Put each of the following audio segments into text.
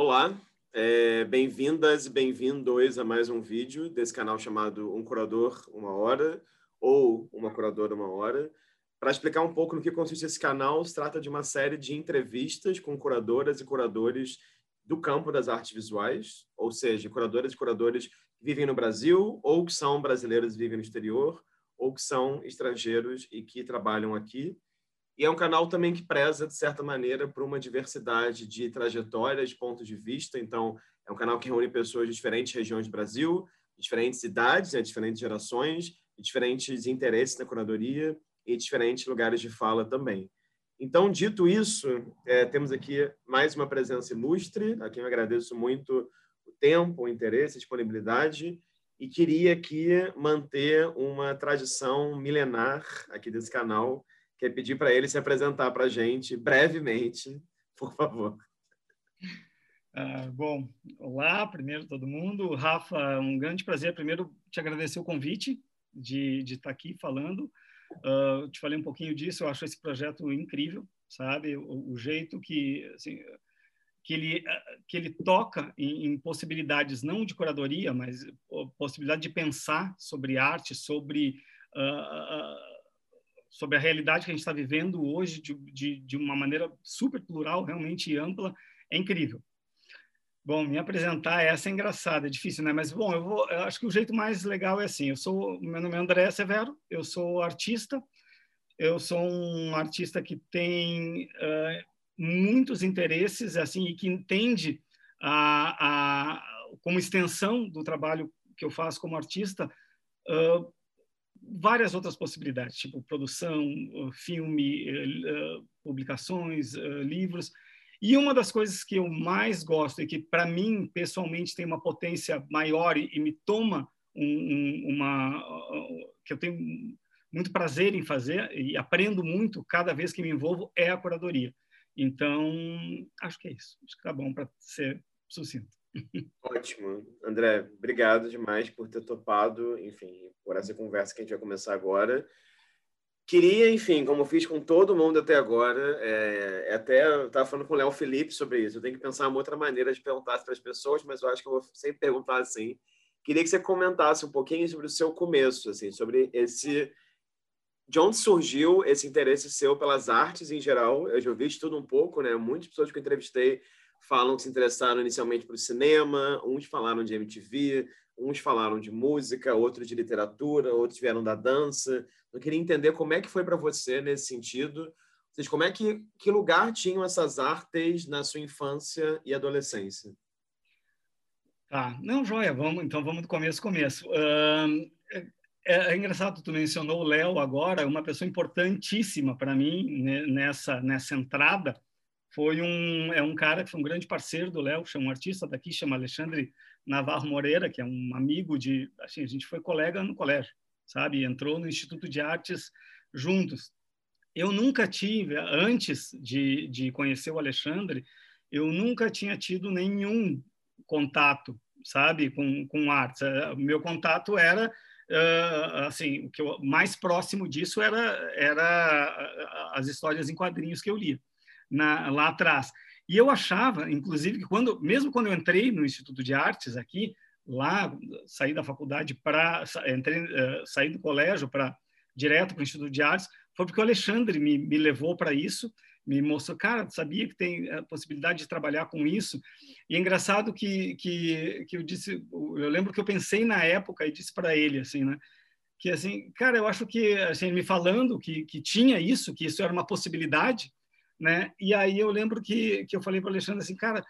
Olá, é, bem-vindas e bem-vindos a mais um vídeo desse canal chamado Um Curador Uma Hora ou Uma Curadora Uma Hora. Para explicar um pouco no que consiste esse canal, se trata de uma série de entrevistas com curadoras e curadores do campo das artes visuais, ou seja, curadoras e curadores que vivem no Brasil ou que são brasileiros e vivem no exterior, ou que são estrangeiros e que trabalham aqui e é um canal também que preza, de certa maneira, por uma diversidade de trajetórias, de pontos de vista. Então, é um canal que reúne pessoas de diferentes regiões do Brasil, de diferentes idades, né, diferentes gerações, de diferentes interesses na curadoria e diferentes lugares de fala também. Então, dito isso, é, temos aqui mais uma presença ilustre, a quem eu agradeço muito o tempo, o interesse, a disponibilidade, e queria aqui manter uma tradição milenar aqui desse canal, quer pedir para ele se apresentar para a gente brevemente, por favor. Ah, bom, olá, primeiro todo mundo. Rafa, um grande prazer. Primeiro, te agradecer o convite de, de estar aqui falando. Uh, te falei um pouquinho disso, eu acho esse projeto incrível, sabe? O, o jeito que, assim, que, ele, que ele toca em, em, possibilidades não de curadoria, mas possibilidade de pensar sobre arte, sobre. Uh, sobre a realidade que a gente está vivendo hoje de, de, de, uma maneira super plural, realmente ampla, é incrível. Bom, me apresentar essa é engraçada, é difícil, né? Mas bom, eu, vou, eu acho que o jeito mais legal é assim. Eu sou, meu nome é André Severo, eu sou artista. Eu sou um artista que tem uh, muitos interesses, assim, e que entende a, a, como extensão do trabalho que eu faço como artista uh, várias outras possibilidades, tipo produção, filme, publicações, livros. E uma das coisas que eu mais gosto e que, para mim, pessoalmente, tem uma potência maior e, me toma um, uma. que eu tenho muito prazer em fazer e aprendo muito cada vez que me envolvo é a curadoria. Então, acho que é isso. Acho que tá bom para ser sucinto. Ótimo. André, obrigado demais por ter topado, enfim, por essa conversa que a gente vai começar agora. Queria, enfim, como fiz com todo mundo até agora, é, até estava falando com o Léo Felipe sobre isso. Eu tenho que pensar uma outra maneira de perguntar para as pessoas, mas eu acho que eu vou sempre perguntar assim. Queria que você comentasse um pouquinho sobre o seu começo, assim, sobre esse de onde surgiu esse interesse seu pelas artes em geral. Eu já ouvi de tudo um pouco, né? Muitas pessoas que eu entrevistei falam que se interessaram inicialmente para o cinema, uns falaram de MTV, uns falaram de música, outros de literatura, outros vieram da dança. Eu queria entender como é que foi para você nesse sentido. Como é que que lugar tinham essas artes na sua infância e adolescência? Tá, não, joia, vamos, então vamos do começo, começo. Uh, é, é, engraçado, tu mencionou o Léo agora, uma pessoa importantíssima para mim né, nessa, nessa entrada, foi um é um cara que foi um grande parceiro do Léo, um artista daqui, chama Alexandre Navarro Moreira, que é um amigo de, assim, a gente foi colega no colégio, sabe? Entrou no Instituto de Artes juntos. Eu nunca tive, antes de, de conhecer o Alexandre, eu nunca tinha tido nenhum contato, sabe, com, com artes. O meu contato era Uh, assim, o que eu, mais próximo disso era, era as histórias em quadrinhos que eu lia na, lá atrás. E eu achava, inclusive, que quando, mesmo quando eu entrei no Instituto de Artes aqui, lá, saí da faculdade para uh, saí do colégio para direto para o Instituto de Artes, foi porque o Alexandre me, me levou para isso, me mostrou, cara, sabia que tem a possibilidade de trabalhar com isso. E é engraçado que, que, que eu disse, eu lembro que eu pensei na época e disse para ele, assim, né? Que assim, cara, eu acho que, assim, me falando que, que tinha isso, que isso era uma possibilidade, né? E aí eu lembro que, que eu falei para o Alexandre assim, cara,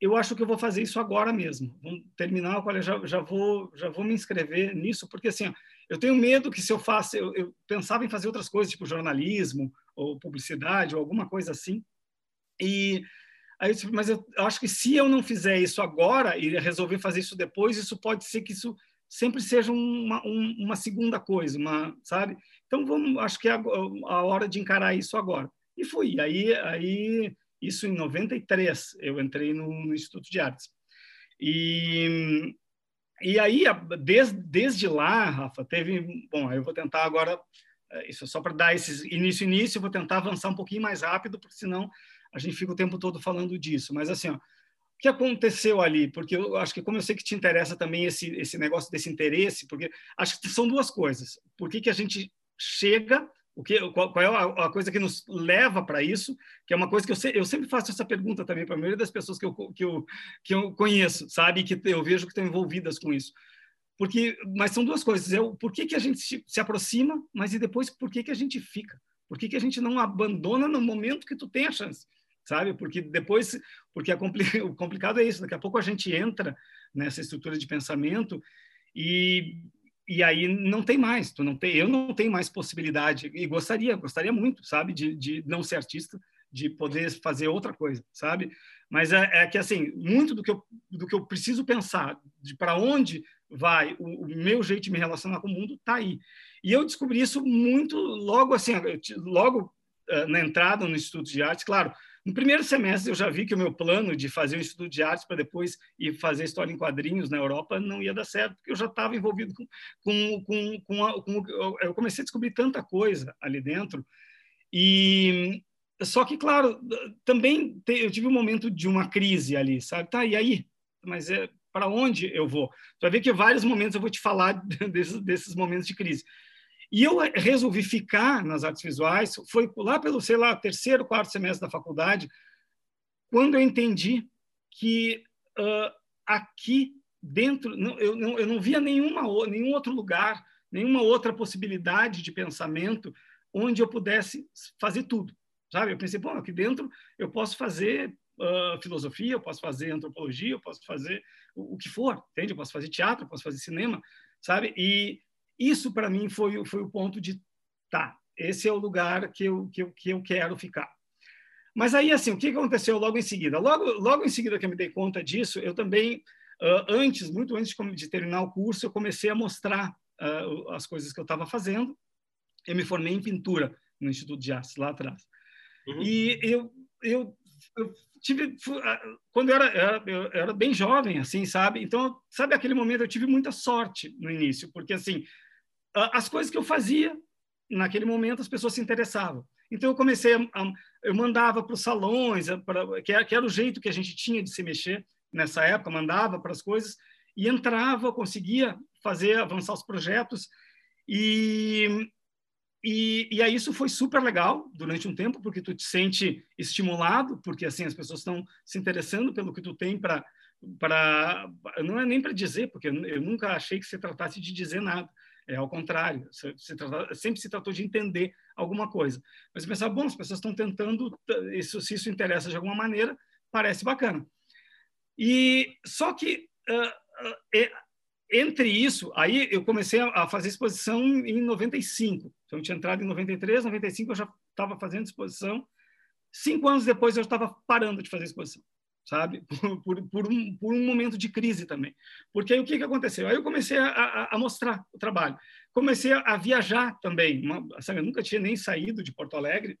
eu acho que eu vou fazer isso agora mesmo. Vamos terminar o colégio, já, já vou já vou me inscrever nisso, porque assim, eu tenho medo que se eu faço, eu, eu pensava em fazer outras coisas, tipo jornalismo ou publicidade ou alguma coisa assim. E aí, mas eu acho que se eu não fizer isso agora e resolver fazer isso depois, isso pode ser que isso sempre seja uma, uma segunda coisa, uma, sabe? Então vamos, acho que é a hora de encarar isso agora. E fui. Aí, aí isso em 93, eu entrei no, no Instituto de Artes. E, e aí, desde, desde lá, Rafa, teve. Bom, eu vou tentar agora. É, isso é só para dar esse início, início, eu vou tentar avançar um pouquinho mais rápido, porque senão a gente fica o tempo todo falando disso. Mas assim, ó, o que aconteceu ali? Porque eu acho que, como eu sei que te interessa também esse, esse negócio desse interesse, porque acho que são duas coisas. Por que, que a gente chega, o que, qual, qual é a, a, coisa que nos leva para isso, que é uma coisa que eu, eu sempre faço essa pergunta também para a maioria das pessoas que eu, que eu, que eu conheço, sabe? Que eu vejo que estão envolvidas com isso. Porque, mas são duas coisas. É o por que, que a gente se, se aproxima, mas e depois por que, que a gente fica? Por que, que a gente não abandona no momento que tu tem a chance? sabe? Porque depois, porque o complicado é isso, daqui a pouco a gente entra nessa estrutura de pensamento e, e aí não tem mais, tu não tem, eu não tenho mais possibilidade e gostaria, gostaria muito, sabe, de, de não ser artista, de poder fazer outra coisa, sabe? Mas é, é que assim, muito do que eu do que eu preciso pensar, de para onde vai o, o, meu jeito de me relacionar com o mundo tá aí. E eu descobri isso muito logo assim, logo uh, na entrada no Instituto de Arte, claro, no primeiro semestre, eu já vi que o meu plano de fazer um estudo de artes para depois ir fazer história em quadrinhos na Europa não ia dar certo, porque eu já estava envolvido com. com, com, com, a, com eu comecei a descobrir tanta coisa ali dentro. E só que, claro, também eu tive um momento de uma crise ali, sabe? Tá, e aí? Mas é para onde eu vou? Tu vai ver que vários momentos eu vou te falar desses, desses momentos de crise. E eu resolvi ficar nas artes visuais, foi lá pelo, sei lá, terceiro, quarto semestre da faculdade, quando eu entendi que uh, aqui dentro, não, eu, não, eu não via nenhuma, nenhum outro lugar, nenhuma outra possibilidade de pensamento onde eu pudesse fazer tudo, sabe? Eu pensei, bom, aqui dentro eu posso fazer uh, filosofia, eu posso fazer antropologia, eu posso fazer o, o que for, entende? Eu posso fazer teatro, eu posso fazer cinema, sabe? E isso, para mim, foi, foi o ponto de, tá, esse é o lugar que eu, que eu, que eu quero ficar. Mas aí, assim, o que aconteceu logo em seguida? Logo, logo em seguida que eu me dei conta disso, eu também, uh, antes, muito antes de terminar o curso, eu comecei a mostrar uh, as coisas que eu estava fazendo. Eu me formei em pintura no Instituto de Artes, lá atrás. Uhum. E eu, eu, eu tive quando eu era, eu era, eu era bem jovem assim sabe então sabe aquele momento eu tive muita sorte no início porque assim as coisas que eu fazia naquele momento as pessoas se interessavam. Então eu comecei a, a eu mandava para os salões, pra, que, era, que era o jeito que a gente tinha de se mexer nessa época, mandava para as coisas e entrava, conseguia fazer avançar os projetos e e, e aí isso foi super legal durante um tempo porque tu te sente estimulado porque assim as pessoas estão se interessando pelo que tu tem para para não é nem para dizer porque eu nunca achei que se tratasse de dizer nada é ao contrário, se, se trata, sempre se tratou de entender alguma coisa. Mas pensar, bom, as pessoas estão tentando, isso, se isso interessa de alguma maneira, parece bacana. E só que uh, uh, entre isso, aí eu comecei a, fazer exposição em 95. Então, eu tinha entrado em 93, 95 eu já estava fazendo exposição. Cinco anos depois eu estava parando de fazer exposição sabe? Por, por, por, um, por um momento de crise também. Porque aí o que, que aconteceu? Aí eu comecei a, a, a mostrar o trabalho. Comecei a, a viajar também. Uma, sabe, eu nunca tinha nem saído de Porto Alegre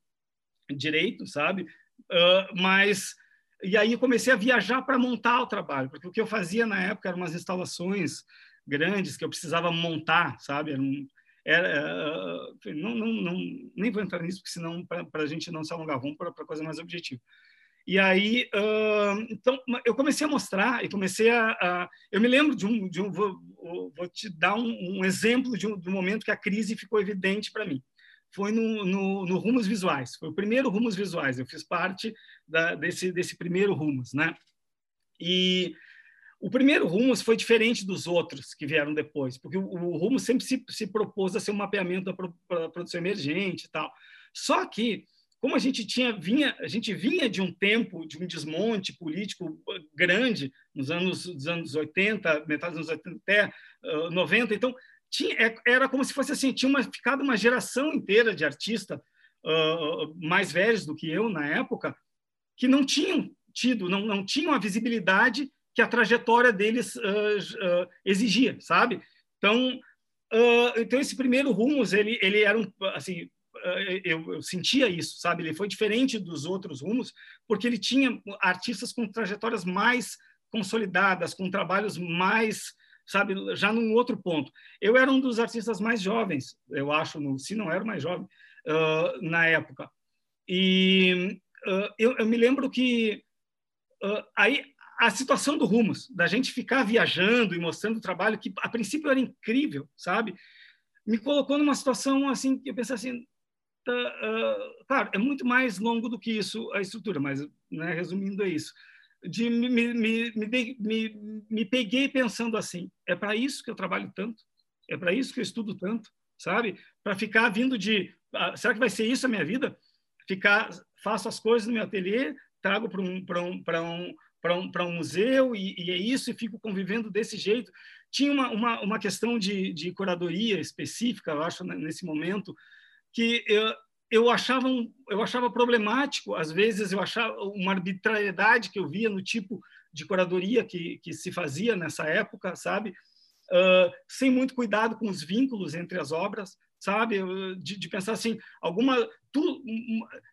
direito, sabe? Uh, mas e aí comecei a viajar para montar o trabalho, porque o que eu fazia na época eram umas instalações grandes que eu precisava montar, sabe? Era um, era, uh, não, não, não, nem vou entrar nisso, porque senão para a gente não se alongar, vamos para coisa mais objetiva. E aí, uh, então, eu comecei a mostrar e comecei a, a, eu me lembro de um, de um vou, vou te dar um, um exemplo de um, do momento que a crise ficou evidente para mim. Foi no, no, no, Rumos Visuais. Foi o primeiro Rumos Visuais. Eu fiz parte da, desse desse primeiro Rumos, né? E o primeiro Rumos foi diferente dos outros que vieram depois, porque o, o Rumos sempre se, se propôs a ser um mapeamento da pro, produção emergente e tal. Só que como a gente tinha vinha a gente vinha de um tempo de um desmonte político grande nos anos dos anos 80 metade dos anos 80 até uh, 90 então tinha é, era como se fosse assim tinha uma, ficado uma geração inteira de artistas uh, mais velhos do que eu na época que não tinham tido não, não tinham a visibilidade que a trajetória deles uh, exigia sabe? Então então esse primeiro rumos ele ele era um assim eh, eu, eu, sentia isso, sabe? Ele foi diferente dos outros rumos, porque ele tinha artistas com trajetórias mais consolidadas, com trabalhos mais, sabe, já num outro ponto. Eu era um dos artistas mais jovens, eu acho, se não era mais jovem, uh, na época. E uh, eu, eu, me lembro que uh, aí a situação do Rumos, da gente ficar viajando e mostrando o trabalho que a princípio era incrível, sabe? Me colocou numa situação assim que eu pensei assim, claro, é muito mais longo do que isso a estrutura, mas né, resumindo é isso. De me, me, me, me, peguei pensando assim, é para isso que eu trabalho tanto, é para isso que eu estudo tanto, sabe? Para ficar vindo de, uh, será que vai ser isso a minha vida? Ficar, faço as coisas no meu ateliê, trago para um, um, um para um, museu e, e, é isso, e fico convivendo desse jeito. Tinha uma, uma, uma questão de, de curadoria específica, eu acho, nesse momento, que eu, eu, achava, um, eu achava problemático, às vezes eu achava uma arbitrariedade que eu via no tipo de curadoria que, que se fazia nessa época, sabe? Uh, sem muito cuidado com os vínculos entre as obras, sabe? De, de, pensar assim, alguma. Tu,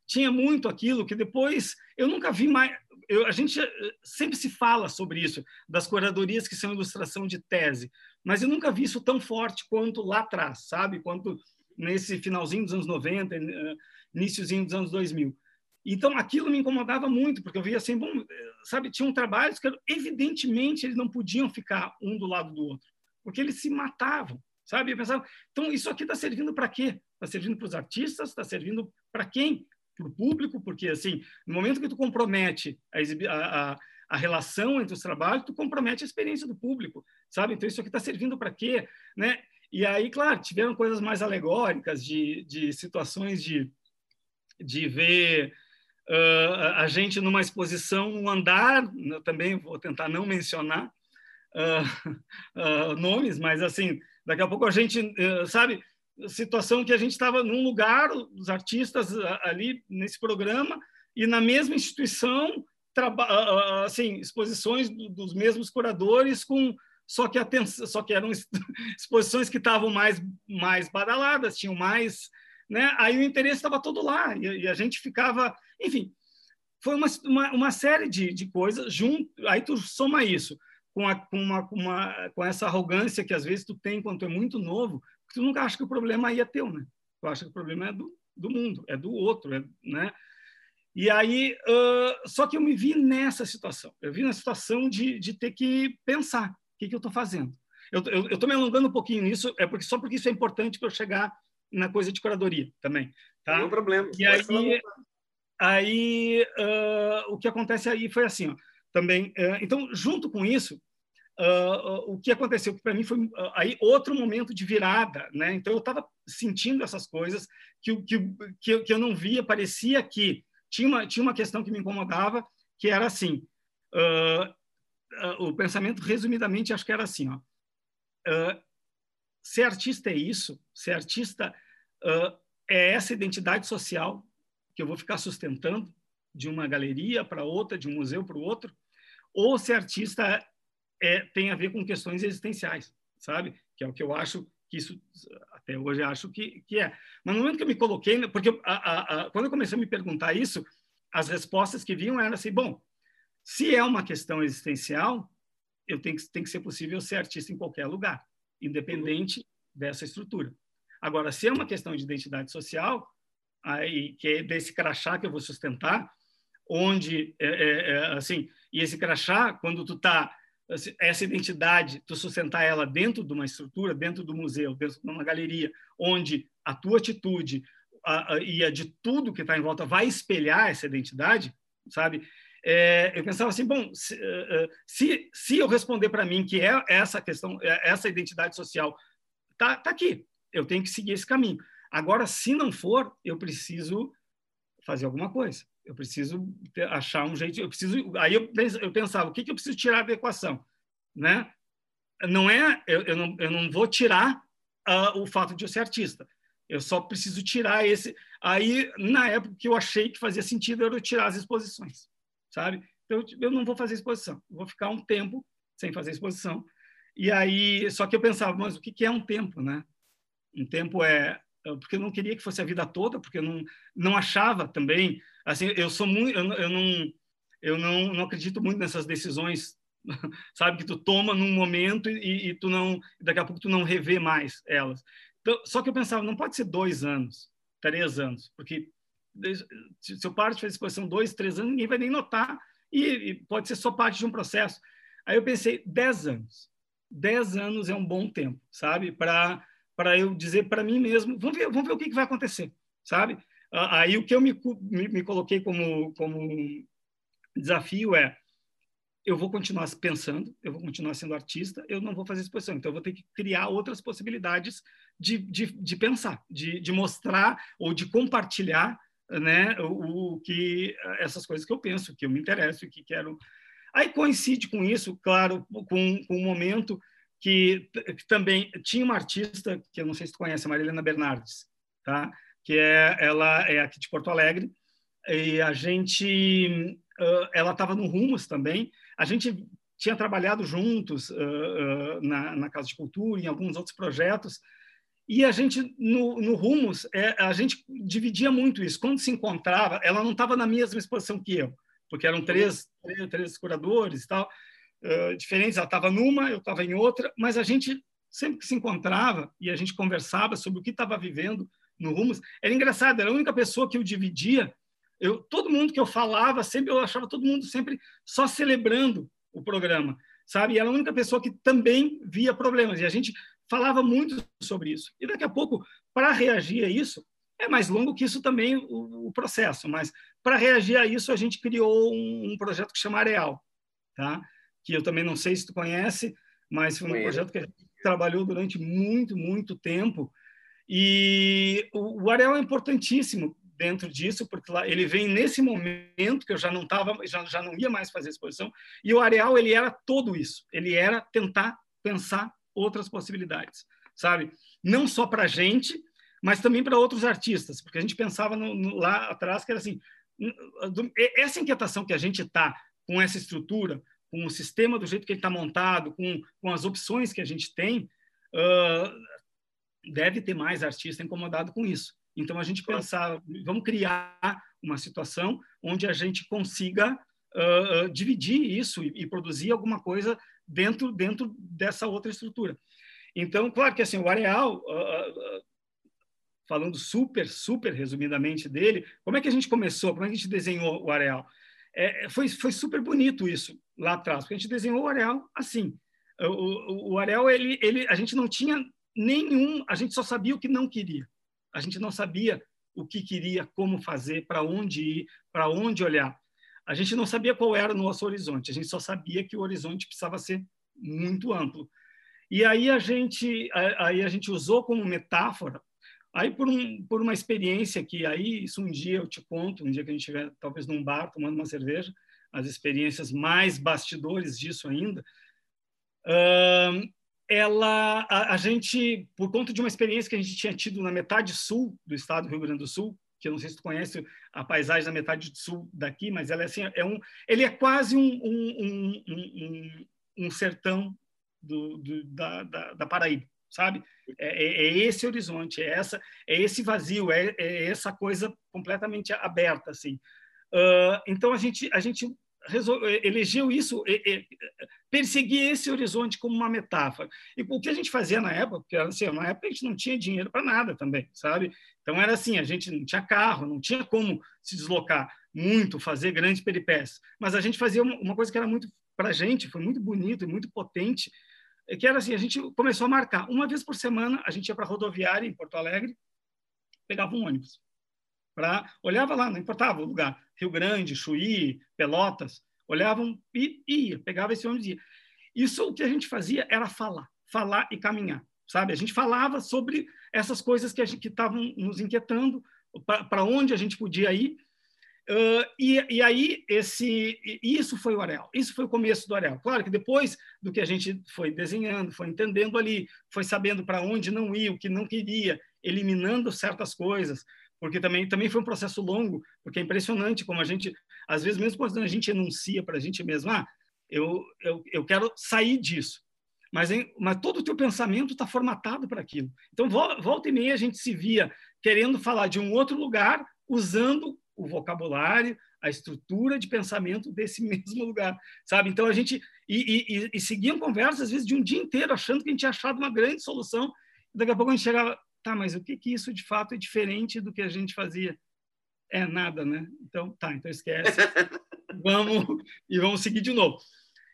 tinha muito aquilo que depois eu nunca vi mais eu, a gente eh, sempre se fala sobre isso, das curadorias que são ilustração de tese, mas eu nunca vi isso tão forte quanto lá atrás, sabe? Quanto nesse finalzinho dos anos 90, eh, iníciozinho dos anos 2000. Então, aquilo me incomodava muito, porque eu via assim, bom, eh, sabe, tinham trabalhos que, evidentemente, eles não podiam ficar um do lado do outro, porque eles se matavam, sabe? Eu pensava, então, isso aqui está servindo para quê? Está servindo para os artistas? Está servindo para quem? para o público, porque assim, no momento que tu compromete a, a, a, relação entre os trabalhos, tu compromete a experiência do público, sabe? Então isso aqui está servindo para quê, né? E aí, claro, tiveram coisas mais alegóricas de, de situações de, de ver uh, a gente numa exposição, um andar, também vou tentar não mencionar uh, uh, nomes, mas assim, daqui a pouco a gente, sabe, situação que a gente estava num lugar, os artistas ali nesse programa, e na mesma instituição, assim, exposições dos mesmos curadores, com só que, atenção, só que eram exposições que estavam mais, mais badaladas, tinham mais. Né? Aí o interesse estava todo lá, e, e, a gente ficava. Enfim, foi uma, uma, uma série de, de coisas, junto, aí tu soma isso. Com, a, com, uma, com, uma, com essa arrogância que às vezes tu tem quando tu é muito novo, porque tu nunca acha que o problema aí é teu, né? Tu acha que o problema é do, do mundo, é do outro, é, né? E aí, uh, só que eu me vi nessa situação. Eu vi na situação de, de ter que pensar que, que eu estou fazendo. Eu estou me alongando um pouquinho nisso, é porque só porque isso é importante para eu chegar na coisa de curadoria também. Tá? Não problema. E aí, aí uh, o que acontece aí foi assim, ó, também. Uh, então, junto com isso, Uh, o que aconteceu para mim foi uh, aí outro momento de virada, né? Então eu estava sentindo essas coisas que, que, que, que, eu não via, parecia que tinha uma, tinha uma questão que me incomodava, que era assim, uh, o pensamento resumidamente acho que era assim, ó, ser artista é isso, ser artista é essa identidade social que eu vou ficar sustentando de uma galeria para outra, de um museu para o outro, ou ser artista é, tem a ver com questões existenciais, sabe? Que é o que eu acho que isso, até hoje, acho que, que é. Mas no momento que eu me coloquei, porque a, a, a, quando eu comecei a me perguntar isso, as respostas que vinham eram assim: bom, se é uma questão existencial, eu tenho que, tem que ser possível ser artista em qualquer lugar, independente dessa estrutura. Agora, se é uma questão de identidade social, aí que é desse crachá que eu vou sustentar, onde é, é, é assim, e esse crachá, quando tu está essa identidade, tu sustentar ela dentro de uma estrutura, dentro do museu, dentro de uma galeria, onde a tua atitude a, a, e a de tudo que está em volta vai espelhar essa identidade, sabe? É, eu pensava assim, bom, se, eh, eh, se, se eu responder para mim que é essa questão, é essa identidade social, tá, tá aqui, eu tenho que seguir esse caminho. Agora, se não for, eu preciso fazer alguma coisa eu preciso achar um jeito, eu preciso, aí eu, eu pensava, o que, que eu preciso tirar da equação, né? Não é, eu, eu, não, eu não vou tirar uh, o fato de eu ser artista, eu só preciso tirar esse, aí na época que eu achei que fazia sentido era eu tirar as exposições, sabe? Então, eu não vou fazer exposição, vou ficar um tempo sem fazer exposição, e aí, só que eu pensava, mas o que, é um tempo, né? Um tempo é porque eu não queria que fosse a vida toda, porque eu não, não achava também, assim, eu sou muito, eu, eu não, eu não, não acredito muito nessas decisões, sabe, que tu toma num momento e, e, tu não, daqui a pouco tu não revê mais elas. Então, só que eu pensava, não pode ser dois anos, três anos, porque se eu paro de fazer exposição dois, três anos, ninguém vai nem notar E, e pode ser só parte de um processo. Aí eu pensei, 10 anos. 10 anos é um bom tempo, sabe? Para eu dizer para mim mesmo, vamos ver, vamos ver o que, que vai acontecer, sabe? Aí o que eu me, me, me coloquei como, como desafio é eu vou continuar pensando, eu vou continuar sendo artista, eu não vou fazer exposição. Então, eu vou ter que criar outras possibilidades de, de, de pensar, de, de mostrar ou de compartilhar né, o, o, que essas coisas que eu penso, que eu me interesso e que quero. Aí coincide com isso, claro, com, com um momento que, que, também tinha uma artista que eu não sei se tu conhece, a Marilena Bernardes, tá? Que é ela é aqui de Porto Alegre e a gente ela estava no Rumos também. A gente tinha trabalhado juntos uh, uh, na, na, Casa de Cultura, em alguns outros projetos, e a gente, no, no Rumos, é, a gente dividia muito isso. Quando se encontrava, ela não estava na mesma exposição que eu, porque eram três, três, três curadores e tal, uh, diferentes. Ela estava numa, eu estava em outra, mas a gente, sempre que se encontrava e a gente conversava sobre o que estava vivendo no Rumos, era engraçado, era a única pessoa que eu dividia eu, todo mundo que eu falava, sempre eu achava todo mundo sempre só celebrando o programa, sabe? E era a única pessoa que também via problemas. E a gente falava muito sobre isso. E daqui a pouco, para reagir a isso, é mais longo que isso também o, o processo, mas para reagir a isso a gente criou um, um, projeto que chama Areal, tá? Que eu também não sei se tu conhece, mas foi um Conheço. projeto que a gente trabalhou durante muito, muito tempo. E o, o Areal é importantíssimo dentro disso, porque lá, ele vem nesse momento que eu já não tava, já, já não ia mais fazer exposição, e o Areal ele era todo isso, ele era tentar pensar outras possibilidades, sabe? Não só para a gente, mas também para outros artistas, porque a gente pensava no, no, lá atrás que era assim, essa inquietação que a gente está com essa estrutura, com o sistema do jeito que ele está montado, com, com as opções que a gente tem, uh, deve ter mais artista incomodado com isso. Então, a gente pensar, vamos criar uma situação onde a gente consiga uh, dividir isso e, e, produzir alguma coisa dentro, dentro dessa outra estrutura. Então, claro que assim, o Areal, uh, falando super, super resumidamente dele, como é que a gente começou? Como é que a gente desenhou o Areal? É, foi, foi super bonito isso lá atrás, porque a gente desenhou o Areal assim. O, o, o Areal, ele, ele, a gente não tinha nenhum, a gente só sabia o que não queria a gente não sabia o que queria, como fazer, para onde ir, para onde olhar. A gente não sabia qual era o nosso horizonte, a gente só sabia que o horizonte precisava ser muito amplo. E aí a gente, aí a gente usou como metáfora, aí por, um, por uma experiência que aí, isso um dia eu te conto, um dia que a gente estiver talvez num bar tomando uma cerveja, as experiências mais bastidores disso ainda, ela, a, a, gente, por conta de uma experiência que a gente tinha tido na metade sul do estado do Rio Grande do Sul, que eu não sei se tu conhece a paisagem da metade sul daqui, mas ela é assim, é um, ele é quase um, um, um, um sertão do, do, da, da, da, Paraíba, sabe? É, é, é, esse horizonte, é essa, é esse vazio, é, é essa coisa completamente aberta, assim. Uh, então a gente, a gente elegeu isso, perseguir esse horizonte como uma metáfora. E o que a gente fazia na época, porque assim, na época a gente não tinha dinheiro para nada também, sabe? Então era assim, a gente não tinha carro, não tinha como se deslocar muito, fazer grandes peripécias, mas a gente fazia uma coisa que era muito para a gente, foi muito bonito e muito potente, que era assim, a gente começou a marcar, uma vez por semana a gente ia para a rodoviária em Porto Alegre, pegava um ônibus, olhava lá, não importava o lugar, Rio Grande, Chuí, Pelotas, olhavam e ia, pegava esse ônibus e ia. Isso o que a gente fazia era falar, falar e caminhar, sabe? A gente falava sobre essas coisas que estavam nos inquietando, para onde a gente podia ir. Uh, e, e, aí esse isso foi o Areal, isso foi o começo do Areal. Claro que depois do que a gente foi desenhando, foi entendendo ali, foi sabendo para onde não ir, o que não queria, eliminando certas coisas, porque também, também foi um processo longo, porque é impressionante como a gente, às vezes, mesmo quando a gente enuncia para a gente mesmo, ah, eu, eu, eu quero sair disso, mas, mas todo o teu pensamento está formatado para aquilo. Então, volta e meia, a gente se via querendo falar de um outro lugar, usando o vocabulário, a estrutura de pensamento desse mesmo lugar, sabe? Então, a gente... E, e, e seguiam conversas, às vezes, de um dia inteiro, achando que a gente tinha achado uma grande solução, daqui a pouco a gente chegava, tá, mas o que que isso de fato é diferente do que a gente fazia? É nada, né? Então, tá, então esquece. vamos e vamos seguir de novo.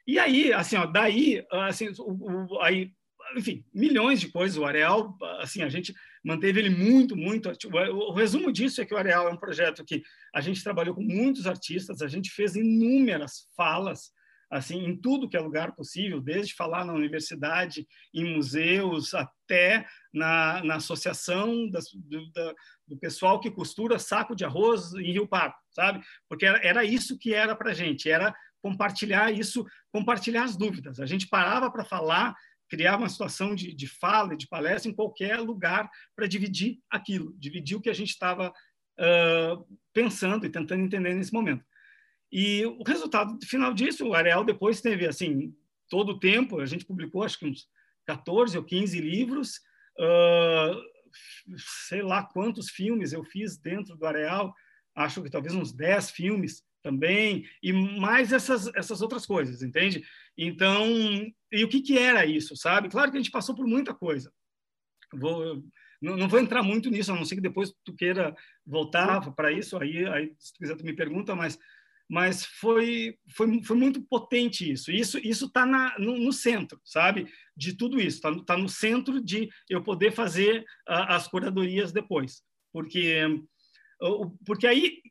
E aí, assim, ó, daí, assim, o, o, aí, enfim, milhões de coisas. O Areal, assim, a gente manteve ele muito, muito. O, o resumo disso é que o Areal é um projeto que a gente trabalhou com muitos artistas, a gente fez inúmeras falas assim em tudo que é lugar possível, desde falar na universidade, em museus, até na, na associação das, do, da, do, pessoal que costura saco de arroz em Rio Pardo, sabe? Porque era, era isso que era para gente, era compartilhar isso, compartilhar as dúvidas. A gente parava para falar, criava uma situação de, de fala, de palestra em qualquer lugar para dividir aquilo, dividir o que a gente estava uh, pensando e tentando entender nesse momento. E o resultado final disso, o Ariel depois teve, assim, todo o tempo, a gente publicou acho que uns 14 ou 15 livros, uh, sei lá quantos filmes eu fiz dentro do Areal, acho que talvez uns 10 filmes também, e mais essas, essas outras coisas, entende? Então, e o que, que era isso, sabe? Claro que a gente passou por muita coisa. Vou, não, não vou entrar muito nisso, a não ser que depois tu queira voltar para isso, aí, aí se tu quiser tu me pergunta, mas mas foi, foi, foi muito potente isso. Isso isso está no, no, centro, sabe, de tudo isso. Está tá no centro de eu poder fazer uh, as curadorias depois, porque uh, porque aí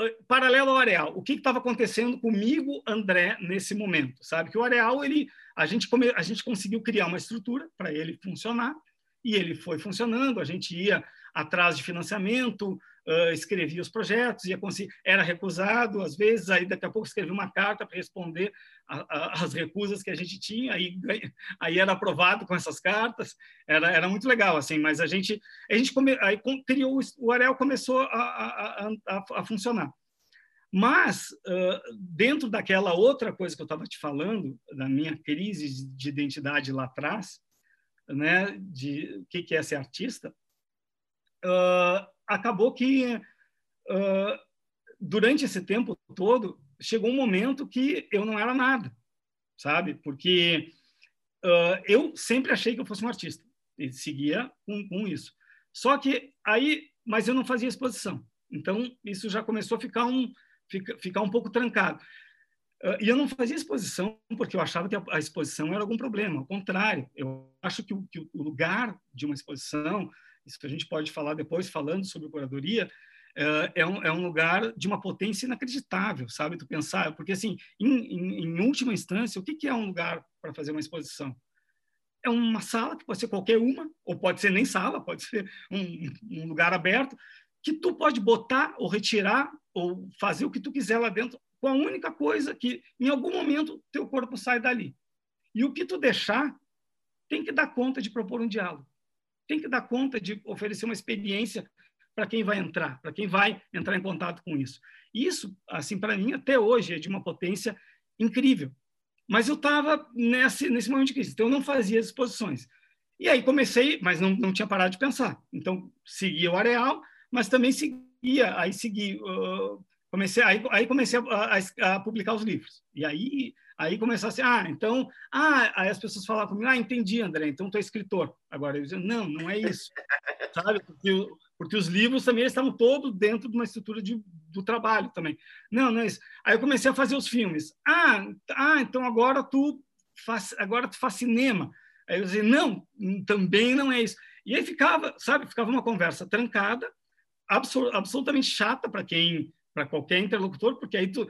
uh, paralelo ao Areal, o que estava acontecendo comigo, André, nesse momento, sabe? Que o Areal ele a gente come, a gente conseguiu criar uma estrutura para ele funcionar e ele foi funcionando. A gente ia atrás de financiamento, uh, escrevia os projetos, ia era recusado, às vezes, aí daqui a pouco escrevia uma carta para responder às recusas que a gente tinha, aí, aí era aprovado com essas cartas, era, era muito legal, assim, mas a gente, a gente come, aí criou, o Arel começou a, a, a, a funcionar. Mas, uh, dentro daquela outra coisa que eu estava te falando, da minha crise de identidade lá atrás, né, de o que é ser artista, uh, acabou que, uh, durante esse tempo todo, chegou um momento que eu não era nada, sabe? Porque uh, eu sempre achei que eu fosse um artista e seguia com, com isso. Só que aí, mas eu não fazia exposição. Então, isso já começou a ficar um, fica, ficar um pouco trancado. Uh, e eu não fazia exposição porque eu achava que a, a, exposição era algum problema. Ao contrário, eu acho que o, que o lugar de uma exposição isso que a gente pode falar depois, falando sobre curadoria, é, é um, é um lugar de uma potência inacreditável, sabe? Tu pensar, porque assim, em, em, em última instância, o que, que é um lugar para fazer uma exposição? É uma sala que pode ser qualquer uma, ou pode ser nem sala, pode ser um, um lugar aberto, que tu pode botar ou retirar ou fazer o que tu quiser lá dentro, com a única coisa que em algum momento teu corpo sai dali. E o que tu deixar tem que dar conta de propor um diálogo tem que dar conta de oferecer uma experiência para quem vai entrar, para quem vai entrar em contato com isso. Isso, assim, para mim, até hoje, é de uma potência incrível. Mas eu estava nesse, nesse momento de crise, então eu não fazia as exposições. E aí comecei, mas não, não tinha parado de pensar. Então, seguia o Areal, mas também seguia, aí segui, uh, comecei, aí, aí comecei a, a, a, publicar os livros. E aí Aí começou assim, ah, então, ah, aí as pessoas falavam comigo, ah, entendi, André, então tu é escritor. Agora eu dizia, não, não é isso, sabe? Porque, porque os livros também estavam todos dentro de uma estrutura de, do trabalho também. Não, não é isso. Aí eu comecei a fazer os filmes. Ah, ah, então agora tu faz, agora tu faz cinema. Aí eu dizia, não, também não é isso. E aí ficava, sabe, ficava uma conversa trancada, absolutamente chata para quem para qualquer interlocutor, porque aí tu,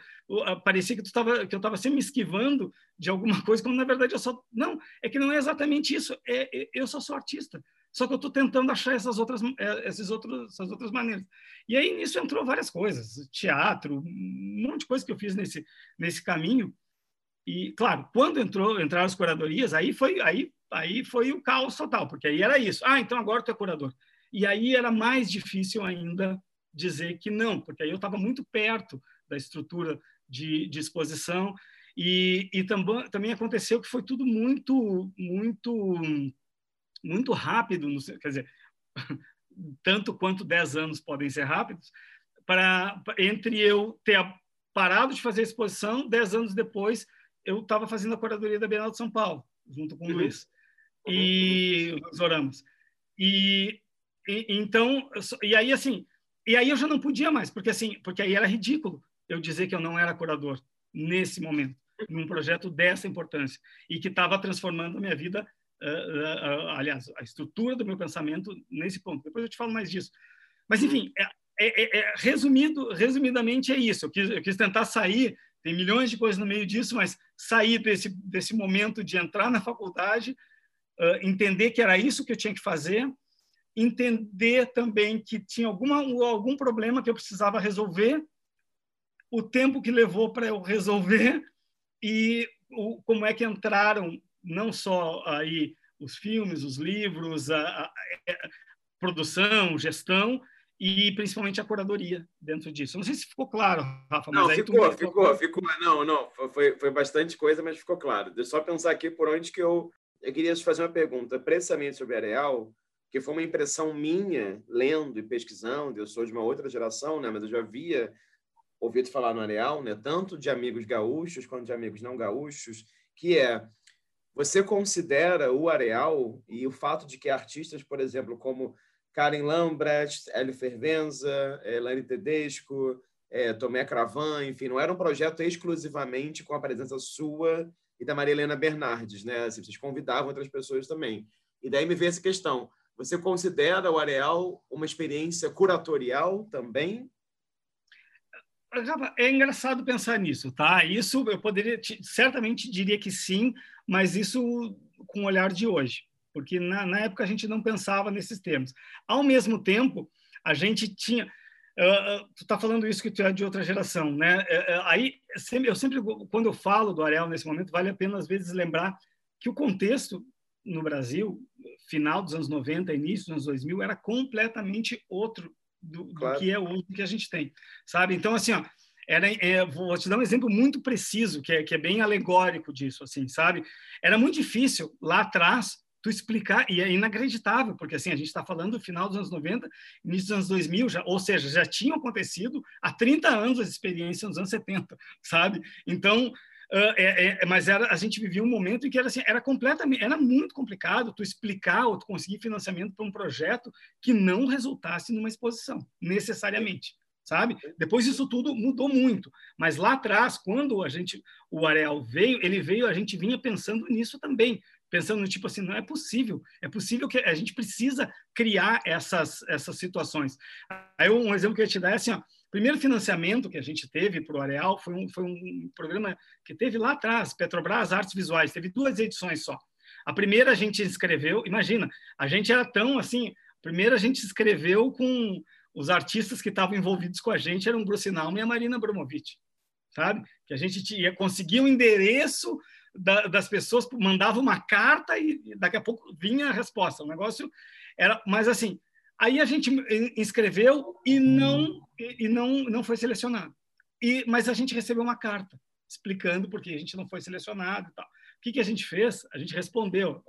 parecia que tu tava, que eu estava sempre me esquivando de alguma coisa, quando na verdade eu só não é que não é exatamente isso. É, é eu só sou artista, só que eu estou tentando achar essas outras é, esses outros, essas outras maneiras. E aí nisso entrou várias coisas, teatro, um monte de coisa que eu fiz nesse nesse caminho. E claro, quando entrou entraram as curadorias, aí foi aí aí foi o caos total, porque aí era isso. Ah, então agora tu é curador. E aí era mais difícil ainda dizer que não, porque aí eu estava muito perto da estrutura de, de exposição e, e também, também aconteceu que foi tudo muito, muito, muito rápido, quer dizer, tanto quanto 10 anos podem ser rápidos, para entre eu ter parado de fazer a exposição, 10 anos depois eu estava fazendo a curadoria da Bienal de São Paulo, junto com o uhum. Luiz e os Oramas. E, e, então, e aí assim, e aí eu já não podia mais, porque assim, porque aí era ridículo. eu dizer que eu não era curador nesse momento, num projeto dessa importância e que estava transformando a minha vida, uh, uh, uh, aliás, a estrutura do meu pensamento nesse ponto. Depois eu te falo mais disso. Mas, enfim, é, é, é, é, resumido, resumidamente é isso. Eu quis, eu quis tentar sair, tem milhões de coisas no meio disso, mas sair desse, desse momento de entrar na faculdade, entender que era isso que eu tinha que fazer, entender também que tinha alguma, algum problema que eu precisava resolver, o tempo que levou para eu resolver e o, como é que entraram não só aí os filmes, os livros, a, a, a produção, gestão, e principalmente a curadoria dentro disso. Não sei se ficou claro, Rafa, não, ficou, tu... ficou, ficou. Não, não, foi, foi bastante coisa, mas ficou claro. Deixa eu só pensar aqui por onde que eu... Eu queria te fazer uma pergunta, precisamente sobre Areal, que foi uma impressão minha, lendo e pesquisando, eu sou de uma outra geração, né, mas eu já havia ouvido falar no Areal, né, tanto de amigos gaúchos quanto de amigos não gaúchos, que é você considera o Areal e o fato de que artistas, por exemplo, como Karen Lambrecht, Hélio Fervenza, Elane Tedesco, é, Tomé Cravan, enfim, não era um projeto exclusivamente com a presença sua e da Maria Helena Bernardes, né? Assim, vocês convidavam outras pessoas também. E daí me veio essa questão. Você considera o Areal uma experiência curatorial também? É engraçado pensar nisso, tá? Isso eu poderia, certamente diria que sim, mas isso com o olhar de hoje porque na, na época a gente não pensava nesses termos. Ao mesmo tempo, a gente tinha. Uh, tu está falando isso que tu é de outra geração, né? Uh, aí sempre, eu sempre, quando eu falo do Ariel nesse momento, vale a pena às vezes lembrar que o contexto no Brasil, final dos anos 90, início dos anos 2000, era completamente outro do, claro. do que é hoje que a gente tem, sabe? Então assim, ó, era, é, vou te dar um exemplo muito preciso que é, que é bem alegórico disso, assim, sabe? Era muito difícil lá atrás tu explicar, e é inacreditável, porque assim, a gente está falando do final dos anos 90, início dos anos 2000, já, ou seja, já tinham acontecido há 30 anos as experiências nos anos 70, sabe? Então, uh, é, é, mas era, a gente vivia um momento em que era, assim, era completamente, era muito complicado tu explicar ou tu conseguir financiamento para um projeto que não resultasse numa exposição, necessariamente sabe? Depois isso tudo mudou muito, mas lá atrás, quando a gente o Areal veio, ele veio, a gente vinha pensando nisso também, pensando no tipo assim, não é possível, é possível que a gente precisa criar essas, essas situações. Aí um exemplo que eu te dar é assim, ó, primeiro financiamento que a gente teve para o Areal foi um, foi um programa que teve lá atrás, Petrobras Artes Visuais, teve duas edições só. A primeira a gente escreveu, imagina, a gente era tão assim, primeiro a gente escreveu com os artistas que estavam envolvidos com a gente, eram Nauman e a Marina Bromovic, sabe? Que a gente tinha, conseguia o um endereço da, das pessoas, mandava uma carta e daqui a pouco vinha a resposta. O negócio era, mas assim, aí a gente inscreveu e não e, não não foi selecionado. E mas a gente recebeu uma carta explicando por que a gente não foi selecionado e tal. O que, que a gente fez? A gente respondeu,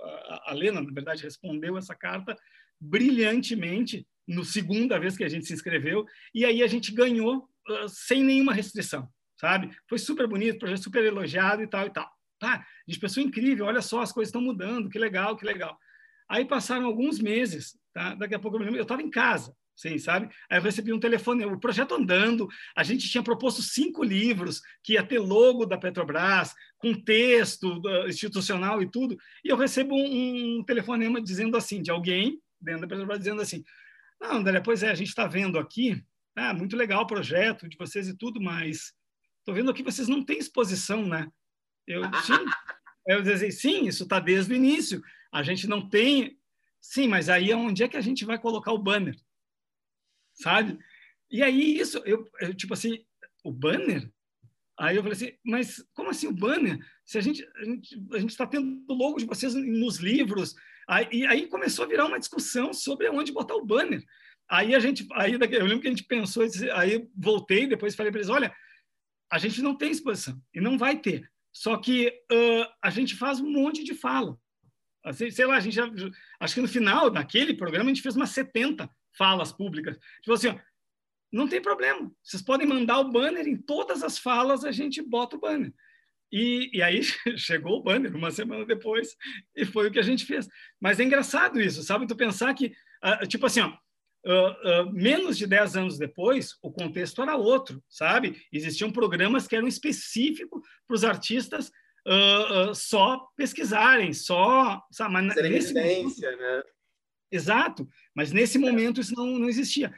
a, Lena, na verdade, respondeu essa carta brilhantemente no segunda vez que a gente se inscreveu e aí a gente ganhou uh, sem nenhuma restrição, sabe? Foi super bonito, projeto super elogiado e tal e tal. Tá, a gente pensou incrível, olha só, as coisas estão mudando, que legal, que legal. Aí passaram alguns meses, tá? Daqui a pouco eu estava em casa, sim, sabe? Aí eu recebi um telefone, o projeto andando, a gente tinha proposto cinco livros que ia ter logo da Petrobras, com texto institucional e tudo, e eu recebo um, um telefonema dizendo assim, de alguém dentro da Petrobras, dizendo assim, não, André, pois é, a gente está vendo aqui, ah, muito legal o projeto de vocês e tudo, mas estou vendo aqui vocês não têm exposição, né? Eu, sim. Eu dizia, sim, isso está desde o início. A gente não tem. Sim, mas aí é onde é que a gente vai colocar o banner? Sabe? E aí isso, eu, eu tipo assim, o banner? Aí eu falei assim, mas como assim o banner? Se a gente a gente está tendo logo de vocês nos livros, aí, e aí começou a virar uma discussão sobre onde botar o banner. Aí a gente, aí eu lembro que a gente pensou, aí voltei, depois falei para eles, olha, a gente não tem exposição e não vai ter. Só que uh, a gente faz um monte de fala. Assim, sei lá, a gente já, acho que no final daquele programa a gente fez umas 70 falas públicas. Tipo assim, ó, não tem problema. Vocês podem mandar o banner em todas as falas, a gente bota o banner. E, e aí chegou o banner uma semana depois e foi o que a gente fez. Mas é engraçado isso, sabe? Tu pensar que, uh, tipo assim, ó, uh, uh, menos de 10 anos depois, o contexto era outro, sabe? Existiam programas que eram específicos para os artistas uh, só pesquisarem, só... Sabe? Mas nesse momento, né? Exato, mas nesse momento isso não, não existia.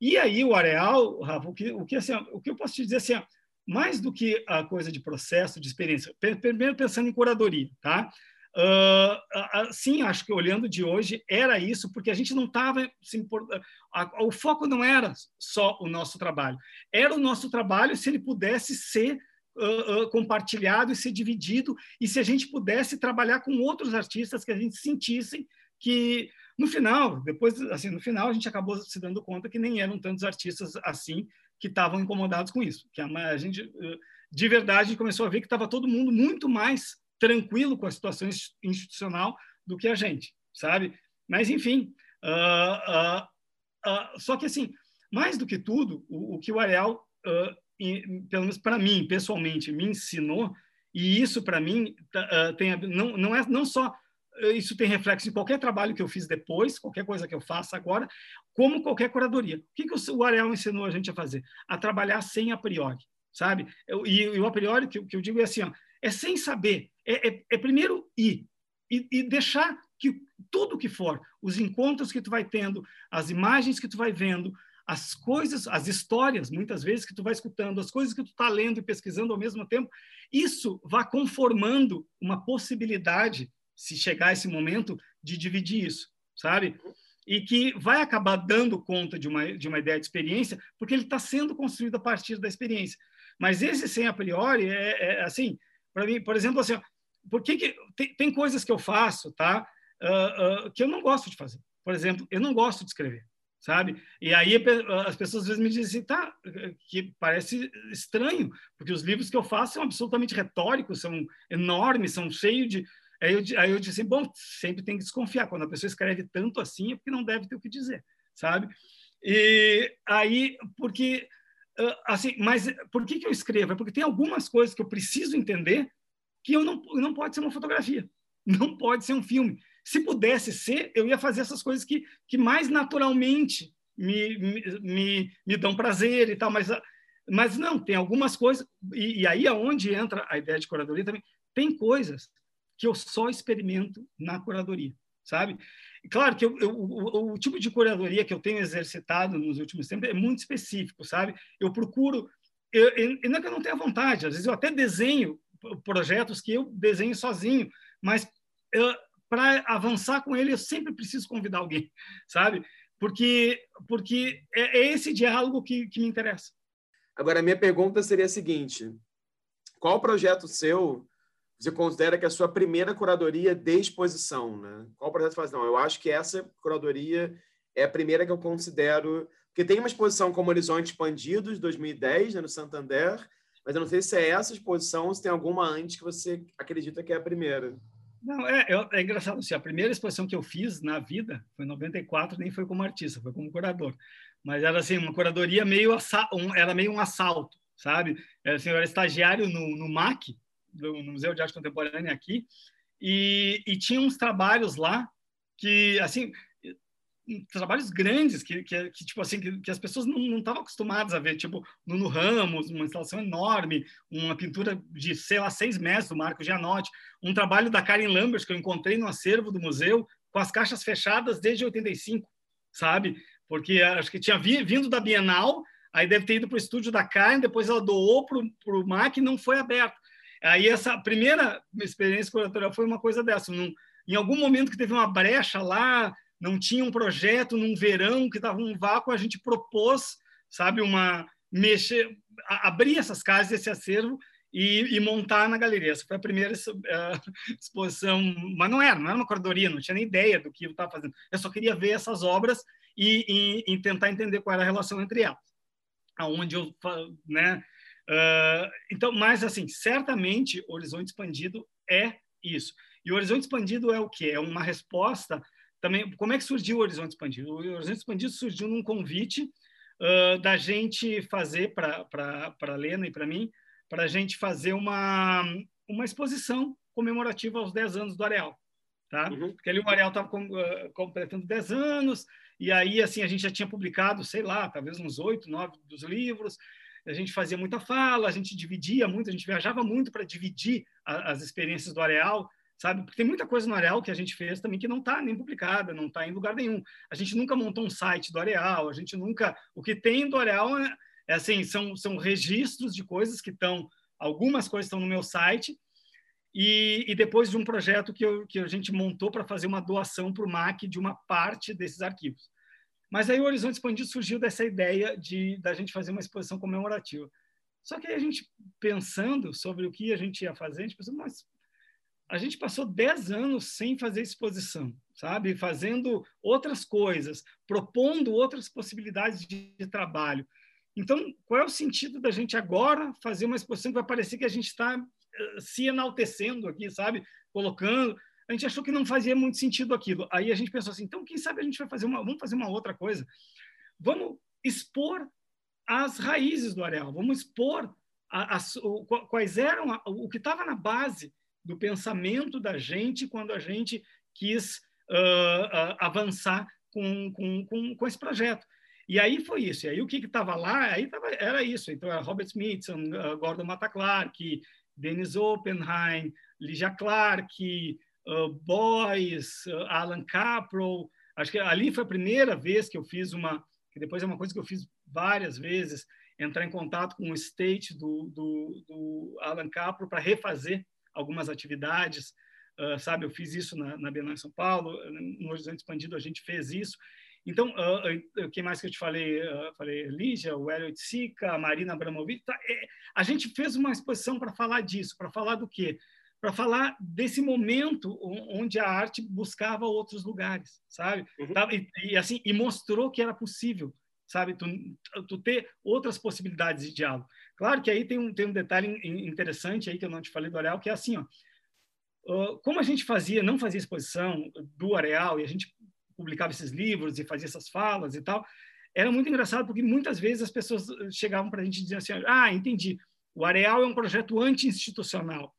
E aí o Areal, Rafa, o que, o que, assim, o que eu posso te dizer assim, mais do que a coisa de processo, de experiência, primeiro pensando em curadoria, tá? Uh, uh, sim, acho que olhando de hoje era isso, porque a gente não estava. Assim, o foco não era só o nosso trabalho, era o nosso trabalho se ele pudesse ser uh, compartilhado e ser dividido, e se a gente pudesse trabalhar com outros artistas que a gente sentisse que no final, depois assim, no final a gente acabou se dando conta que nem eram tantos artistas assim que estavam incomodados com isso, que a, gente de verdade começou a ver que estava todo mundo muito mais tranquilo com a situação institucional do que a gente, sabe? Mas, enfim, uh, uh, uh, só que, assim, mais do que tudo, o, o que o Ariel, pelo menos para mim, pessoalmente, me ensinou, e isso, para mim, tem, não, não é não só isso tem reflexo em qualquer trabalho que eu fiz depois, qualquer coisa que eu faça agora, como qualquer curadoria. O que, que o Ariel ensinou a gente a fazer? A trabalhar sem a priori, sabe? E, e o a priori que, que eu digo é assim, ó, é sem saber, é, é, é primeiro ir e, e, deixar que tudo que for, os encontros que tu vai tendo, as imagens que tu vai vendo, as coisas, as histórias, muitas vezes que tu vai escutando, as coisas que tu está lendo e pesquisando ao mesmo tempo, isso vai conformando uma possibilidade, se chegar esse momento, de dividir isso, sabe? E que vai acabar dando conta de uma, de uma ideia de experiência, porque ele está sendo construído a partir da experiência. Mas esse sem a priori é, é assim, para mim, por exemplo, assim, por que, que tem, tem, coisas que eu faço, tá? Uh, uh, que eu não gosto de fazer. Por exemplo, eu não gosto de escrever, sabe? E aí as pessoas às vezes me dizem assim, tá, que parece estranho, porque os livros que eu faço são absolutamente retóricos, são enormes, são cheios de. Aí eu, aí eu disse assim, bom, sempre tem que desconfiar. Quando a pessoa escreve tanto assim, é porque não deve ter o que dizer, sabe? E aí, porque assim, mas por que, que eu escrevo? É porque tem algumas coisas que eu preciso entender que eu não, não pode ser uma fotografia, não pode ser um filme. Se pudesse ser, eu ia fazer essas coisas que, que mais naturalmente me, me, me, dão prazer e tal, mas, mas não, tem algumas coisas, e, e aí é onde entra a ideia de curadoria também, tem coisas que eu só experimento na curadoria, sabe? Claro que eu, eu, o, o, tipo de curadoria que eu tenho exercitado nos últimos tempos é muito específico, sabe? Eu procuro, eu, eu, não é que eu não tenha vontade, às vezes eu até desenho projetos que eu desenho sozinho, mas para avançar com ele eu sempre preciso convidar alguém, sabe? Porque, porque é, é esse diálogo que, que me interessa. Agora, a minha pergunta seria a seguinte: qual projeto seu você considera que é a sua primeira curadoria de exposição, né? Qual projeto faz? Não, eu acho que essa curadoria é a primeira que eu considero, porque tem uma exposição como Horizonte Expandidos, 2010, né, no Santander, mas eu não sei se é essa exposição ou se tem alguma antes que você acredita que é a primeira. Não, é, é, é engraçado, assim, a primeira exposição que eu fiz na vida foi em 94, nem foi como artista, foi como curador. Mas era assim, uma curadoria meio, um, era meio um assalto, sabe? Era, assim, eu era estagiário no, no MAC, do, no Museu de Arte Contemporânea aqui, e, e tinha uns trabalhos lá que, assim, trabalhos grandes que, que, que tipo assim que, que, as pessoas não estavam acostumadas a ver tipo Nuno Ramos uma instalação enorme uma pintura de sei lá seis metros do Marco Gianotti um trabalho da Karen Lambert que eu encontrei no acervo do museu com as caixas fechadas desde 85 sabe porque acho que tinha vindo da Bienal aí deve ter ido para o estúdio da Karen depois ela doou para o MAC e não foi aberto Aí essa primeira experiência curatorial foi uma coisa dessa. Num, em algum momento que teve uma brecha lá, não tinha um projeto num verão que estava um vácuo, a gente propôs, sabe, uma mexer, abrir essas casas, esse acervo e, e, montar na galeria. Essa foi a primeira uh, exposição, mas não era, não era uma curadoria, não tinha nem ideia do que eu estava fazendo. Eu só queria ver essas obras e, e, e, tentar entender qual era a relação entre elas. Aonde eu, né, Uh, então, mas assim, certamente Horizonte Expandido é isso. E o Horizonte Expandido é o que? É uma resposta também. Como é que surgiu o Horizonte Expandido? O Horizonte Expandido surgiu num convite uh, da gente fazer para a Lena e para mim, para a gente fazer uma, uma exposição comemorativa aos 10 anos do Areal. tá? Uhum. Porque ali o Arial estava com, uh, completando 10 anos, e aí, assim, a gente já tinha publicado, sei lá, talvez uns oito, nove dos livros, a gente fazia muita fala, a gente dividia muito, a gente viajava muito para dividir a, as experiências do Areal, sabe? Porque tem muita coisa no Areal que a gente fez também que não está nem publicada, não está em lugar nenhum. A gente nunca montou um site do Areal, a gente nunca... O que tem do Areal é, é assim, são, são registros de coisas que estão... Algumas coisas estão no meu site, e, e, depois de um projeto que, eu, que a gente montou para fazer uma doação para o MAC de uma parte desses arquivos. Mas aí o Horizonte Expandido surgiu dessa ideia de da gente fazer uma exposição comemorativa. Só que aí a gente pensando sobre o que a gente ia fazer, a gente pensou, mas a gente passou 10 anos sem fazer exposição, sabe? Fazendo outras coisas, propondo outras possibilidades de, de trabalho. Então, qual é o sentido da gente agora fazer uma exposição que vai parecer que a gente está se enaltecendo aqui, sabe? Colocando. A gente achou que não fazia muito sentido aquilo. Aí a gente pensou assim, então quem sabe a gente vai fazer uma, vamos fazer uma outra coisa. Vamos expor as raízes do areal, vamos expor a, a, o, quais eram a, o que estava na base do pensamento da gente quando a gente quis uh, uh, avançar com, com, com, com, esse projeto. E aí foi isso. E aí o que estava lá aí tava, era isso. Então era Robert Smithson, uh, Gordon Matta Clark, Dennis Oppenheim, Ligia Clark, uh, uh, Alan Caprow. Acho que ali foi a primeira vez que eu fiz uma, que depois é uma coisa que eu fiz várias vezes, entrar em contato com o state do, do, do Alan Caprow para refazer algumas atividades. Uh, sabe, eu fiz isso na, na Bienal em São Paulo, no Horizonte Expandido a gente fez isso. Então, uh, uh, quem mais que eu te falei? Uh, falei Lígia, o Hélio Sica, a Marina Abramovic. Tá, é, a gente fez uma exposição para falar disso, para falar do quê? Para falar desse momento onde a arte buscava outros lugares, sabe? Uhum. Tá, e, e, assim, e mostrou que era possível, sabe? Tu, tu ter outras possibilidades de diálogo. Claro que aí tem um, tem um detalhe interessante aí que eu não te falei do Areal, que é assim, ó. Como a gente fazia, não fazia exposição do Areal e a gente publicava esses livros e fazia essas falas e tal, era muito engraçado porque muitas vezes as pessoas chegavam para a gente diziam assim, ah, entendi, o Areal é um projeto anti-institucional.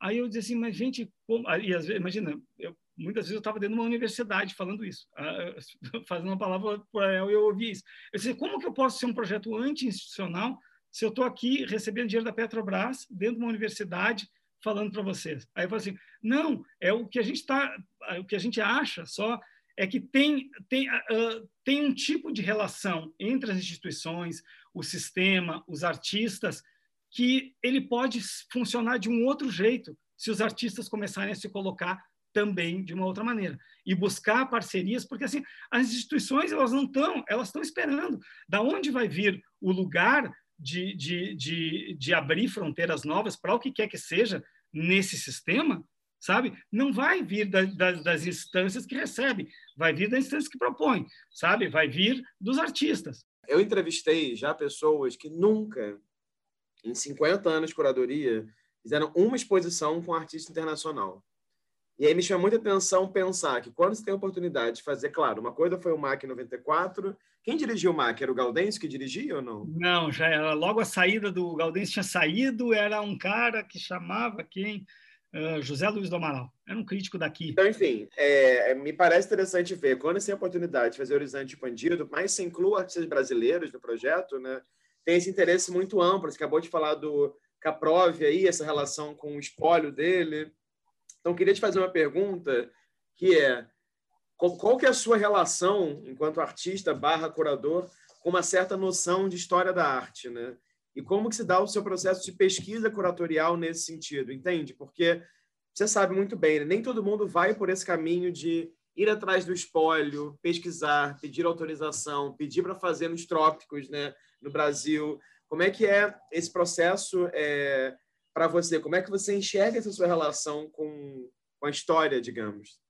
Aí eu dizia assim, mas gente, como... e vezes, imagina, eu, muitas vezes eu estava dentro de uma universidade falando isso, fazendo uma palavra para e eu ouvi isso. Eu disse, como que eu posso ser um projeto anti-institucional se eu estou aqui recebendo dinheiro da Petrobras dentro de uma universidade falando para vocês? Aí eu falei assim, não, é o que a gente está, o que a gente acha só é que tem, tem, uh, tem um tipo de relação entre as instituições, o sistema, os artistas, que ele pode funcionar de um outro jeito se os artistas começarem a se colocar também de uma outra maneira e buscar parcerias porque assim as instituições elas não estão elas estão esperando da onde vai vir o lugar de, de, de, de abrir fronteiras novas para o que quer que seja nesse sistema sabe? Não vai vir da, da, das instâncias que recebem, vai vir das instâncias que propõem, sabe? Vai vir dos artistas. Eu entrevistei já pessoas que nunca, em 50 anos de curadoria, fizeram uma exposição com um artista internacional. E aí me chama muita atenção pensar que quando você tem a oportunidade de fazer, claro, uma coisa foi o MAC 94. Quem dirigiu o MAC? Era o Gaudêncio que dirigia ou não? Não, já era logo a saída do Gaudêncio tinha saído, era um cara que chamava quem? Uh, José Luiz do Amaral. Era um crítico daqui. Então, enfim, é, é, me parece interessante ver quando você tem a oportunidade de fazer Horizonte Expandido, mas se inclui artistas brasileiros no projeto, né? Tem esse interesse muito amplo. Você acabou de falar do Caprove aí, essa relação com o espólio dele. Então, queria te fazer uma pergunta que é qual, qual que é a sua relação, enquanto artista barra curador, com uma certa noção de história da arte, né? e como que se dá o seu processo de pesquisa curatorial nesse sentido, entende? Porque você sabe muito bem, né? nem todo mundo vai por esse caminho de ir atrás do espólio, pesquisar, pedir autorização, pedir para fazer nos trópicos, né, no Brasil. Como é que é esse processo é, para você? Como é que você enxerga essa sua relação com, com a história, digamos?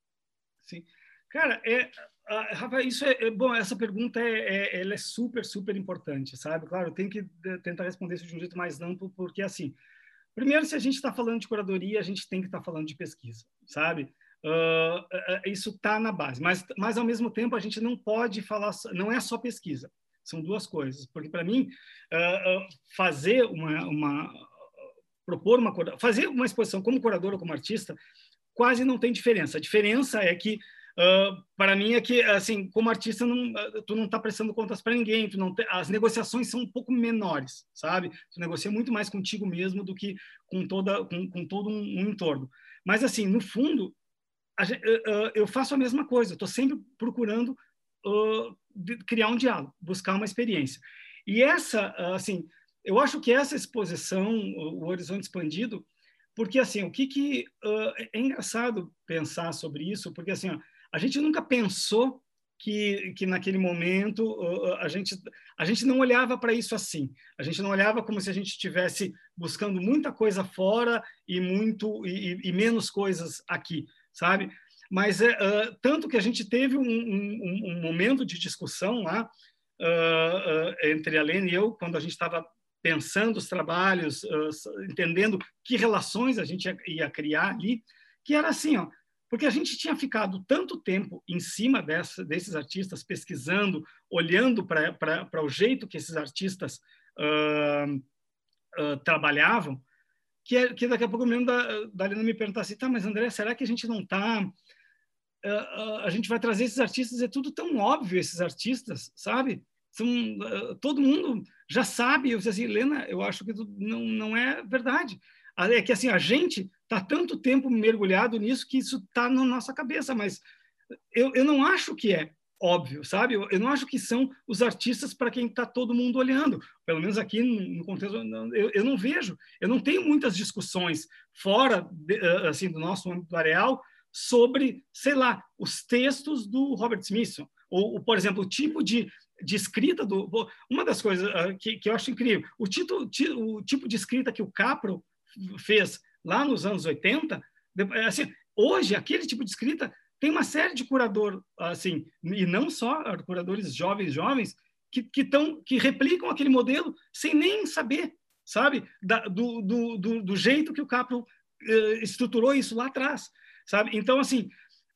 Sim. Cara, é, Uh, Rafa, isso é, é, bom. Essa pergunta é, é, ela é super, super importante, sabe? Claro, tem que tentar responder isso de um jeito mais amplo, porque assim, primeiro, se a gente está falando de curadoria, a gente tem que estar tá falando de pesquisa, sabe? Uh, uh, isso está na base, mas, mas ao mesmo tempo a gente não pode falar, não é só pesquisa, são duas coisas, porque para mim fazer uma, uma propor uma fazer uma exposição como curador ou como artista quase não tem diferença. A diferença é que Uh, para mim é que assim como artista não, tu não está prestando contas para ninguém tu não te, as negociações são um pouco menores sabe? Tu negocia muito mais contigo mesmo do que com toda com, com todo um, um, entorno. Mas assim no fundo a, uh, eu faço a mesma coisa estou sempre procurando uh, criar um diálogo buscar uma experiência. E essa assim eu acho que essa exposição o horizonte expandido porque assim o que que é engraçado pensar sobre isso porque assim ó, a gente nunca pensou que, que naquele momento a gente, a gente não olhava para isso assim. A gente não olhava como se a gente estivesse buscando muita coisa fora e muito e, e menos coisas aqui, sabe? Mas é, uh, tanto que a gente teve um, um, um momento de discussão lá uh, uh, entre a Lene e eu, quando a gente estava pensando os trabalhos, entendendo que relações a gente ia, ia criar ali, que era assim, ó, porque a gente tinha ficado tanto tempo em cima dessa, desses artistas, pesquisando, olhando para o jeito que esses artistas uh, uh, trabalhavam, que, que daqui a pouco eu lembro da, da Helena me perguntar assim, tá, mas André, será que a gente não está... Uh, a gente vai trazer esses artistas, é tudo tão óbvio, esses artistas, sabe? São, todo mundo já sabe. Eu disse assim, Helena, eu acho que não, não é verdade. É que assim, a gente está tanto tempo mergulhado nisso que isso está na nossa cabeça, mas eu, eu não acho que é óbvio, sabe? Eu, eu não acho que são os artistas para quem está todo mundo olhando. Pelo menos aqui no contexto, eu, eu não vejo. Eu não tenho muitas discussões fora de, eh, assim do nosso âmbito areal sobre, sei lá, os textos do Robert Smithson ou, ou por exemplo, o tipo de, de escrita do uma das coisas uh, que, que eu acho incrível, o, tito, o tipo de escrita que o Capro fez lá nos anos 80, assim, hoje aquele tipo de escrita tem uma série de curador assim, e não só curadores jovens, jovens, que, que, tão, que replicam aquele modelo sem nem saber, sabe, da, do, do, do, do, jeito que o Capro uh, estruturou isso lá atrás, sabe? Então, assim,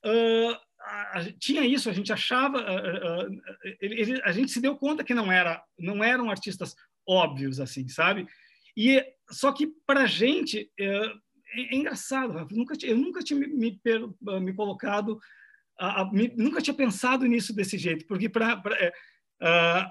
uh, a, a, tinha isso, a gente achava, uh, ele, a gente se deu conta que não era, não eram artistas óbvios, assim, sabe? E só que para a gente é, é, engraçado, eu nunca, eu nunca tinha me, me, me colocado, a, a, me, nunca tinha pensado nisso desse jeito, porque para é,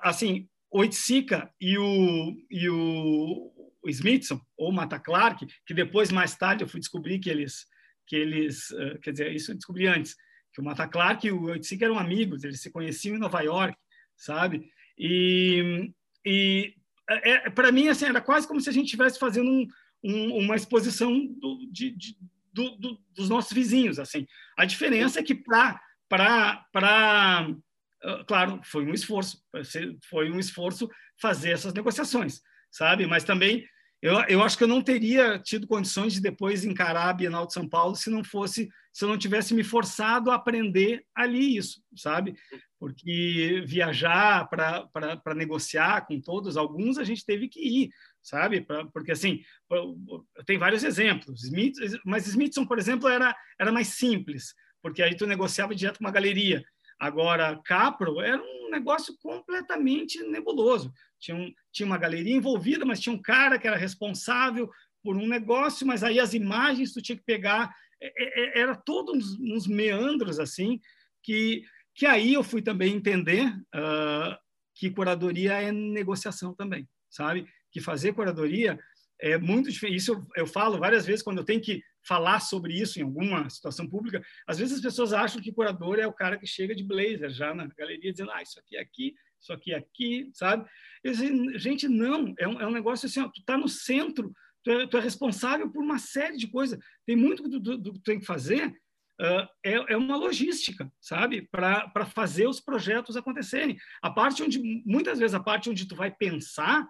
assim o e o e o, o Smithson ou Mata Clark, que depois mais tarde eu fui descobrir que eles que eles, uh, quer dizer, isso eu descobri antes, que o Mata Clark e o Itzika eram amigos, eles se conheciam em Nova York, sabe? E, e é, é para mim assim era quase como se a gente estivesse fazendo um, um, uma exposição do, de, de, do, do, dos nossos vizinhos assim a diferença é que para para ah, claro foi um esforço foi um esforço fazer essas negociações sabe mas também eu, eu acho que eu não teria tido condições de depois encarar a Bienal de São Paulo se não fosse se eu não tivesse me forçado a aprender ali isso sabe porque viajar para negociar com todos, alguns a gente teve que ir, sabe? Pra, porque, assim, tem vários exemplos, Smith, mas Smithson, por exemplo, era, era mais simples, porque aí tu negociava direto com uma galeria. Agora, Capro era um negócio completamente nebuloso. Tinha, um, tinha uma galeria envolvida, mas tinha um cara que era responsável por um negócio, mas aí as imagens tu tinha que pegar. É, é, era todos uns, uns meandros, assim, que que aí eu fui também entender uh, que curadoria é negociação também, sabe? Que fazer curadoria é muito diferente. Isso eu, eu, falo várias vezes quando eu tenho que falar sobre isso em alguma situação pública. Às vezes as pessoas acham que curador é o cara que chega de blazer já na galeria dizendo, ah, isso aqui é aqui, isso aqui é aqui, sabe? Disse, gente, não. É um, é um negócio assim, ó, tu está no centro, tu é, tu é, responsável por uma série de coisas. Tem muito que tu, tem que fazer Uh, é, é, uma logística, sabe, para fazer os projetos acontecerem. A parte onde, muitas vezes, a parte onde tu vai pensar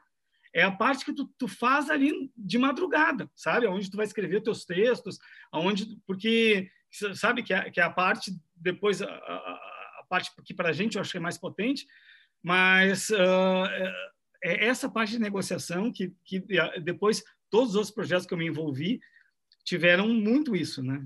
é a parte que tu, tu faz ali de madrugada, sabe, onde tu vai escrever teus textos, aonde, porque, sabe, que é, que é a parte, depois, a, a, a parte que para a gente eu achei mais potente, mas uh, é essa parte de negociação que, que depois todos os outros projetos que eu me envolvi tiveram muito isso, né?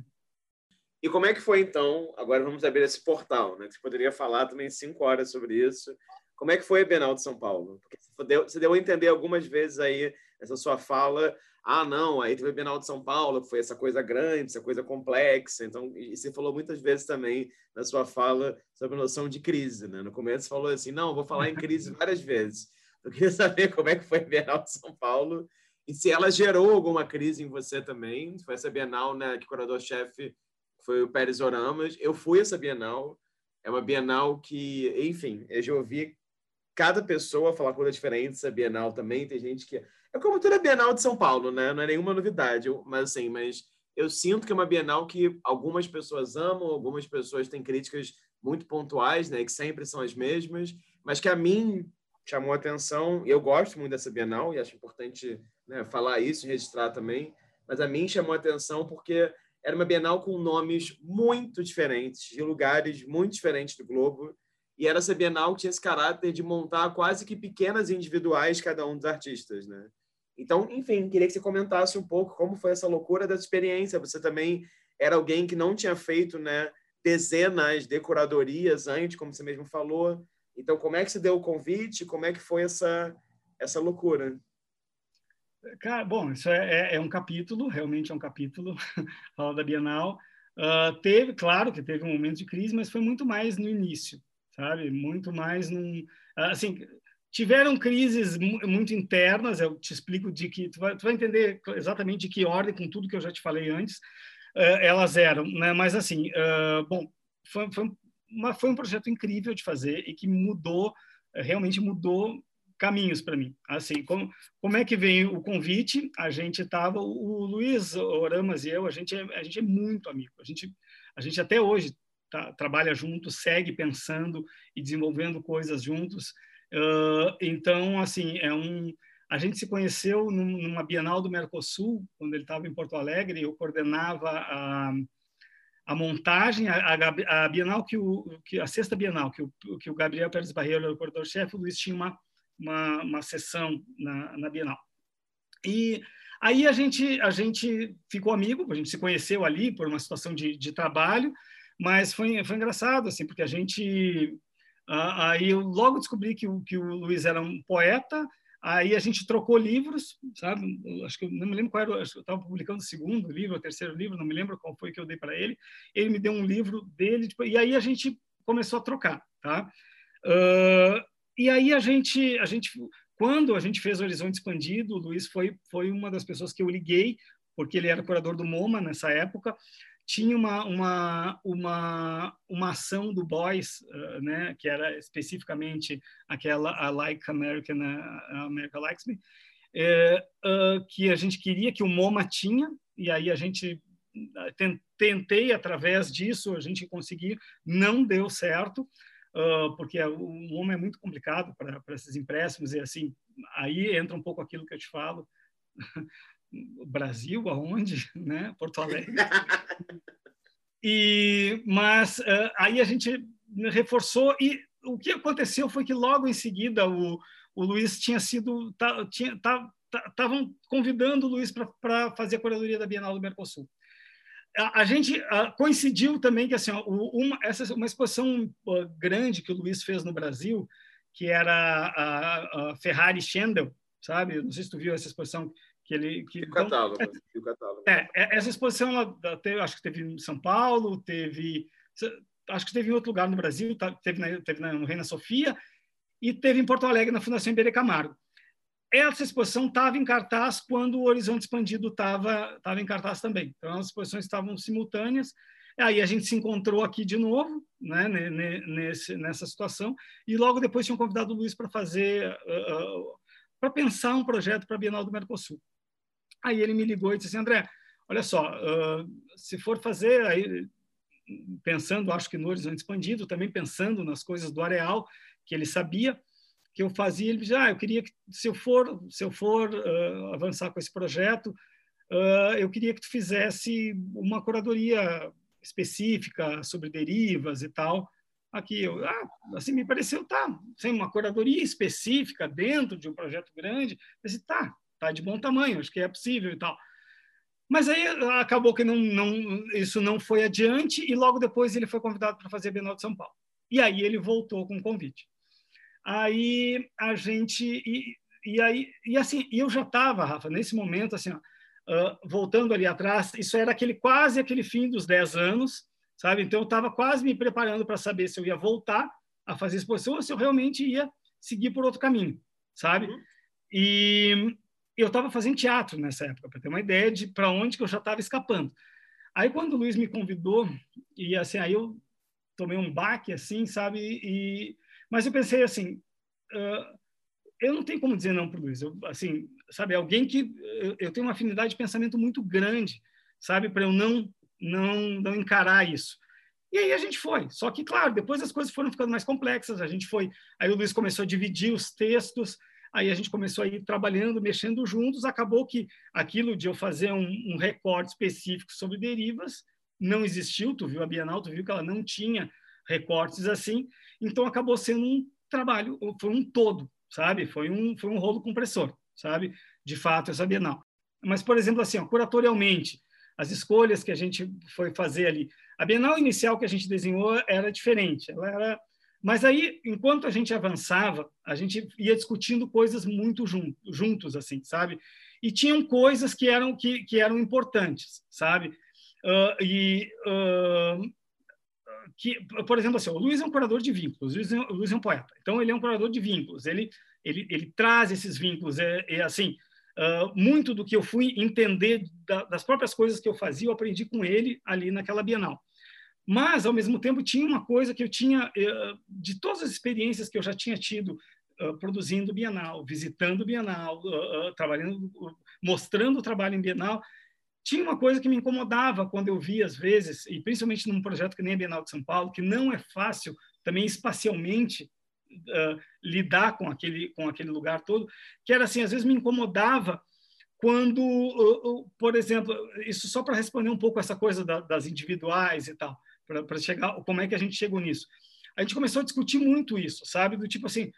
E como é que foi, então? Agora vamos abrir esse portal, né? Você poderia falar também cinco horas sobre isso. Como é que foi a Bienal de São Paulo? Porque você deu, você deu a entender algumas vezes aí, essa sua fala, ah, não, aí teve a Bienal de São Paulo, que foi essa coisa grande, essa coisa complexa. Então, e você falou muitas vezes também na sua fala sobre a noção de crise, né? No começo você falou assim, não, vou falar em crise várias vezes. Eu queria saber como é que foi a Bienal de São Paulo e se ela gerou alguma crise em você também. Foi essa Bienal, né, que o curador-chefe foi o Pérez Oramas. Eu fui essa Bienal. É uma Bienal que, enfim, eu já ouvi cada pessoa falar coisa diferente essa Bienal também. Tem gente que é como toda Bienal de São Paulo, né? Não é nenhuma novidade, mas assim, mas eu sinto que é uma Bienal que algumas pessoas amam, algumas pessoas têm críticas muito pontuais, né? Que sempre são as mesmas, mas que a mim chamou atenção. Eu gosto muito dessa Bienal e acho importante né, falar isso e registrar também. Mas a mim chamou atenção porque era uma Bienal com nomes muito diferentes, de lugares muito diferentes do globo. E era essa Bienal que tinha esse caráter de montar quase que pequenas individuais cada um dos artistas, né? Então, enfim, queria que você comentasse um pouco como foi essa loucura dessa experiência. Você também era alguém que não tinha feito né, dezenas de curadorias antes, como você mesmo falou. Então, como é que se deu o convite? Como é que foi essa, essa loucura? Cara, bom, isso é, é, é um capítulo, realmente é um capítulo, fala da Bienal. Uh, teve, claro que teve um momento de crise, mas foi muito mais no início, sabe? Muito mais num... Assim, tiveram crises muito internas, eu te explico de que tu vai, tu vai, entender exatamente de que ordem com tudo que eu já te falei antes, uh, elas eram, né? Mas assim, uh, bom, foi, foi, uma, foi um projeto incrível de fazer e que mudou, realmente mudou caminhos para mim. Assim, como, como é que vem o convite? A gente estava, o Luiz Oramas e eu, a gente é, a gente é muito amigo. A gente, a gente até hoje tá, trabalha junto, segue pensando e desenvolvendo coisas juntos. Uh, então, assim, é um. A gente se conheceu numa Bienal do Mercosul, quando ele estava em Porto Alegre. Eu coordenava a, a montagem, a, a, Bienal que o que a sexta Bienal que o, que o Gabriel Pérez Barreiro era o coordenador-chefe, o Luiz tinha uma, uma, uma sessão na, na Bienal. E aí a gente a gente ficou amigo, a gente se conheceu ali por uma situação de, de trabalho, mas foi foi engraçado assim porque a gente aí eu logo descobri que o, que o Luiz era um poeta, aí a gente trocou livros, sabe? Acho que eu não me lembro qual era, eu estava publicando o segundo livro, o terceiro livro, não me lembro qual foi que eu dei para ele. Ele me deu um livro dele, tipo, e aí a gente começou a trocar, tá? Uh, e aí a gente, a gente, quando a gente fez Horizonte Expandido, o Luiz foi, foi uma das pessoas que eu liguei, porque ele era curador do MoMA nessa época, tinha uma, uma, uma, uma ação do Boys, uh, né, que era especificamente aquela a Like American, uh, America Likes Me, uh, que a gente queria que o MoMA tinha, e aí a gente tentei através disso a gente conseguir, não deu certo, porque o MoMA é muito complicado para esses empréstimos, e assim, aí entra um pouco aquilo que eu te falo, Brasil, aonde, né? Porto Alegre. E mas uh, aí a gente reforçou e o que aconteceu foi que logo em seguida o, o Luiz tinha sido tá, tinha estavam tá, convidando o Luiz para fazer a curadoria da Bienal do Mercosul. A, a gente coincidiu também que assim ó, uma essa uma exposição uh, grande que o Luiz fez no Brasil que era a, a Ferrari Schendel, sabe? Não sei se tu viu essa exposição que ele que, o catálogo, então, o catálogo. É, é, essa exposição ela teve, acho que teve em São Paulo, teve acho que teve em outro lugar no Brasil, tá, teve na, teve na, no Reina Sofia e teve em Porto Alegre na Fundação Iberê Camargo. Essa exposição estava em cartaz quando o Horizonte Expandido estava estava em cartaz também. Então as exposições estavam simultâneas. Aí a gente se encontrou aqui de novo, né, nesse, nessa situação, e logo depois tinham convidado o Luiz para fazer, uh, uh, para pensar um projeto para a Bienal do Mercosul. Aí ele me ligou e disse assim, André, olha só, uh, se for fazer, aí, pensando, acho que no Horizonte Expandido, também pensando nas coisas do Areal, que ele sabia que eu fazia, ele disse, ah, eu queria que, se eu for, se eu for uh, avançar com esse projeto, uh, eu queria que tu fizesse uma curadoria específica sobre derivas e tal. Aqui, eu, ah, assim, me pareceu, tá, sem uma curadoria específica dentro de um projeto grande, eu disse, tá, tá de bom tamanho, acho que é possível e tal. Mas aí acabou que não, não, isso não foi adiante e logo depois ele foi convidado para fazer a Bienal de São Paulo. E aí ele voltou com o convite. Aí a gente e, e aí e assim eu já estava, Rafa, nesse momento assim, ó, uh, voltando ali atrás, isso era aquele quase aquele fim dos 10 anos, sabe? Então, eu estava quase me preparando para saber se eu ia voltar a fazer exposição ou se eu realmente ia seguir por outro caminho, sabe? Uhum. E eu estava fazendo teatro nessa época, para ter uma ideia de para onde que eu já estava escapando. Aí, quando o Luiz me convidou, e assim, aí eu tomei um baque, assim, sabe? E, mas eu pensei assim, uh, eu não tenho como dizer não para o Luiz. Eu, assim, sabe, alguém que eu, eu, tenho uma afinidade de pensamento muito grande, sabe, para eu não, não, não encarar isso. E aí a gente foi. Só que, claro, depois as coisas foram ficando mais complexas. A gente foi. Aí o Luiz começou a dividir os textos. Aí a gente começou a ir trabalhando, mexendo juntos. Acabou que aquilo de eu fazer um, um recorte específico sobre derivas não existiu. Tu viu a Bienal, tu viu que ela não tinha recortes assim. Então acabou sendo um trabalho, foi um todo, sabe? Foi um, foi um rolo compressor, sabe? De fato, essa Bienal. Mas, por exemplo, assim, ó, curatorialmente, as escolhas que a gente foi fazer ali. A Bienal inicial que a gente desenhou era diferente, ela era mas aí, enquanto a gente avançava, a gente ia discutindo coisas muito juntos, assim, sabe? E tinham coisas que eram que, que eram importantes, sabe? Uh, e uh, que, por exemplo, assim, o Luiz é um curador de vínculos, o Luiz, é, o Luiz é um poeta, então ele é um curador de vínculos, ele ele, ele traz esses vínculos, é, é assim, uh, muito do que eu fui entender da, das próprias coisas que eu fazia, eu aprendi com ele ali naquela Bienal. Mas, ao mesmo tempo, tinha uma coisa que eu tinha, uh, de todas as experiências que eu já tinha tido uh, produzindo Bienal, visitando Bienal, trabalhando, mostrando o trabalho em Bienal, tinha uma coisa que me incomodava quando eu via, às vezes, e principalmente num projeto que nem a Bienal de São Paulo, que não é fácil também espacialmente lidar com aquele, com aquele lugar todo, que era assim, às vezes me incomodava quando, por exemplo, isso só para responder um pouco essa coisa da, das individuais e tal, para chegar, como é que a gente chegou nisso. A gente começou a discutir muito isso, sabe? Do tipo assim,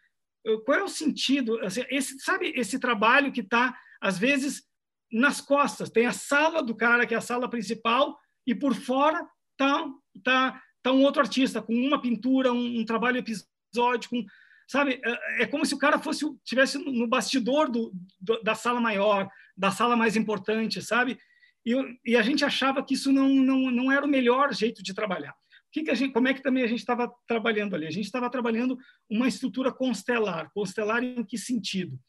qual é o sentido, assim, esse, sabe, esse trabalho que está, às vezes, nas costas. Tem a sala do cara, que é a sala principal, e por fora tá, tá, tá um outro artista com uma pintura, um, um trabalho episódico, um, sabe? É, é, como se o cara fosse tivesse no bastidor do, do, da sala maior, da sala mais importante, sabe? E, e, a gente achava que isso não, não, não era o melhor jeito de trabalhar. Que que a gente, como é que também a gente estava trabalhando ali? A gente estava trabalhando uma estrutura constelar. Constelar em que sentido?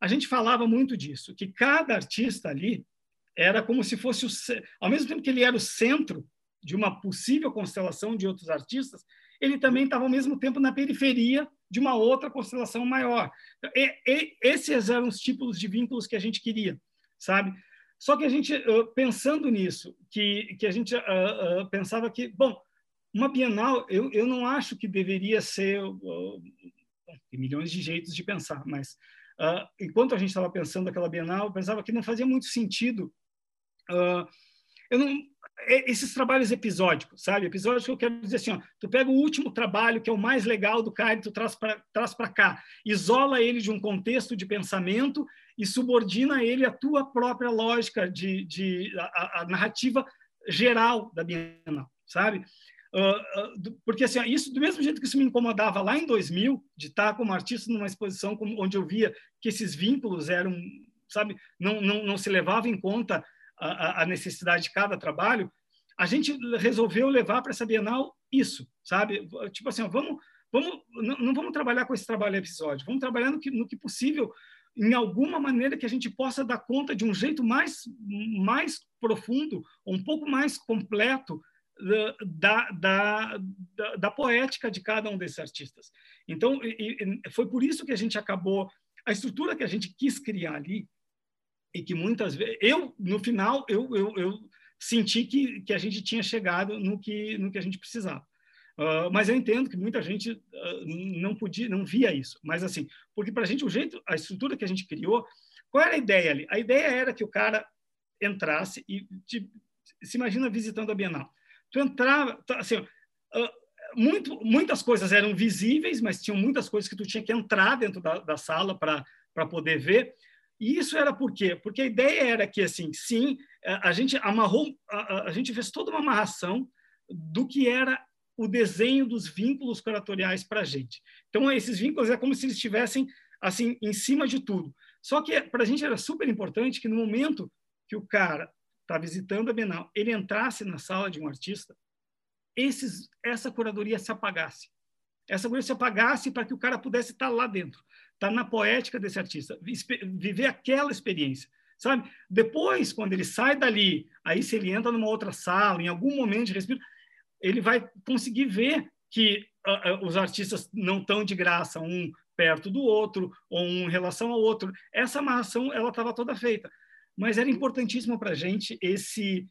a gente falava muito disso, que cada artista ali era como se fosse, o, ao mesmo tempo que ele era o centro de uma possível constelação de outros artistas, ele também estava ao mesmo tempo na periferia de uma outra constelação maior. E, e, esses eram os tipos de vínculos que a gente queria, sabe? Só que a gente, pensando nisso, que, que a gente uh, uh, pensava que, bom, uma Bienal, eu, eu não acho que deveria ser. Uh, tem milhões de jeitos de pensar, mas enquanto a gente estava pensando aquela Bienal, eu pensava que não fazia muito sentido. Eu não, esses trabalhos episódicos, sabe? Episódicos que eu quero dizer assim, ó, tu pega o último trabalho, que é o mais legal do cara, e tu traz para cá, isola ele de um contexto de pensamento e subordina ele à tua própria lógica de, de a, a narrativa geral da Bienal, sabe? Uh, porque assim, isso do mesmo jeito que isso me incomodava lá em 2000 de estar como artista numa exposição onde eu via que esses vínculos eram, sabe, não não, não se levava em conta a, a necessidade de cada trabalho, a gente resolveu levar para essa Bienal isso, sabe? Tipo assim, vamos vamos não, não, vamos trabalhar com esse trabalho episódio, vamos trabalhar no que no que possível em alguma maneira que a gente possa dar conta de um jeito mais mais profundo, um pouco mais completo da, da, da, da, poética de cada um desses artistas. Então, e, e foi por isso que a gente acabou a estrutura que a gente quis criar ali e que muitas vezes eu no final eu, eu, eu senti que, que a gente tinha chegado no que no que a gente precisava. Uh, mas eu entendo que muita gente uh, não podia, não via isso. Mas assim, porque para a gente o jeito, a estrutura que a gente criou, qual era a ideia ali? A ideia era que o cara entrasse e te, se imagina visitando a Bienal tu entrava, assim, uh, muito, muitas coisas eram visíveis, mas tinham muitas coisas que tu tinha que entrar dentro da, da sala para poder ver. E isso era por quê? Porque a ideia era que, assim, sim, a gente amarrou, a, a gente fez toda uma amarração do que era o desenho dos vínculos curatoriais para a gente. Então, esses vínculos é como se eles estivessem, assim, em cima de tudo. Só que para a gente era super importante que no momento que o cara está visitando a Bienal, ele entrasse na sala de um artista, esses, essa curadoria se apagasse. Essa curadoria se apagasse para que o cara pudesse estar lá dentro, estar tá na poética desse artista, viver aquela experiência, sabe? Depois, quando ele sai dali, aí se ele entra numa outra sala, em algum momento de respiro, ele vai conseguir ver que uh, os artistas não estão de graça, um perto do outro ou um em relação ao outro. Essa amarração ela estava toda feita, mas era importantíssimo para a gente esse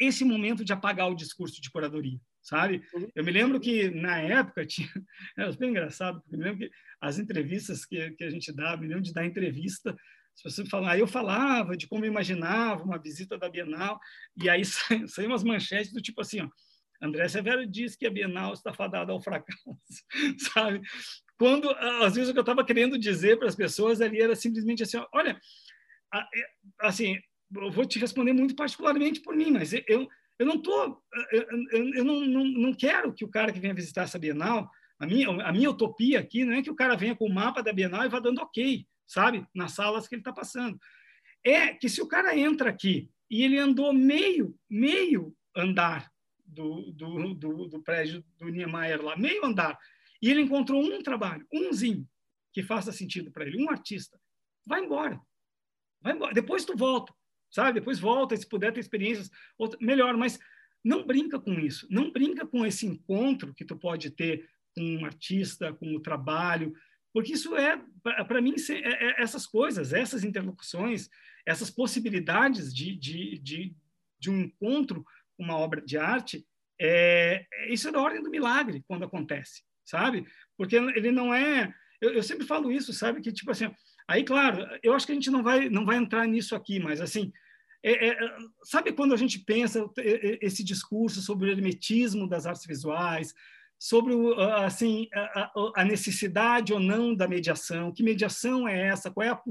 esse momento de apagar o discurso de curadoria, sabe? Uhum. Eu me lembro que na época tinha, era bem engraçado, porque me lembro que as entrevistas que, que a gente dava, me lembro de dar entrevista as pessoas falam, aí eu falava de como eu imaginava uma visita da Bienal, e aí saem umas manchetes do tipo assim, ó, André Severo diz que a Bienal está fadada ao fracasso, sabe? Quando, às vezes, o que eu estava querendo dizer para as pessoas ali era simplesmente assim, olha, é, assim, eu vou te responder muito particularmente por mim, mas eu, eu não tô, eu, eu não, não, não quero que o cara que venha visitar essa Bienal, a minha, a minha utopia aqui não é que o cara venha com o mapa da Bienal e vá dando ok, sabe, nas salas que ele está passando. É que se o cara entra aqui e ele andou meio, meio andar do, do, do, do prédio do Niemeyer lá, meio andar, e ele encontrou um trabalho, umzinho, que faça sentido para ele, um artista, vai embora. Vai embora. Depois tu volta, sabe? Depois volta, se puder ter experiências, melhor, mas não brinca com isso. Não brinca com esse encontro que tu pode ter com um artista, com o trabalho, porque isso é, para mim, é, é, essas coisas, essas interlocuções, essas possibilidades de, de, de, de um encontro uma obra de arte, é, isso é da ordem do milagre quando acontece, sabe? Porque ele não é. Eu, eu, sempre falo isso, sabe? Que tipo assim, aí claro, eu acho que a gente não vai não vai entrar nisso aqui, mas assim, é, é, sabe quando a gente pensa esse discurso sobre o hermetismo das artes visuais, sobre assim a, a, necessidade ou não da mediação, que mediação é essa, qual é a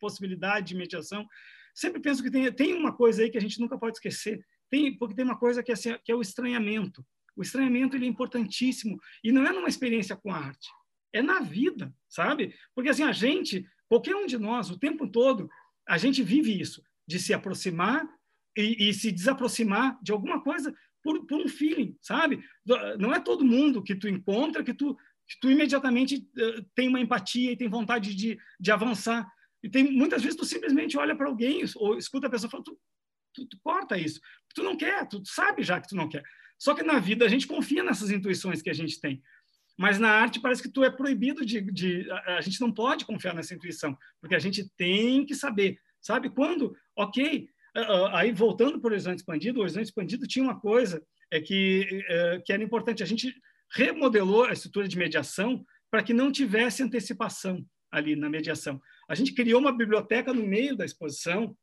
possibilidade de mediação? Sempre penso que tem, tem uma coisa aí que a gente nunca pode esquecer, tem, porque tem uma coisa que é, assim, que é o estranhamento. O estranhamento ele é importantíssimo e não é numa experiência com arte, é na vida, sabe? Porque assim a gente, qualquer um de nós, o tempo todo, a gente vive isso, de se aproximar e, e se desaproximar de alguma coisa por, por, um feeling, sabe? Não é todo mundo que tu encontra que tu, que tu imediatamente uh, tem uma empatia e tem vontade de, de avançar. E tem muitas vezes tu simplesmente olha para alguém ou escuta a pessoa falar, tu, tu, tu corta isso. Tu não quer, tu sabe já que tu não quer. Só que na vida a gente confia nessas intuições que a gente tem. Mas na arte parece que tu é proibido de, de a, a, gente não pode confiar nessa intuição, porque a gente tem que saber, sabe quando? OK, uh, aí voltando para o horizonte expandido, o horizonte expandido tinha uma coisa é que uh, que era importante, a gente remodelou a estrutura de mediação para que não tivesse antecipação ali na mediação. A gente criou uma biblioteca no meio da exposição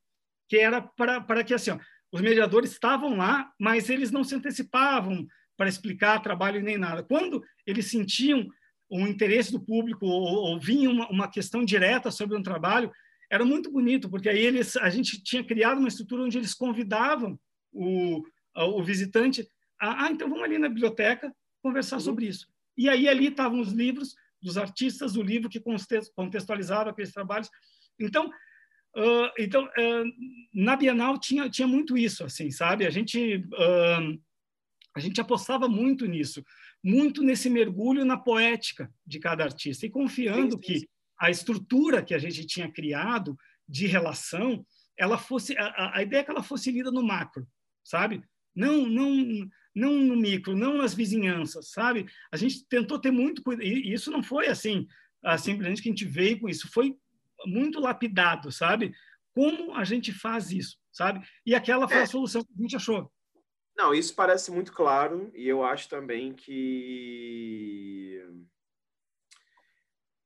que era para que assim, ó, os mediadores estavam lá, mas eles não se antecipavam para explicar trabalho nem nada. Quando eles sentiam um interesse do público ou, ou vinha uma, uma, questão direta sobre um trabalho, era muito bonito, porque aí eles, a gente tinha criado uma estrutura onde eles convidavam o, o visitante a, ah, então vamos ali na biblioteca conversar uhum. sobre isso. E aí ali estavam os livros dos artistas, o livro que contextualizava aqueles trabalhos. Então, Uh, então, uh, na Bienal tinha, tinha muito isso, assim, sabe? A gente, uh, a gente apostava muito nisso, muito nesse mergulho na poética de cada artista, e confiando sim, sim, que a estrutura que a gente tinha criado de relação, ela fosse a, a ideia é que ela fosse lida no macro, sabe? Não, não, não no micro, não nas vizinhanças, sabe? A gente tentou ter muito cuidado, e isso não foi assim, simplesmente que a gente veio com isso, foi muito lapidado, sabe? Como a gente faz isso, sabe? E aquela foi a é. solução que a gente achou. Não, isso parece muito claro e eu acho também que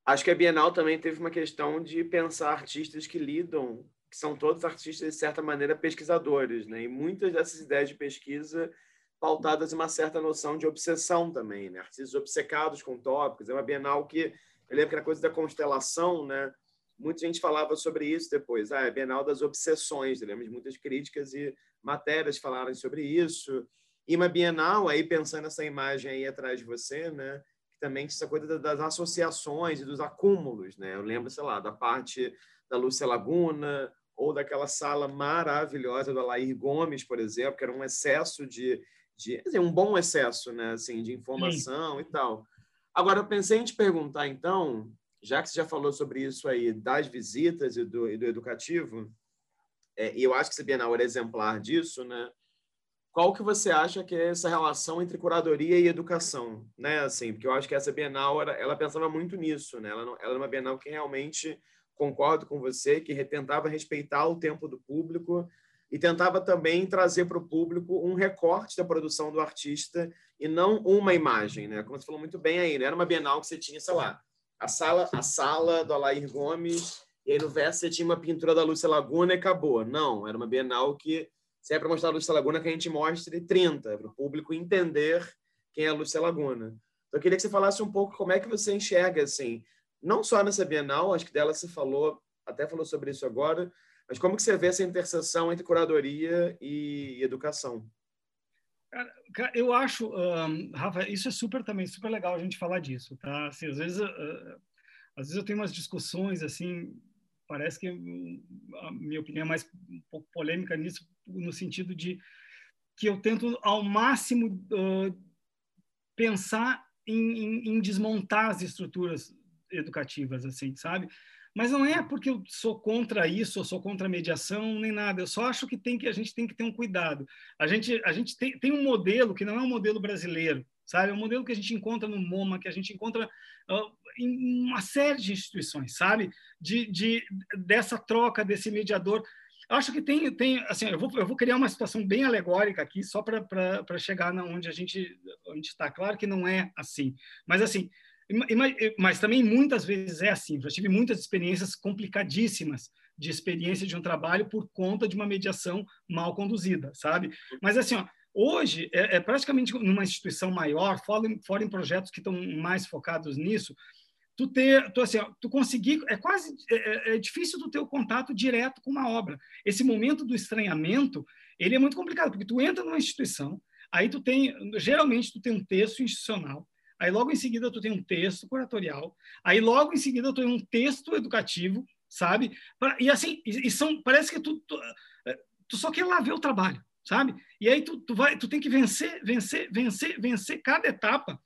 acho que a Bienal também teve uma questão de pensar artistas que lidam, que são todos artistas de certa maneira pesquisadores, né? E muitas dessas ideias de pesquisa pautadas em uma certa noção de obsessão também, né? Artistas obcecados com tópicos. É uma Bienal que eu lembro que era coisa da constelação, né? muita gente falava sobre isso depois. Ah, é Bienal das Obsessões, lembro de muitas críticas e matérias falaram sobre isso. E uma Bienal, aí pensando nessa imagem aí atrás de você, né? Que também essa coisa das associações e dos acúmulos, né? Eu lembro, sei lá, da parte da Lúcia Laguna ou daquela sala maravilhosa do Alair Gomes, por exemplo, que era um excesso de, de assim, um bom excesso, né, assim, de informação Sim. e tal. Agora, eu pensei em te perguntar, então, já que você já falou sobre isso aí das visitas e do, e do educativo, é, e eu acho que esse Bienal era exemplar disso, né? Qual que você acha que é essa relação entre curadoria e educação, né? Assim, porque eu acho que essa Bienal era, ela pensava muito nisso, né? Ela, não, ela era uma Bienal que realmente concordo com você que tentava respeitar o tempo do público e tentava também trazer para o público um recorte da produção do artista e não uma imagem, né? Como você falou muito bem aí, né? Era uma Bienal que você tinha, sei lá, a sala, a sala do Alair Gomes e aí no verso você tinha uma pintura da Lúcia Laguna e acabou. Não, era uma Bienal que se é para mostrar a Lúcia Laguna que a gente mostre 30, para o público entender quem é a Lúcia Laguna. Então eu queria que você falasse um pouco como é que você enxerga assim, não só nessa Bienal, acho que dela se falou, até falou sobre isso agora, mas como que você vê essa interseção entre curadoria e educação? Eu acho, um, Rafa, isso é super também super legal a gente falar disso, tá? Assim, às vezes, uh, às vezes eu tenho umas discussões assim, parece que a minha opinião é mais um pouco polêmica nisso, no sentido de que eu tento ao máximo uh, pensar em, em, em desmontar as estruturas educativas, assim, sabe? Mas não é porque eu sou contra isso, eu sou contra a mediação, nem nada. Eu só acho que tem que a gente tem que ter um cuidado. A gente a gente tem, tem um modelo que não é um modelo brasileiro, sabe? É um modelo que a gente encontra no MoMA, que a gente encontra uh, em uma série de instituições, sabe? De, de dessa troca desse mediador. Eu acho que tem tem assim, eu vou eu vou criar uma situação bem alegórica aqui só para chegar na onde a gente está. Claro que não é assim, mas assim mas também muitas vezes é assim. Já tive muitas experiências complicadíssimas de experiência de um trabalho por conta de uma mediação mal conduzida, sabe? Mas assim, ó, hoje é, é, praticamente numa instituição maior, fora, fora em projetos que estão mais focados nisso, tu ter, tu, assim, tu conseguir, é quase, é, é, é difícil tu ter o contato direto com uma obra. Esse momento do estranhamento, ele é muito complicado, porque tu entra numa instituição, aí tu tem, geralmente tu tem um texto institucional, Aí logo em seguida tu tem um texto curatorial. Aí logo em seguida tu tem um texto educativo, sabe? E assim, e, são, parece que tu, tu, eh, tu, só quer lá ver o trabalho, sabe? E aí tu, tu vai, tu tem que vencer, vencer, vencer, vencer cada etapa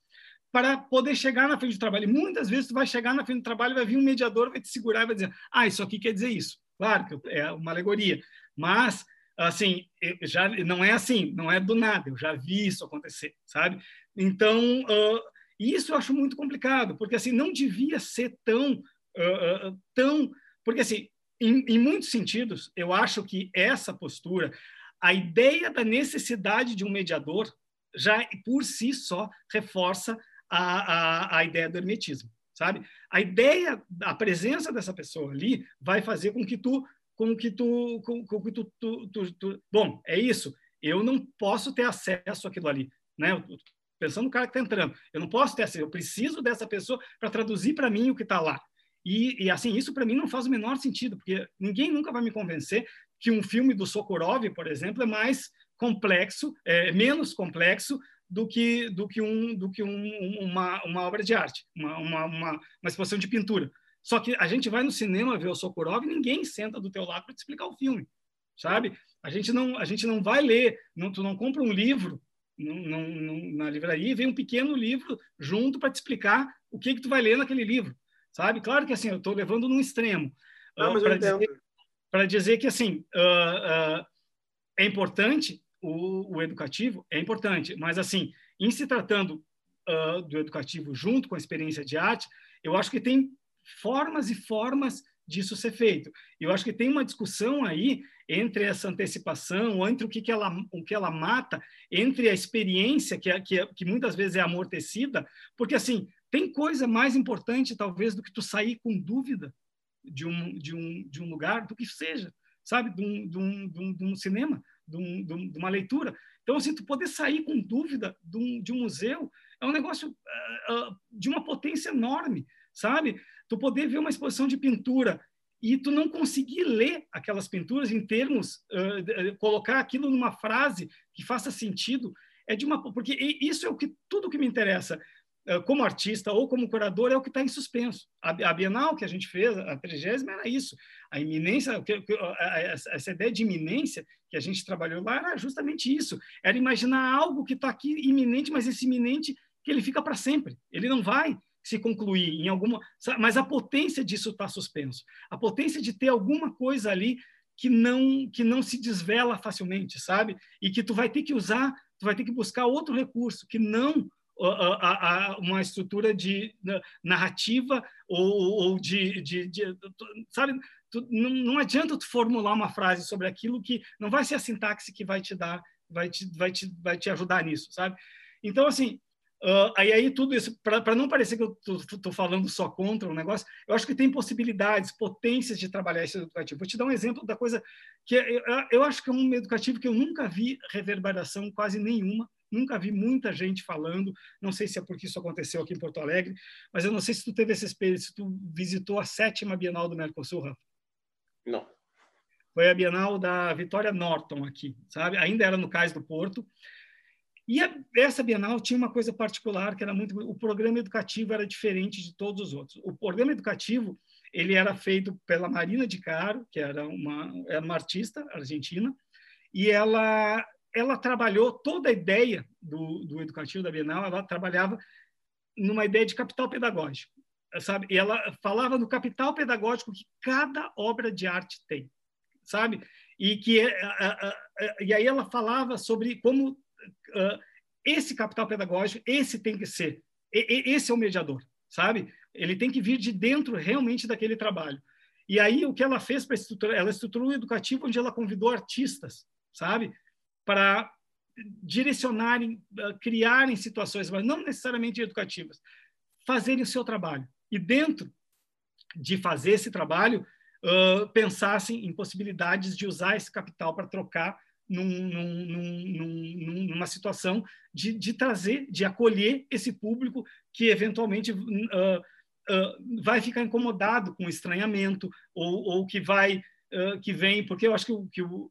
para poder chegar na frente do trabalho. E muitas vezes tu vai chegar na frente do trabalho, vai vir um mediador, vai te segurar e vai dizer: "Ah, isso aqui quer dizer isso". Claro que é uma alegoria, mas assim, já não é assim, não é do nada. Eu já vi isso acontecer, sabe? Então, uh, isso eu acho muito complicado, porque assim não devia ser tão, uh, tão, porque assim, em, em muitos sentidos, eu acho que essa postura, a ideia da necessidade de um mediador já por si só reforça a, a, a ideia do hermetismo, sabe? A ideia, a presença dessa pessoa ali vai fazer com que tu, com que tu, com, com que tu, tu, tu, tu, bom, é isso. Eu não posso ter acesso àquilo ali, né? pensando no cara que está entrando. Eu não posso ter assim, eu preciso dessa pessoa para traduzir para mim o que está lá. E, e, assim, isso para mim não faz o menor sentido, porque ninguém nunca vai me convencer que um filme do Sokurov, por exemplo, é mais complexo, é menos complexo do que do que um do que um, uma, uma obra de arte, uma, uma, uma, uma exposição de pintura. Só que a gente vai no cinema ver o Sokurov e ninguém senta do teu lado para te explicar o filme, sabe? A gente não a gente não vai ler, não, tu não compra um livro na livraria e vem um pequeno livro junto para te explicar o que que tu vai ler naquele livro, sabe? Claro que assim, eu estou levando num extremo. uh, para dizer, dizer, que assim uh, uh, é importante o, o, educativo, é importante, mas assim, em se tratando do educativo junto com a experiência de arte, eu acho que tem formas e formas disso ser feito. Eu acho que tem uma discussão aí entre essa antecipação, entre o que, que, ela, o que ela mata, entre a experiência, que, é, que, é, que muitas vezes é amortecida, porque, assim, tem coisa mais importante, talvez, do que tu sair com dúvida de um, de um, de um lugar, do que seja, sabe? De um, de um, de um, de um cinema, de, um, de, uma leitura. Então, assim, tu poder sair com dúvida de um, de um museu é um negócio uh, uh, de uma potência enorme, sabe? Tu poder ver uma exposição de pintura e tu não conseguir ler aquelas pinturas em termos, uh, colocar aquilo numa frase que faça sentido, é de uma porque isso é o que tudo que me interessa. Eh, como artista ou como curador, é o que está em suspenso. A Bienal que a gente fez, a 30 era isso. A iminência, essa ideia de iminência que a gente trabalhou lá era justamente isso. Era imaginar algo que está aqui iminente, mas esse iminente que ele fica para sempre. Ele não vai se concluir em alguma, mas a potência disso está suspenso. A potência de ter alguma coisa ali que não que não se desvela facilmente, sabe? E que tu vai ter que usar, tu vai ter que buscar outro recurso que não a, a, uma estrutura de narrativa ou, ou de, de, de, sabe tu, não, adianta tu formular uma frase sobre aquilo que não vai ser a sintaxe que vai te dar vai te vai te vai te ajudar nisso sabe então assim Uh, aí, aí tudo isso, para não parecer que eu estou falando só contra o negócio, eu acho que tem possibilidades, potências de trabalhar esse educativo. Vou te dar um exemplo da coisa que eu, eu acho que é um educativo que eu nunca vi reverberação quase nenhuma, nunca vi muita gente falando, não sei se é porque isso aconteceu aqui em Porto Alegre, mas eu não sei se tu teve essa experiência, se tu visitou a sétima Bienal do Mercosul, Rafa. Não. Foi a Bienal da Vitória Norton aqui, sabe? Ainda era no Cais do Porto, e a, essa Bienal tinha uma coisa particular que era muito o programa educativo era diferente de todos os outros. O programa educativo ele era feito pela Marina de Caro, que era uma, era uma artista argentina, e ela ela trabalhou toda a ideia do, do educativo da Bienal, ela trabalhava numa ideia de capital pedagógico, sabe? E ela falava no capital pedagógico que cada obra de arte tem, sabe? E que e aí ela falava sobre como esse capital pedagógico, esse tem que ser, esse é o mediador, sabe? Ele tem que vir de dentro realmente daquele trabalho. E aí o que ela fez para estruturar, ela estruturou um educativo onde ela convidou artistas, sabe, para direcionarem, criarem situações, mas não necessariamente educativas, fazerem o seu trabalho. E dentro de fazer esse trabalho, uh, pensassem em possibilidades de usar esse capital para trocar num, num, numa situação de, de, trazer, de acolher esse público que eventualmente uh, uh, vai ficar incomodado com estranhamento ou, ou que vai que vem, porque eu acho que o, que o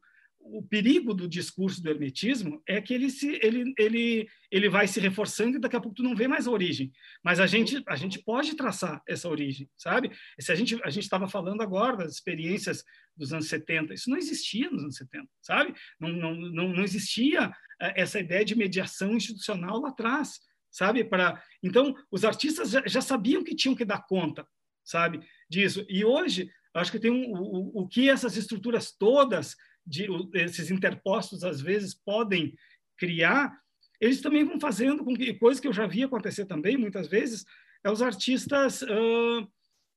o perigo do discurso do hermetismo é que ele se ele, ele, ele vai se reforçando e daqui a pouco tu não vê mais a origem. Mas a gente a gente pode traçar essa origem, sabe? Se a gente a gente estava falando agora das experiências dos anos 70, isso não existia nos anos 70, sabe? Não não, não, não existia é, essa ideia de mediação institucional lá atrás, sabe? Para então os artistas já, já sabiam que tinham que dar conta, sabe? Disso. E hoje acho que tem um, o, o que essas estruturas todas de, esses interpostos às vezes podem criar, eles também vão fazendo com que coisa que eu já vi acontecer também muitas vezes é os artistas uh,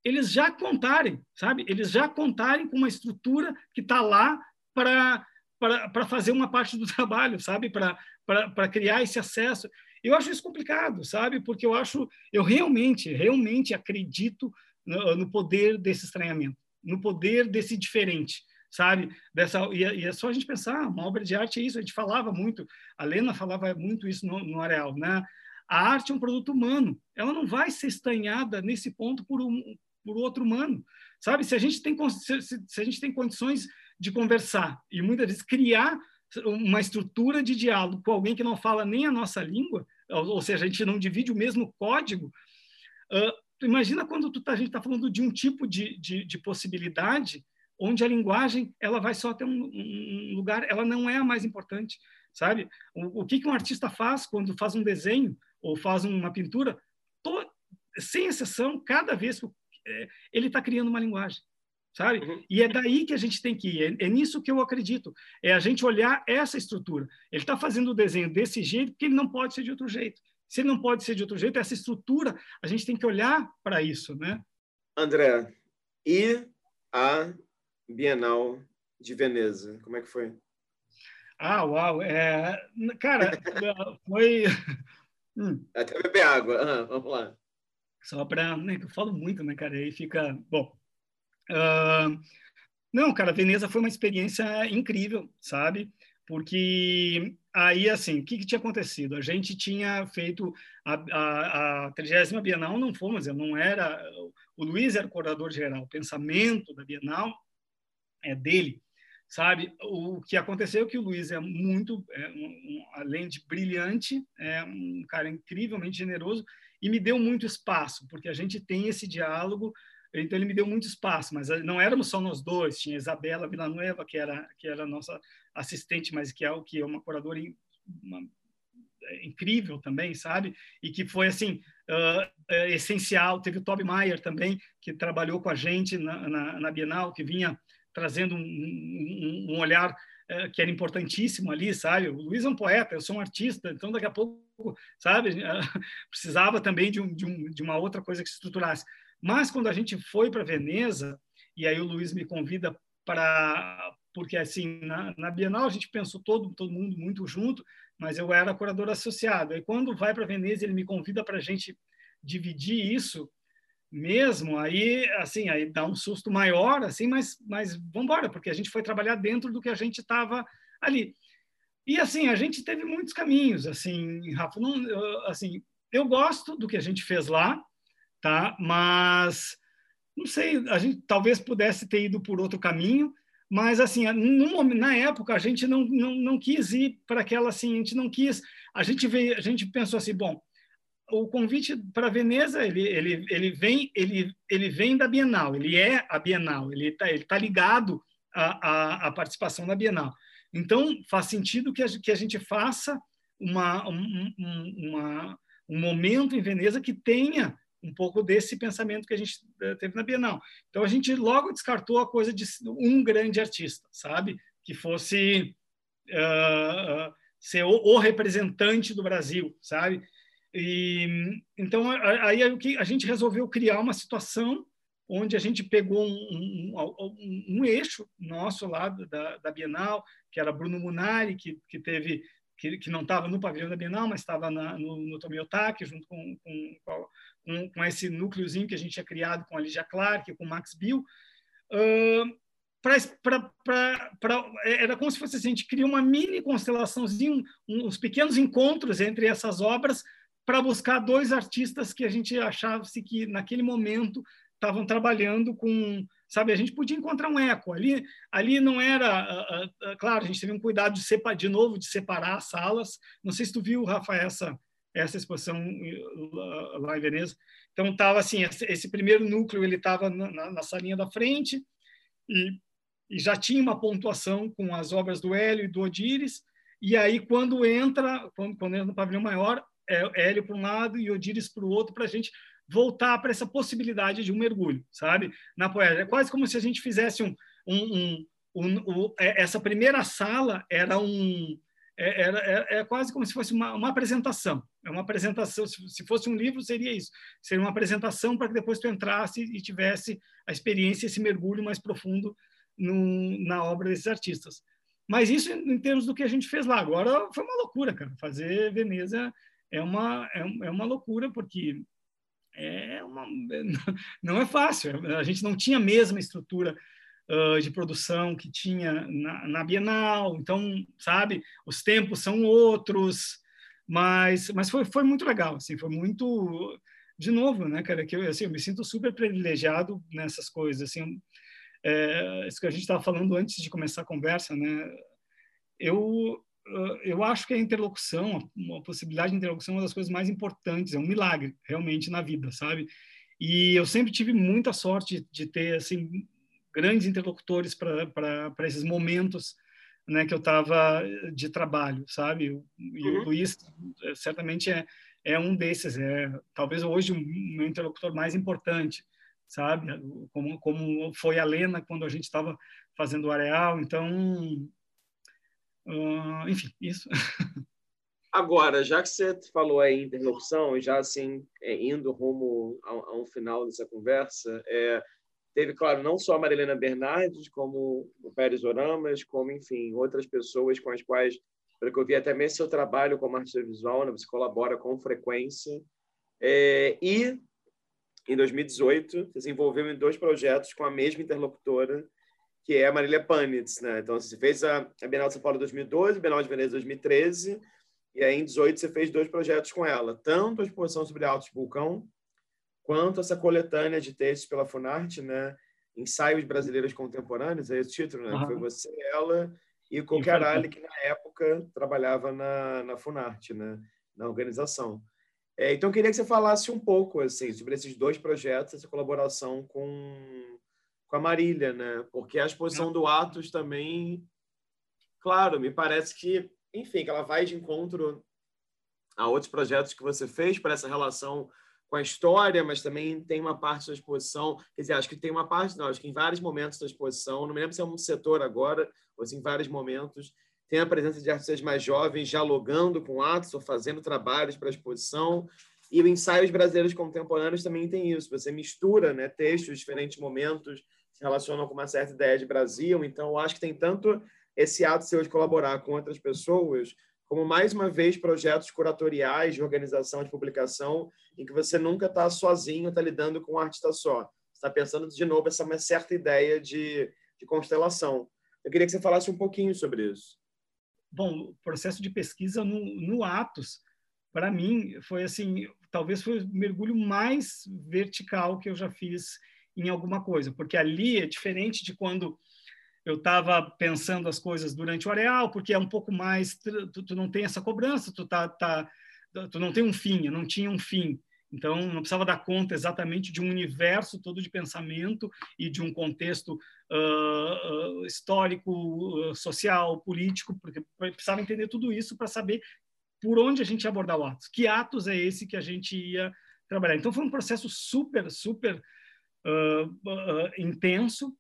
eles já contarem, sabe? Eles já contarem com uma estrutura que está lá para para fazer uma parte do trabalho, sabe? Para criar esse acesso. Eu acho isso complicado, sabe? Porque eu acho, eu realmente, realmente acredito no, no poder desse estranhamento, no poder desse diferente sabe? Dessa, e, é, e, é só a gente pensar, ah, uma obra de arte é isso, a gente falava muito, a Lena falava muito isso no, no Areal, né? A arte é um produto humano, ela não vai ser estanhada nesse ponto por, um, por outro humano, sabe? Se a gente tem, se, se a gente tem condições de conversar e muitas vezes criar uma estrutura de diálogo com alguém que não fala nem a nossa língua, ou, ou seja, a gente não divide o mesmo código, uh, imagina quando tá, a gente está falando de um tipo de, de, de possibilidade onde a linguagem ela vai só ter um, um lugar, ela não é a mais importante, sabe? O, o que, que um artista faz quando faz um desenho ou faz uma pintura? To, sem exceção, cada vez que é, ele está criando uma linguagem, sabe? Uhum. E é daí que a gente tem que ir. É, é, nisso que eu acredito. É a gente olhar essa estrutura. Ele está fazendo o desenho desse jeito porque ele não pode ser de outro jeito. Se ele não pode ser de outro jeito, essa estrutura, a gente tem que olhar para isso, né? André, e a Bienal de Veneza. Como é que foi? Ah, uau! É, cara, foi. hum. Até beber água. Ah, vamos lá. Só para. Né, eu falo muito, né, cara? Aí fica. Bom. Uh, não, cara, Veneza foi uma experiência incrível, sabe? Porque aí, assim, o que, que tinha acontecido? A gente tinha feito a, a, a 30 Bienal, não fomos, eu não era. O Luiz era o coordenador geral. O pensamento da Bienal é dele, sabe? O que aconteceu é que o Luiz é muito, é um, além de brilhante, é um cara incrivelmente generoso e me deu muito espaço, porque a gente tem esse diálogo, então ele me deu muito espaço, mas não éramos só nós dois, tinha Isabela Villanueva, que era que era nossa assistente, mas que é que é uma curadora uma, é, incrível também, sabe? E que foi assim uh, essencial. Teve o Toby Mayer também, que trabalhou com a gente na, na, na Bienal, que vinha trazendo um, um, um olhar uh, que era importantíssimo ali, sabe? O Luiz é um poeta, eu sou um artista, então daqui a pouco, sabe? Uh, precisava também de, um, de, um, de uma outra coisa que se estruturasse. Mas quando a gente foi para Veneza, e aí o Luiz me convida para porque assim na, na, Bienal a gente pensou todo todo mundo muito junto, mas eu era curador associado. E quando vai para Veneza ele me convida para a gente dividir isso mesmo. Aí assim aí dá um susto maior assim, mas mas vamos embora porque a gente foi trabalhar dentro do que a gente estava ali. E assim a gente teve muitos caminhos assim, Rafa. Não, eu, assim eu gosto do que a gente fez lá, tá? Mas não sei, a gente talvez pudesse ter ido por outro caminho mas assim no, na época a gente não, não, não quis ir para aquela assim a gente não quis a gente veio a gente pensou assim bom o convite para Veneza ele, ele, ele vem ele, ele vem da Bienal ele é a Bienal ele está ele tá ligado à, à, à, participação na Bienal então faz sentido que a, que a gente faça uma, um, uma um momento em Veneza que tenha um pouco desse pensamento que a gente eh, teve na Bienal. Então a gente logo descartou a coisa de um grande artista, sabe, que fosse uh, ser o, o, representante do Brasil, sabe? E então aí a gente resolveu criar uma situação onde a gente pegou um, um, um eixo nosso lá da, da, Bienal, que era Bruno Munari, que, que teve que, que não estava no pavilhão da Bienal, mas estava no, no Tomiotaki, junto com, com, com, com, esse núcleozinho que a gente tinha criado com a Lígia Clark, com o Max Bill. Uh, pra, pra, pra, era como se fosse assim, a gente cria uma mini constelaçãozinha, uns pequenos encontros entre essas obras para buscar dois artistas que a gente achava que naquele momento estavam trabalhando com sabe? A gente podia encontrar um eco ali. Ali não era, uh, uh, claro, a gente teve um cuidado de separar, de novo, de separar as salas. Não sei se tu viu, Rafa, essa essa exposição lá em Veneza. Então estava assim, esse, primeiro núcleo ele estava na, na, salinha da frente e, e, já tinha uma pontuação com as obras do Hélio e do Odires. E aí quando entra, quando, quando entra no pavilhão maior, é Hélio para um lado e Odires para o outro, para a gente voltar para essa possibilidade de um mergulho, sabe? Na poesia. É quase como se a gente fizesse um, um, um, um, é, essa primeira sala era um é, é, é, quase como se fosse uma, uma apresentação. É uma apresentação. Se, se, fosse um livro, seria isso. Seria uma apresentação para que depois tu entrasse e tivesse a experiência, esse mergulho mais profundo no, na obra desses artistas. Mas isso em termos do que a gente fez lá. Agora foi uma loucura, cara. Fazer Veneza é uma, é, é uma loucura, porque é uma, não é fácil. A gente não tinha a mesma estrutura uh, de produção que tinha na, na, Bienal, então, sabe, os tempos são outros, mas, mas foi, foi muito legal, assim, foi muito, de novo, né, cara, que eu, assim, eu me sinto super privilegiado nessas coisas, assim, é, isso que a gente estava falando antes de começar a conversa, né, eu eu acho que a interlocução, a possibilidade de interlocução é uma das coisas mais importantes, é um milagre realmente na vida, sabe? E eu sempre tive muita sorte de ter assim grandes interlocutores para esses momentos né, que eu estava de trabalho, sabe? E uhum. o Luiz é, certamente é, é um desses, é talvez hoje o meu interlocutor mais importante, sabe? Como, como foi a Lena quando a gente estava fazendo o Areal, então Uh, enfim, isso. Agora, já que você falou aí em interlocução, já assim, é, indo rumo a, a, um final dessa conversa, é, teve, claro, não só a Marilena Bernardes, como o Pérez Oramas, como, enfim, outras pessoas com as quais, pelo que eu vi, até mesmo seu trabalho como artista visual, né, você colabora com frequência. É, e, em 2018, você se envolveu em dois projetos com a mesma interlocutora, que é a Marília Panitz, né? Então, você fez a, a Bienal de São Paulo 2012, a Bienal de Veneza 2013, e aí em 18 você fez dois projetos com ela, tanto a exposição sobre Altos Vulcão, quanto essa coletânea de textos pela Funarte, né? Ensaios Brasileiros Contemporâneos, é esse o título, né? Uhum. Foi você, ela e o Coquerali, que na época trabalhava na, na Funarte, né? na organização. É, então, eu queria que você falasse um pouco assim, sobre esses dois projetos, essa colaboração com, com a Marília, né? porque a exposição do Atos também, claro, me parece que, enfim, que ela vai de encontro a outros projetos que você fez para essa relação com a história, mas também tem uma parte da exposição, quer dizer, acho que tem uma parte, não, acho que em vários momentos da exposição, não me lembro se é um setor agora, ou se em vários momentos, tem a presença de artistas mais jovens dialogando com atos ou fazendo trabalhos para a exposição, e o Ensaios Brasileiros Contemporâneos também tem isso, você mistura né, textos, diferentes momentos, relacionam com uma certa ideia de Brasil, então eu acho que tem tanto esse ato seu de colaborar com outras pessoas, como mais uma vez projetos curatoriais de organização de publicação em que você nunca está sozinho, está lidando com um artista só. está pensando de novo essa uma certa ideia de, de constelação. Eu queria que você falasse um pouquinho sobre isso. Bom, o processo de pesquisa no, no Atos, para mim, foi assim, talvez foi o mergulho mais vertical que eu já fiz em alguma coisa, porque ali é diferente de quando eu estava pensando as coisas durante o areal, porque é um pouco mais, tu, tu não tem essa cobrança, tu, tá, tá, tu não tem um fim, eu não tinha um fim. Então, não precisava dar conta exatamente de um universo todo de pensamento e de um contexto uh, uh, histórico, uh, social, político, porque precisava entender tudo isso para saber por onde a gente ia abordar o atos. Que atos é esse que a gente ia trabalhar? Então, foi um processo super, super intenso,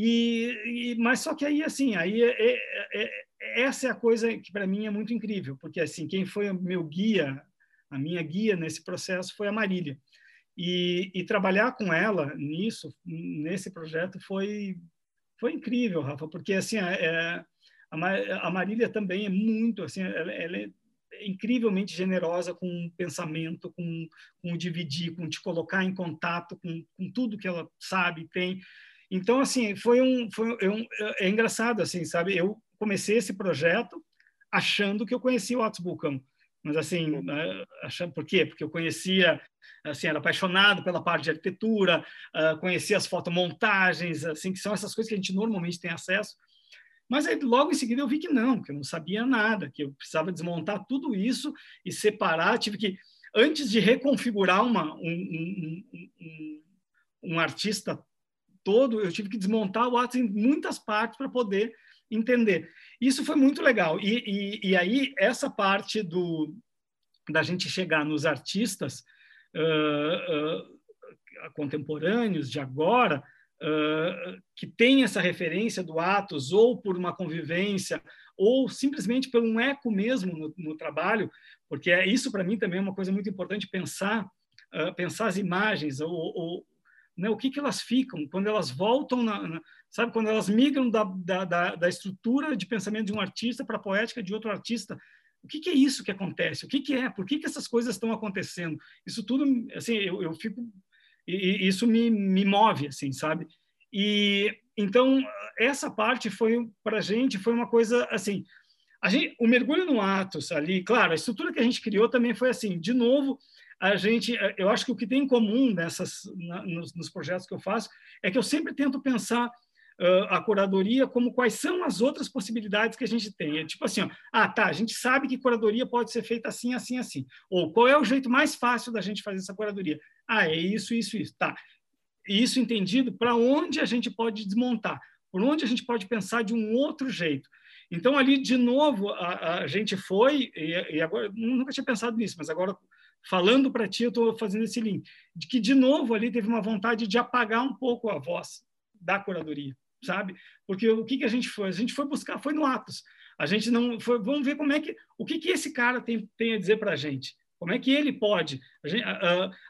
e, e, mas só que aí assim, aí é, é, é, é essa é a coisa que para mim é muito incrível, porque assim quem foi o meu guia, a minha guia nesse processo foi a Marília. E, e trabalhar com ela nisso, nesse projeto foi foi incrível, Rafa, porque assim é, a, Marília também é muito assim, ela, ela é incrivelmente generosa com o pensamento, com, com o dividir, com te colocar em contato com, com tudo que ela sabe, tem. Então, assim, foi um, foi um, é engraçado, assim, sabe? Eu comecei esse projeto achando que eu conhecia o Atos Vulcão. Mas, assim, né, achando, por quê? Porque eu conhecia, assim, era apaixonado pela parte de arquitetura, uh, conhecia as fotomontagens, assim, que são essas coisas que a gente normalmente tem acesso. Mas aí, logo em seguida, eu vi que não, que eu não sabia nada, que eu precisava desmontar tudo isso e separar. Tive que, antes de reconfigurar uma, um, um, um, um artista todo, eu tive que desmontar o Atos em muitas partes para poder entender. Isso foi muito legal. E, e, e, aí, essa parte do, da gente chegar nos artistas uh, uh, contemporâneos de agora, uh, que tem essa referência do Atos, ou por uma convivência, ou simplesmente por um eco mesmo no, no trabalho, porque é, isso, para mim, também é uma coisa muito importante, pensar, pensar as imagens, ou, ou né, o que, que elas ficam quando elas voltam, na, na, sabe, quando elas migram da, da, da, estrutura de pensamento de um artista para a poética de outro artista. O que, que, é isso que acontece? O que, que é? Por que, que essas coisas estão acontecendo? Isso tudo, assim, eu, eu fico, e, isso me, me move, assim, sabe? E então essa parte foi para a gente foi uma coisa assim. A gente, o mergulho no Atos ali, claro, a estrutura que a gente criou também foi assim. De novo, a gente, eu acho que o que tem em comum nessas, na, nos, nos, projetos que eu faço é que eu sempre tento pensar uh, a curadoria como quais são as outras possibilidades que a gente tem. É tipo assim, ó, ah, tá, a gente sabe que curadoria pode ser feita assim, assim, assim. Ou qual é o jeito mais fácil da gente fazer essa curadoria? Ah, é isso, isso, isso. Tá. Isso entendido para onde a gente pode desmontar, por onde a gente pode pensar de um outro jeito. Então, ali, de novo, a, a gente foi, e, e agora, nunca tinha pensado nisso, mas agora falando para ti, eu estou fazendo esse link, de que, de novo, ali teve uma vontade de apagar um pouco a voz da curadoria, sabe? Porque o que, que a gente foi? A gente foi buscar, foi no Atos. A gente não foi, vamos ver como é que, o que, que esse cara tem, tem a dizer para a gente. Como é que ele pode? A gente,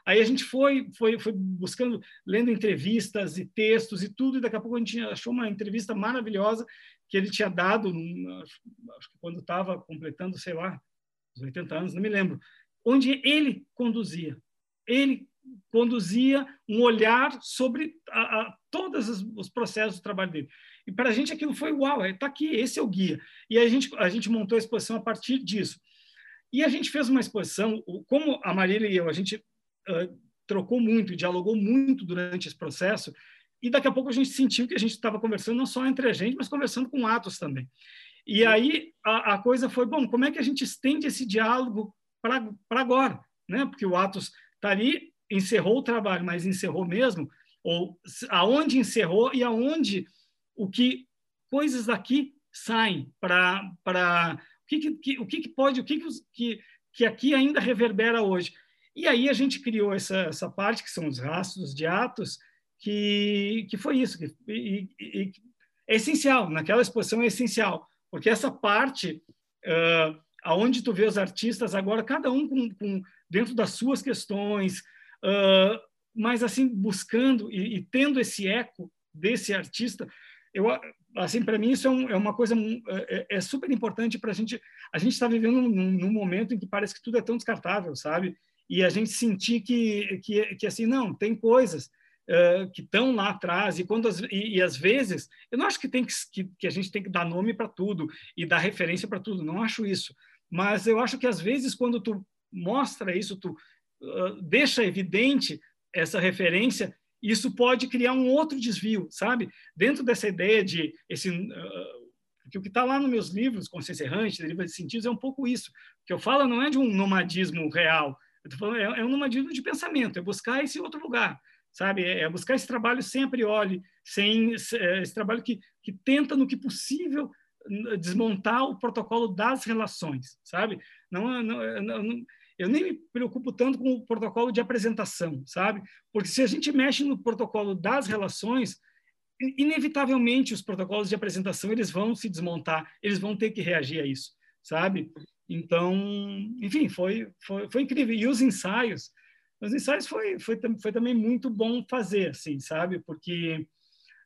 aí a gente foi, foi, foi buscando, lendo entrevistas e textos e tudo, e daqui a pouco a gente achou uma entrevista maravilhosa que ele tinha dado, acho que quando estava completando, sei lá, os 80 anos, não me lembro, onde ele conduzia. Ele conduzia um olhar sobre a, a, todos os processos do trabalho dele. E para a gente aquilo foi uau, está aqui, esse é o guia. E a gente, a gente montou a exposição a partir disso. E a gente fez uma exposição, como a Marília e eu, a gente uh, trocou muito, dialogou muito durante esse processo, e daqui a pouco a gente sentiu que a gente estava conversando não só entre a gente, mas conversando com Atos também. E aí a, a coisa foi, bom, como é que a gente estende esse diálogo para agora? Né? Porque o Atos está ali, encerrou o trabalho, mas encerrou mesmo, ou aonde encerrou e aonde o que coisas daqui saem para o que, que, o que, que pode o que, que, que aqui ainda reverbera hoje? E aí a gente criou essa, essa parte que são os rastros de atos que, que foi isso que e, e, é essencial naquela exposição é essencial porque essa parte uh, aonde tu vê os artistas agora cada um com, com dentro das suas questões uh, mas assim buscando e, e, tendo esse eco desse artista, eu assim para mim isso é, um, é, uma coisa é, é, é super importante para a gente. A gente está vivendo num, num, momento em que parece que tudo é tão descartável, sabe? E a gente sentir que que, que assim não tem coisas uh, que estão lá atrás e quando as, e, e, às vezes eu não acho que tem que, que, que a gente tem que dar nome para tudo e dar referência para tudo. Não acho isso, mas eu acho que às vezes quando tu mostra isso, tu uh, deixa evidente essa referência, isso pode criar um outro desvio, sabe? Dentro dessa ideia de esse uh, que o que está lá nos meus livros, Consciência Errante, Deriva de Sentidos, é um pouco isso. O que eu falo não é de um nomadismo real, falando, é, é, um nomadismo de pensamento, é buscar esse outro lugar, sabe? É, é buscar esse trabalho sem a priori, sem é, esse trabalho que, que tenta, no que possível, desmontar o protocolo das relações, sabe? Não, não, não, eu nem me preocupo tanto com o protocolo de apresentação, sabe? Porque se a gente mexe no protocolo das relações, inevitavelmente os protocolos de apresentação eles vão se desmontar, eles vão ter que reagir a isso, sabe? Então, enfim, foi foi, foi incrível. E os ensaios, os ensaios foi, foi foi também muito bom fazer, assim, sabe? Porque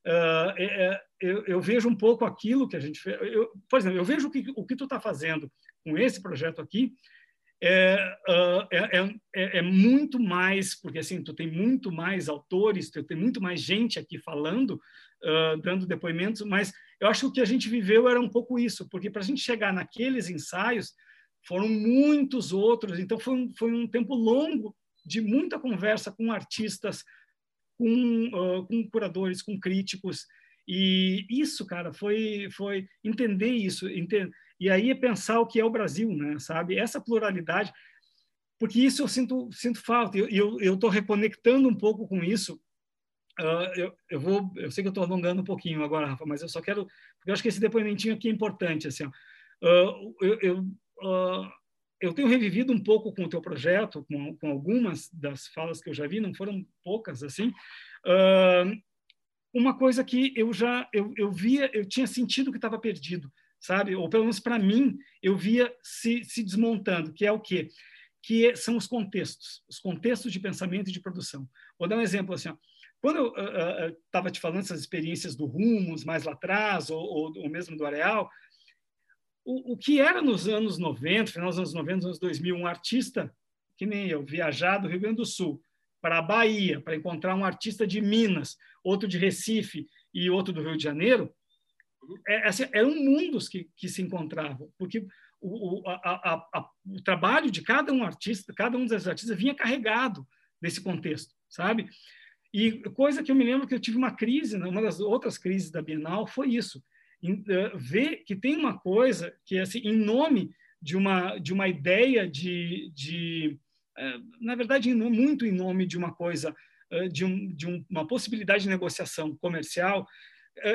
Uh, é, eu, eu, vejo um pouco aquilo que a gente fez. Eu, por exemplo, eu vejo o que, o que tu está fazendo com esse projeto aqui, é, é, é, é, muito mais, porque assim, tu tem muito mais autores, tu tem muito mais gente aqui falando, uh, dando depoimentos, mas eu acho que o que a gente viveu era um pouco isso, porque para a gente chegar naqueles ensaios, foram muitos outros, então foi um, foi um tempo longo de muita conversa com artistas, com, uh, com curadores, com críticos, e isso, cara, foi, foi entender isso, entender e aí é pensar o que é o Brasil, né? Sabe? Essa pluralidade, porque isso eu sinto, sinto falta. E eu estou reconectando um pouco com isso. Uh, eu, eu, vou, eu sei que eu estou alongando um pouquinho agora, Rafa, mas eu só quero, porque eu acho que esse depoimentinho aqui é importante. Assim, uh, eu, eu, uh, eu tenho revivido um pouco com o teu projeto, com, com, algumas das falas que eu já vi, não foram poucas assim. uma coisa que eu já eu, eu via, eu tinha sentido que estava perdido sabe? Ou pelo menos para mim, eu via se, se desmontando, que é o quê? Que são os contextos, os contextos de pensamento e de produção. Vou dar um exemplo assim, ó. Quando eu estava te falando essas experiências do Rumos, mais lá atrás, ou, ou, ou mesmo do Areal, o, o, que era nos anos 90, final dos anos 90, anos 2000, um artista, que nem eu, viajar do Rio Grande do Sul para a Bahia, para encontrar um artista de Minas, outro de Recife e outro do Rio de Janeiro, é, assim, eram mundos que, que se encontravam, porque o, o, a, a, o trabalho de cada um artista, cada um dos artistas vinha carregado desse contexto, sabe? E coisa que eu me lembro que eu tive uma crise, né, uma das outras crises da Bienal foi isso, em, uh, ver que tem uma coisa que assim, em nome de uma de uma ideia de, de uh, na verdade em, muito em nome de uma coisa uh, de, um, de um, uma possibilidade de negociação comercial é,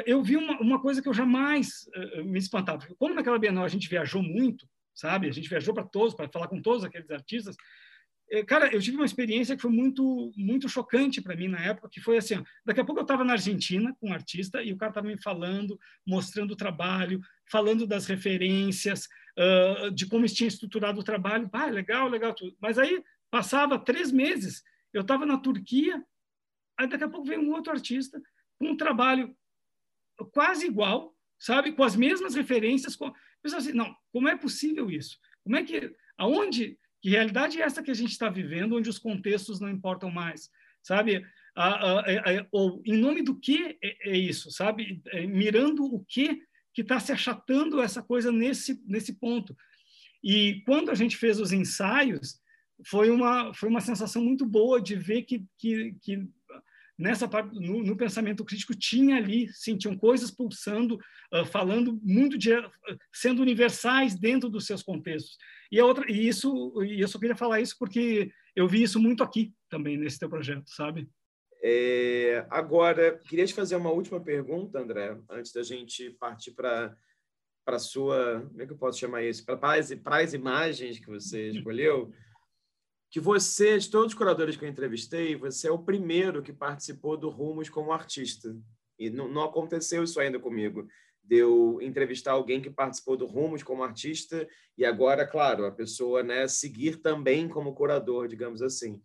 eu vi uma, uma coisa que eu jamais uh, me espantava. Como naquela Bienal a gente viajou muito, sabe? A gente viajou para todos, para falar com todos aqueles artistas. Uh, cara, eu tive uma experiência que foi muito muito chocante para mim na época, que foi assim, ó, daqui a pouco eu estava na Argentina com um artista e o cara estava me falando, mostrando o trabalho, falando das referências, uh, de como tinha estruturado o trabalho. Ah, legal, legal tudo. Mas aí passava três meses, eu estava na Turquia, aí daqui a pouco veio um outro artista com um trabalho quase igual, sabe, com as mesmas referências. Com... Pessoal, assim, não, como é possível isso? Como é que, aonde, que realidade é essa que a gente está vivendo, onde os contextos não importam mais, sabe? A, a, a, ou em nome do que é, é isso, sabe? É, mirando o que que está se achatando essa coisa nesse nesse ponto. E quando a gente fez os ensaios, foi uma foi uma sensação muito boa de ver que que, que nessa parte, no, no, pensamento crítico, tinha ali, sim, tinham coisas pulsando, uh, falando muito de, uh, sendo universais dentro dos seus contextos. E a outra, e isso, e eu só queria falar isso porque eu vi isso muito aqui também nesse teu projeto, sabe? É, agora, queria te fazer uma última pergunta, André, antes da gente partir para para sua, como é que eu posso chamar isso? Para as, para as imagens que você escolheu que você, de todos os curadores que eu entrevistei, você é o primeiro que participou do Rumos como artista. E não, não aconteceu isso ainda comigo. De eu entrevistar alguém que participou do Rumos como artista e agora, claro, a pessoa né, seguir também como curador, digamos assim.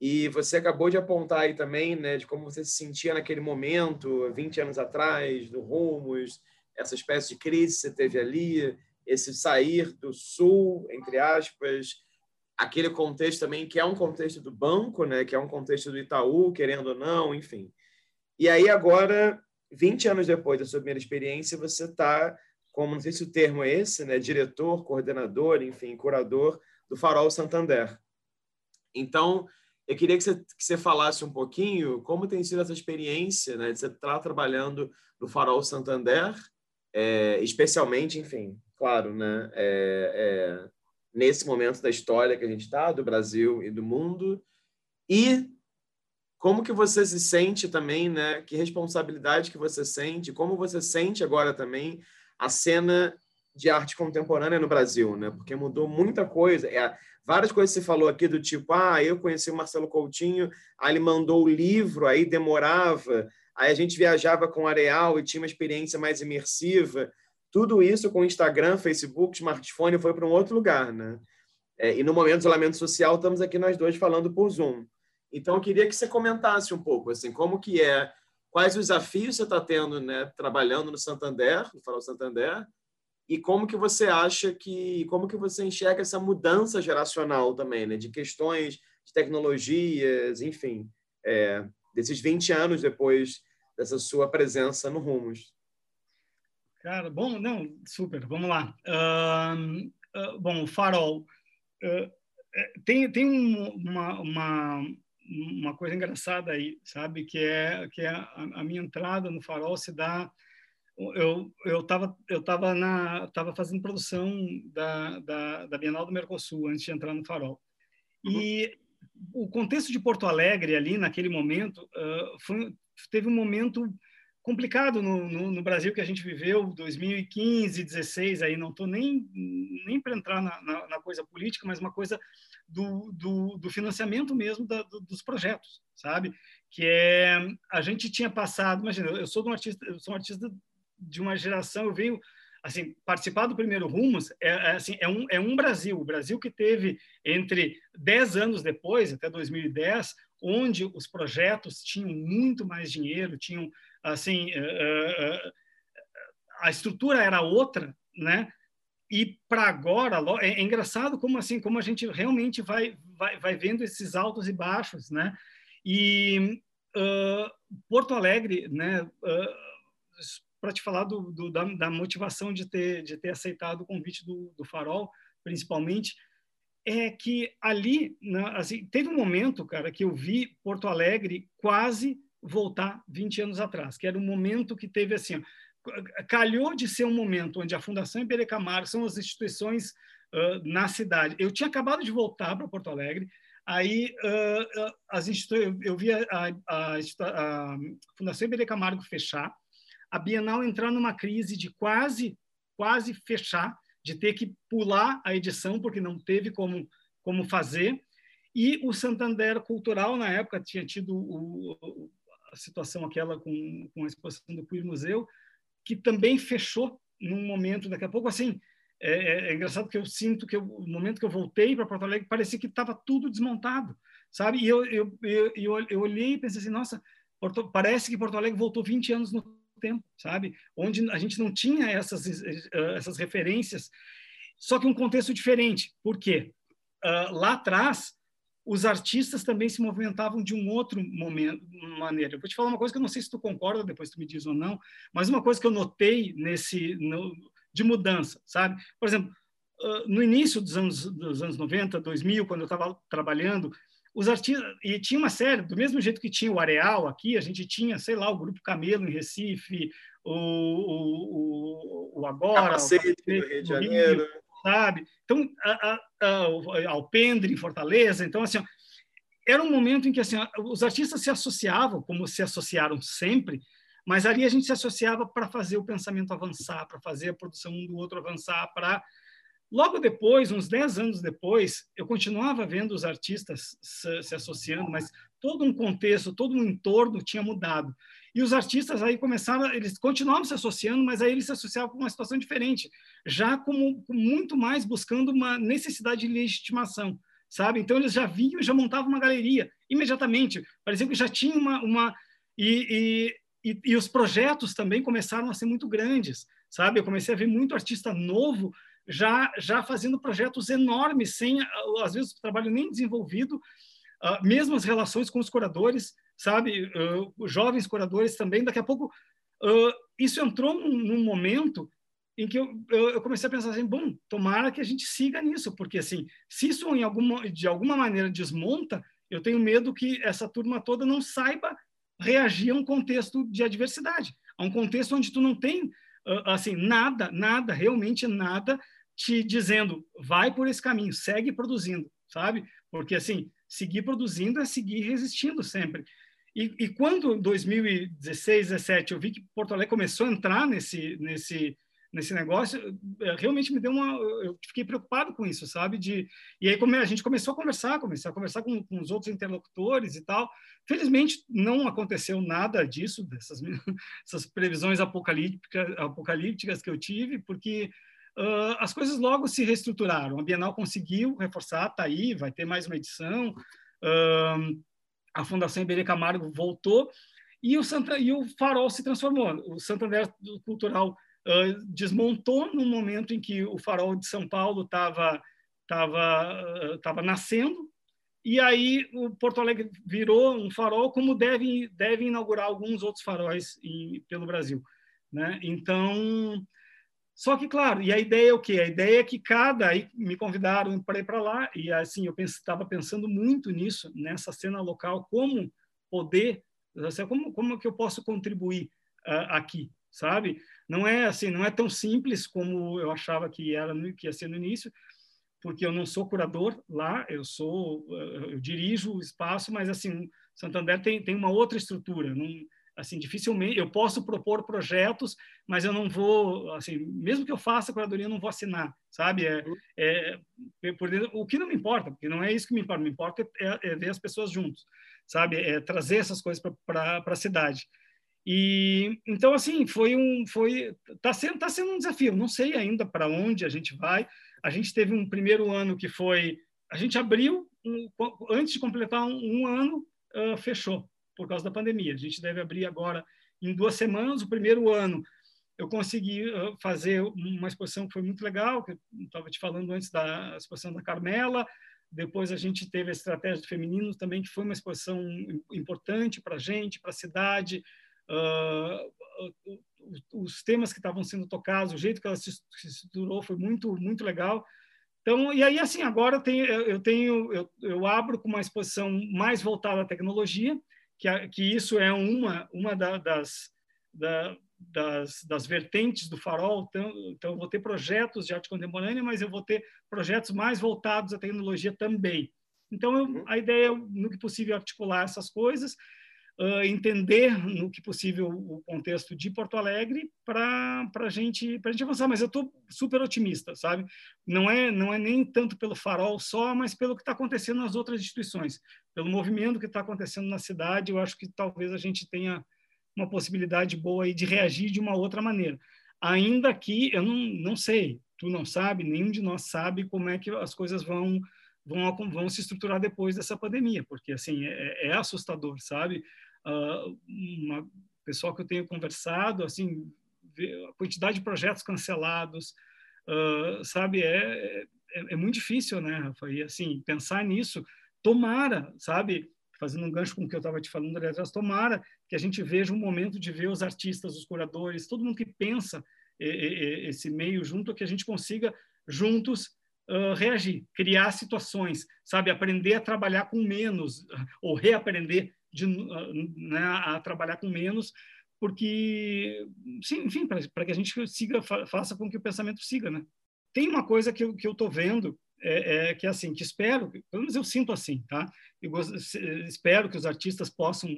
E você acabou de apontar aí também né, de como você se sentia naquele momento, 20 anos atrás, do Rumos, essa espécie de crise que você teve ali, esse sair do Sul, entre aspas, aquele contexto também que é um contexto do banco, né, que é um contexto do Itaú, querendo ou não, enfim. E aí agora, 20 anos depois da sua primeira experiência, você está como, não sei se o termo é esse, né, diretor, coordenador, enfim, curador do Farol Santander. Então, eu queria que você, que você falasse um pouquinho como tem sido essa experiência, né, de você estar tá trabalhando no Farol Santander, é, especialmente, enfim, claro, né, é, é, nesse momento da história que a gente está, do Brasil e do mundo, e como que você se sente também, né? Que responsabilidade que você sente, como você sente agora também a cena de arte contemporânea no Brasil, né? Porque mudou muita coisa. É, várias coisas você falou aqui do tipo, ah, eu conheci o Marcelo Coutinho, aí ele mandou o livro, aí demorava, aí a gente viajava com areal e tinha uma experiência mais imersiva. Tudo isso com Instagram, Facebook, smartphone foi para um outro lugar, né? É, e no momento de isolamento social, estamos aqui nós dois falando por Zoom. Então, eu queria que você comentasse um pouco, assim, como que é, quais os desafios você está tendo, né, trabalhando no Santander, no Farol Santander, e como que você acha que, como que você enxerga essa mudança geracional também, né, de questões de tecnologias, enfim, é, desses 20 anos depois dessa sua presença no Rumos. Cara, bom, não, super, vamos lá. Uh, uh, bom, o Farol. Uh, tem tem um, uma, uma, uma coisa engraçada aí, sabe? Que é, que é a, a minha entrada no Farol se dá eu eu estava eu tava na tava fazendo produção da, da, da Bienal do Mercosul antes de entrar no Farol e uhum. o contexto de Porto Alegre ali naquele momento uh, foi teve um momento complicado no, no, no, Brasil que a gente viveu, 2015, 16, aí não estou nem, nem para entrar na, na, na, coisa política, mas uma coisa do, do, do financiamento mesmo da, do, dos projetos, sabe? Que é, a gente tinha passado, imagina, eu sou um artista, eu sou um artista de uma geração, eu venho, assim, participar do primeiro Rumos é, é, assim, é, um, é um Brasil, o Brasil que teve entre 10 anos depois, até 2010, onde os projetos tinham muito mais dinheiro, tinham assim eh, eh, eh, a estrutura era outra, né? E para agora é, é, engraçado como assim como a gente realmente vai vai, vai vendo esses altos e baixos, né? E uh, Porto Alegre, né? Uh, para te falar do, do, da, da, motivação de ter de ter aceitado o convite do, do Farol, principalmente, é que ali, assim, teve um momento, cara, que eu vi Porto Alegre quase voltar 20 anos atrás, que era um momento que teve assim, calhou de ser um momento onde a Fundação Iberê Camargo são as instituições uh, na cidade. Eu tinha acabado de voltar para Porto Alegre, aí uh, as eu vi a, a, a, Fundação Iberê Camargo fechar, a Bienal entrar numa crise de quase quase fechar, de ter que pular a edição porque não teve como como fazer. E o Santander Cultural, na época, tinha tido o, situação aquela com, com a exposição do Queer Museu, que também fechou num momento, daqui a pouco, assim, é, é, é engraçado que eu sinto que eu, o momento que eu voltei para Porto Alegre, parecia que estava tudo desmontado, sabe? E eu, eu, eu, eu, eu olhei e pensei assim, nossa, Porto, parece que Porto Alegre voltou 20 anos no tempo, sabe? Onde a gente não tinha essas, essas referências, só que um contexto diferente. Por quê? Uh, lá atrás, os artistas também se movimentavam de um outro momento, maneira. Eu vou te falar uma coisa que eu não sei se tu concorda, depois tu me diz ou não, mas uma coisa que eu notei nesse no, de mudança, sabe? Por exemplo, no início dos anos dos anos 90, 2000, quando eu estava trabalhando, os artistas e tinha uma série do mesmo jeito que tinha o Areal aqui a gente tinha sei lá o grupo Camelo em Recife o, o, o agora Capacete, o Capacete, Rio de Janeiro sabe? Então a, a, a, Alpendre em Fortaleza então assim era um momento em que assim os artistas se associavam como se associaram sempre mas ali a gente se associava para fazer o pensamento avançar para fazer a produção um do outro avançar para Logo depois, uns 10 anos depois, eu continuava vendo os artistas se, se, associando, mas todo um contexto, todo um entorno tinha mudado. E os artistas aí começaram, eles continuavam se associando, mas aí eles se associavam com uma situação diferente, já como muito mais buscando uma necessidade de legitimação, sabe? Então eles já vinham, já montavam uma galeria imediatamente. Parecia que já tinha uma, uma e, e, e, e os projetos também começaram a ser muito grandes, sabe? Eu comecei a ver muito artista novo já, já fazendo projetos enormes, sem, às vezes, trabalho nem desenvolvido, uh, mesmo as relações com os curadores, sabe? Uh, jovens curadores também. Daqui a pouco, uh, isso entrou num, num, momento em que eu, eu, comecei a pensar assim, bom, tomara que a gente siga nisso, porque, assim, se isso em alguma, de alguma maneira desmonta, eu tenho medo que essa turma toda não saiba reagir a um contexto de adversidade, a um contexto onde tu não tem assim nada, nada, realmente nada te dizendo, vai por esse caminho, segue produzindo, sabe? Porque, assim, seguir produzindo é seguir resistindo sempre. E, e quando, em 2016, 2017, eu vi que Porto Alegre começou a entrar nesse, nesse, nesse negócio, é, realmente me deu uma... Eu fiquei preocupado com isso, sabe? De, e aí como a gente começou a conversar, começou a conversar com, com os outros interlocutores e tal. Felizmente, não aconteceu nada disso, dessas essas previsões apocalípticas, apocalípticas que eu tive, porque Uh, as coisas logo se reestruturaram. A Bienal conseguiu reforçar, está aí, vai ter mais uma edição. Uh, a Fundação Iberê Camargo voltou e o, Santa, e o Farol se transformou. O Santander Cultural uh, desmontou no momento em que o Farol de São Paulo estava tava, tava nascendo e aí o Porto Alegre virou um farol, como deve, deve inaugurar alguns outros faróis em, pelo Brasil. Né? Então, só que, claro, e a ideia é o quê? A ideia é que cada, aí me convidaram para ir para lá, e assim, eu estava pensando muito nisso, nessa cena local, como poder, assim, como, como que eu posso contribuir uh, aqui, sabe? Não é assim, não é tão simples como eu achava que era que ia ser no início, porque eu não sou curador lá, eu sou, eu dirijo o espaço, mas assim, Santander tem, tem uma outra estrutura, não, assim dificilmente eu posso propor projetos mas eu não vou assim mesmo que eu faça a curadoria eu não vou assinar sabe? É, uhum. é, por dentro, o que não me importa porque não é isso que me importa me importa é, é ver as pessoas juntos sabe? É trazer essas coisas para a cidade. E então assim foi um foi tá sendo tá sendo um desafio. Não sei ainda para onde a gente vai. A gente teve um primeiro ano que foi a gente abriu um, antes de completar um, um ano uh, fechou por causa da pandemia. A gente deve abrir agora em duas semanas. O primeiro ano eu consegui fazer uma exposição que foi muito legal, que eu estava te falando antes da exposição da Carmela. Depois a gente teve a estratégia do feminino também, que foi uma exposição importante para a gente, para a cidade. Uh, os temas que estavam sendo tocados, o jeito que ela se estruturou foi muito muito legal. Então, e aí assim agora eu tenho, eu tenho eu, eu abro com uma exposição mais voltada à tecnologia que, que isso é uma, uma da, das, da, das, das vertentes do farol. Então, então, eu vou ter projetos de arte contemporânea, mas eu vou ter projetos mais voltados à tecnologia também. Então, eu, uhum. a ideia é, no que possível, articular essas coisas, uh, entender, no que possível, o contexto de Porto Alegre para a gente, a gente avançar. Mas eu estou super otimista, sabe? Não é, não é nem tanto pelo farol só, mas pelo que está acontecendo nas outras instituições, pelo movimento que está acontecendo na cidade. Eu acho que talvez a gente tenha uma possibilidade boa aí de reagir de uma outra maneira. Ainda que eu não, não sei, tu não sabe, nenhum de nós sabe como é que as coisas vão vão, vão se estruturar depois dessa pandemia, porque assim é, é assustador, sabe? Uma pessoal que eu tenho conversado, assim, a quantidade de projetos cancelados, uh, sabe, é, é, é, muito difícil, né, Rafa? E, assim, pensar nisso, tomara, sabe, fazendo um gancho com o que eu estava te falando ali atrás, tomara que a gente veja um momento de ver os artistas, os curadores, todo mundo que pensa esse meio junto, que a gente consiga juntos uh, reagir, criar situações, sabe, aprender a trabalhar com menos ou reaprender de, uh, né, a trabalhar com menos, porque, sim, enfim, para que a gente siga, faça com que o pensamento siga, né? Tem uma coisa que eu, que eu estou vendo é, é, que é assim, que espero, pelo menos eu sinto assim, tá? Eu espero que os artistas possam,